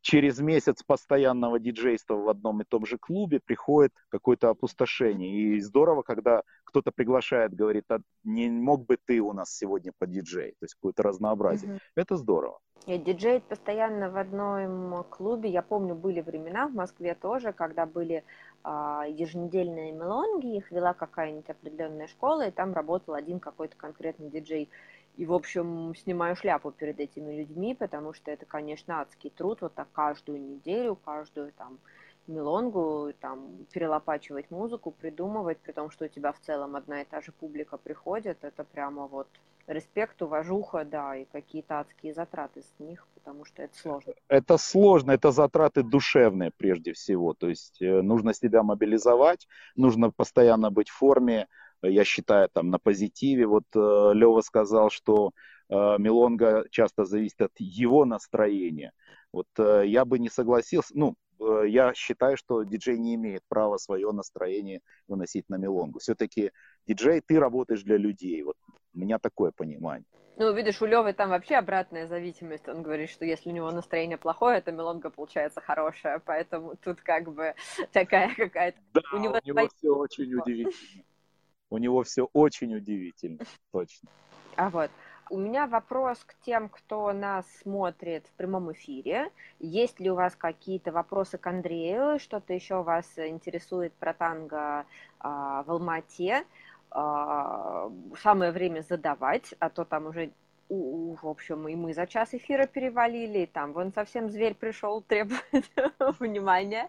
через месяц постоянного диджейства в одном и том же клубе приходит какое-то опустошение. И здорово, когда кто-то приглашает, говорит, а не мог бы ты у нас сегодня по диджей? То есть какое-то разнообразие. Угу. Это здорово. Я диджеет постоянно в одном клубе. Я помню, были времена в Москве тоже, когда были а, еженедельные мелонги, их вела какая-нибудь определенная школа, и там работал один какой-то конкретный диджей. И, в общем, снимаю шляпу перед этими людьми, потому что это, конечно, адский труд, вот так каждую неделю, каждую там мелонгу, там, перелопачивать музыку, придумывать, при том, что у тебя в целом одна и та же публика приходит, это прямо вот респект, уважуха, да, и какие-то адские затраты с них, потому что это сложно. Это сложно, это затраты душевные прежде всего, то есть э, нужно себя мобилизовать, нужно постоянно быть в форме, я считаю, там, на позитиве. Вот э, Лева сказал, что э, Милонга часто зависит от его настроения. Вот э, я бы не согласился, ну, я считаю, что диджей не имеет права свое настроение выносить на Милонгу. Все-таки диджей, ты работаешь для людей. Вот у меня такое понимание. Ну, видишь, у Левы там вообще обратная зависимость. Он говорит, что если у него настроение плохое, то мелонга получается хорошая. Поэтому тут как бы *laughs* такая какая-то... Да, у него, у него все очень удивительно. У него все очень удивительно, точно. А вот, у меня вопрос к тем, кто нас смотрит в прямом эфире. Есть ли у вас какие-то вопросы к Андрею? Что-то еще вас интересует про танго а, в Алмате? А, самое время задавать, а то там уже у, в общем, и мы за час эфира перевалили, там вон совсем зверь пришел, *laughs* требует *laughs* внимания.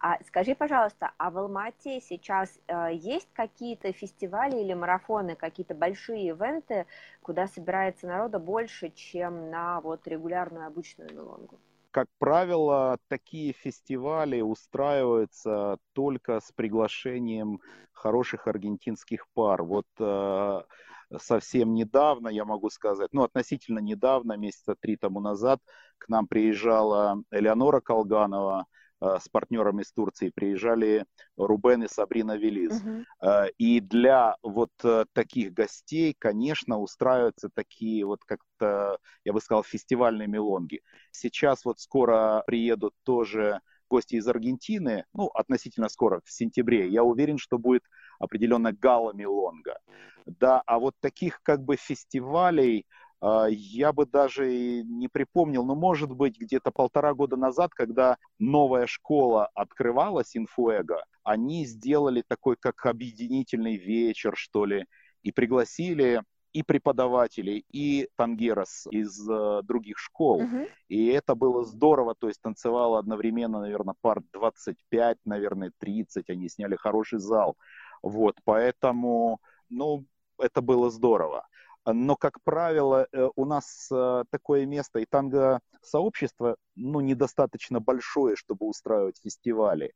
А скажи, пожалуйста, а в Алмате сейчас э, есть какие-то фестивали или марафоны, какие-то большие ивенты, куда собирается народа больше, чем на вот регулярную обычную мелонгу? Как правило, такие фестивали устраиваются только с приглашением хороших аргентинских пар. Вот э, совсем недавно, я могу сказать, ну, относительно недавно, месяца три тому назад, к нам приезжала Элеонора Колганова, Э, с партнерами из Турции приезжали Рубен и Сабрина Велиз. Uh-huh. И для вот э, таких гостей, конечно, устраиваются такие вот как-то, я бы сказал, фестивальные мелонги. Сейчас вот скоро приедут тоже гости из Аргентины, ну, относительно скоро, в сентябре. Я уверен, что будет определенно гала мелонга. Да, а вот таких как бы фестивалей, а, я бы даже не припомнил, но может быть где-то полтора года назад, когда новая школа открывалась, Инфуэго, они сделали такой как объединительный вечер, что ли, и пригласили и преподавателей, и тангерос из э, других школ. Uh-huh. И это было здорово, то есть танцевало одновременно, наверное, пар 25, наверное, 30, они сняли хороший зал. Вот, поэтому, ну, это было здорово но, как правило, э, у нас э, такое место и танго-сообщество ну, недостаточно большое, чтобы устраивать фестивали.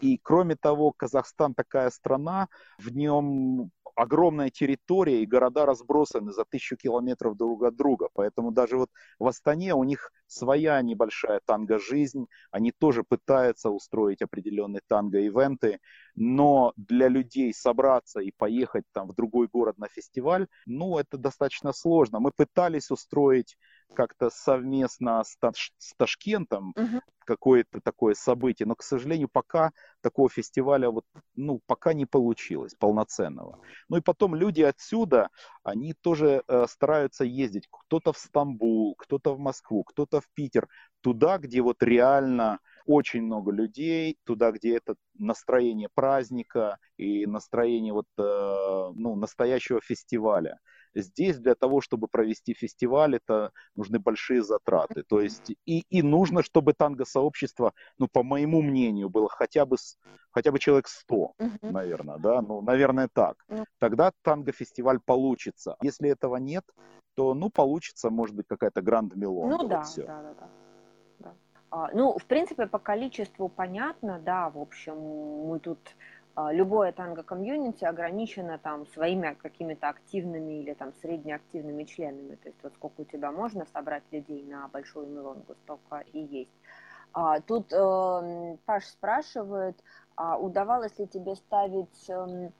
И, кроме того, Казахстан такая страна, в нем огромная территория, и города разбросаны за тысячу километров друг от друга. Поэтому даже вот в Астане у них своя небольшая танго-жизнь, они тоже пытаются устроить определенные танго-ивенты, но для людей собраться и поехать там в другой город на фестиваль, ну, это достаточно сложно. Мы пытались устроить как-то совместно с, Таш, с Ташкентом uh-huh. какое-то такое событие, но, к сожалению, пока такого фестиваля вот, ну, пока не получилось полноценного. Ну и потом люди отсюда, они тоже э, стараются ездить, кто-то в Стамбул, кто-то в Москву, кто-то в Питер, туда, где вот реально очень много людей, туда, где это настроение праздника и настроение вот, э, ну, настоящего фестиваля. Здесь для того, чтобы провести фестиваль, это нужны большие затраты. То есть и, и нужно, чтобы танго-сообщество, ну, по моему мнению, было хотя бы, хотя бы человек 100, uh-huh. наверное, да, ну, наверное, так. Uh-huh. Тогда танго-фестиваль получится. Если этого нет, то, ну, получится, может быть, какая-то гранд-мелон. Ну, вот да, все. да, да, да. да. А, ну, в принципе, по количеству понятно, да, в общем, мы тут любое танго-комьюнити ограничено там своими какими-то активными или там среднеактивными членами. То есть вот сколько у тебя можно собрать людей на большую мелонгу, столько и есть. А, тут э, Паш спрашивает, а удавалось ли тебе ставить э,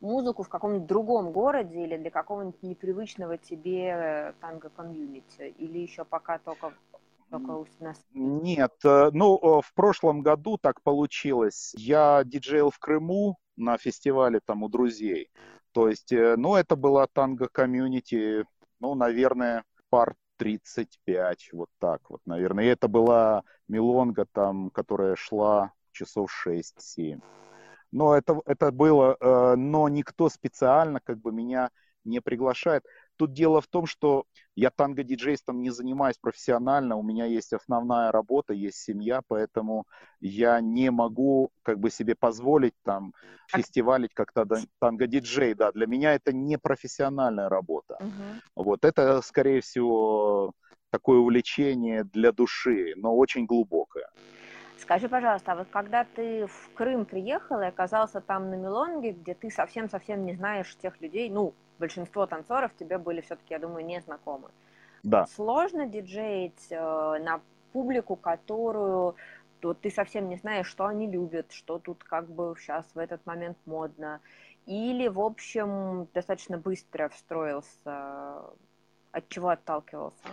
музыку в каком-нибудь другом городе или для какого-нибудь непривычного тебе э, танго-комьюнити? Или еще пока только у нас? Нет, э, ну, э, в прошлом году так получилось. Я диджейл в Крыму на фестивале там у друзей. То есть, э, ну, это была танго-комьюнити, ну, наверное, пар 35, вот так вот, наверное. И это была мелонга там, которая шла часов 6-7. Но это, это было, но никто специально как бы меня не приглашает. Тут дело в том, что я танго-диджейством не занимаюсь профессионально, у меня есть основная работа, есть семья, поэтому я не могу как бы себе позволить там фестивалить как-то танго-диджей, да, для меня это не профессиональная работа. Угу. Вот, это, скорее всего, такое увлечение для души, но очень глубокое. Скажи, пожалуйста, а вот когда ты в Крым приехал и оказался там на Мелонге, где ты совсем-совсем не знаешь тех людей, ну, большинство танцоров тебе были все-таки, я думаю, не знакомы. Да. Сложно диджеить э, на публику, которую то ты совсем не знаешь, что они любят, что тут как бы сейчас в этот момент модно. Или, в общем, достаточно быстро встроился, от чего отталкивался?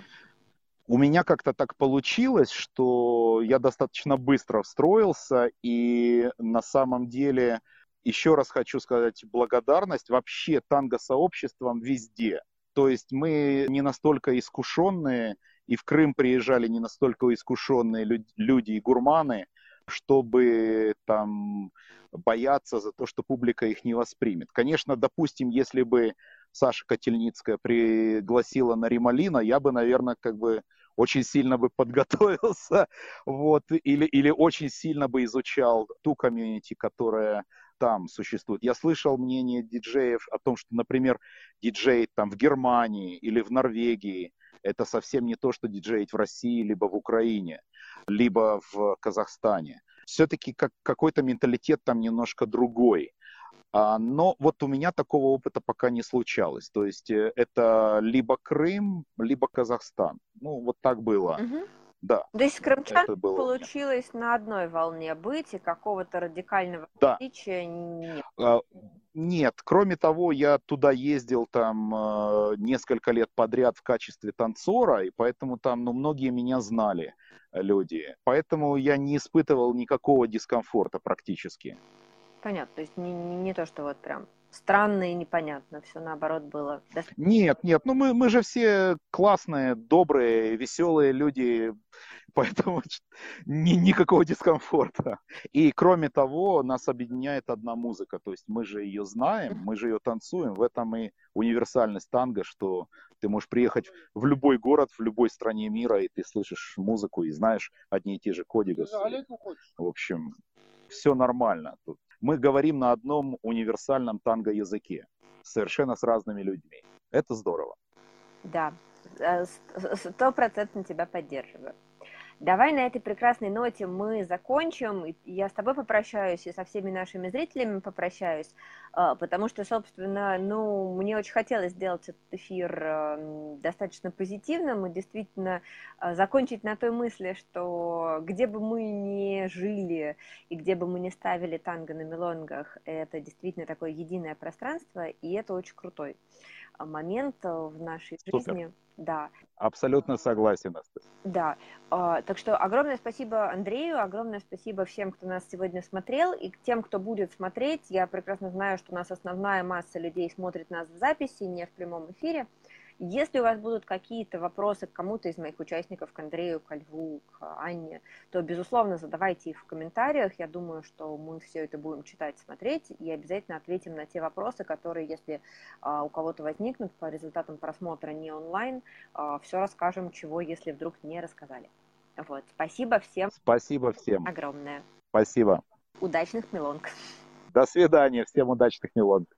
У меня как-то так получилось, что я достаточно быстро встроился, и на самом деле еще раз хочу сказать благодарность вообще танго-сообществам везде. То есть мы не настолько искушенные, и в Крым приезжали не настолько искушенные люди и гурманы, чтобы там бояться за то, что публика их не воспримет. Конечно, допустим, если бы Саша Котельницкая пригласила на Рималина, я бы, наверное, как бы очень сильно бы подготовился, *laughs* вот, или, или очень сильно бы изучал ту комьюнити, которая там существует. Я слышал мнение диджеев о том, что, например, диджей там в Германии или в Норвегии это совсем не то, что диджеить в России, либо в Украине, либо в Казахстане. Все-таки как, какой-то менталитет там немножко другой. А, но вот у меня такого опыта пока не случалось. То есть э, это либо Крым, либо Казахстан. Ну, вот так было. Мгм. Да, То есть крымчан было. получилось на одной волне быть, и какого-то радикального Да. отличия нет. А, Нет, кроме того, я туда ездил там э, несколько лет подряд в качестве танцора, и поэтому там, ну, многие меня знали, э, люди. Поэтому я не испытывал никакого дискомфорта практически. Понятно, то есть не, не, не то, что вот прям странно и непонятно, все наоборот было. дос- Нет, нет, ну мы, мы же все классные, добрые, веселые люди, *laughs* поэтому ни- никакого дискомфорта. И кроме того, нас объединяет одна музыка, то есть мы же ее знаем, мы же ее танцуем, в этом и универсальность танго, что ты можешь приехать в любой город, в любой стране мира, и ты слышишь музыку и знаешь одни и те же кодигасы. В общем, все нормально. Тут мы говорим на одном универсальном танго-языке, совершенно с разными людьми. Это здорово. Да, э, с- стопроцентно тебя поддерживаю. Давай на этой прекрасной ноте мы закончим. Я с тобой попрощаюсь и со всеми нашими зрителями попрощаюсь, э, потому что, собственно, ну, мне очень хотелось сделать этот эфир э, достаточно позитивным и действительно э, закончить на той мысли, что где бы мы ни жили и где бы мы ни ставили танго на мелонгах, это действительно такое единое пространство, и это очень крутой а, момент э, в нашей Супер. жизни. Да, Абсолютно согласен, да. А, Так что огромное спасибо Андрею, огромное спасибо всем, кто нас сегодня смотрел, и тем, кто будет смотреть. Я прекрасно знаю, что у нас основная масса людей смотрит нас в записи, не в прямом эфире. Если у вас будут какие-то вопросы к кому-то из моих участников, к Андрею, к Льву, к Анне, то, безусловно, задавайте их в комментариях. Я думаю, что мы все это будем читать, смотреть, и обязательно ответим на те вопросы, которые, если а, у кого-то возникнут по результатам просмотра не онлайн, все расскажем, чего, если вдруг не рассказали. Вот. Спасибо всем Спасибо всем. огромное. Спасибо. Удачных мелонг. До свидания. Всем удачных мелодий.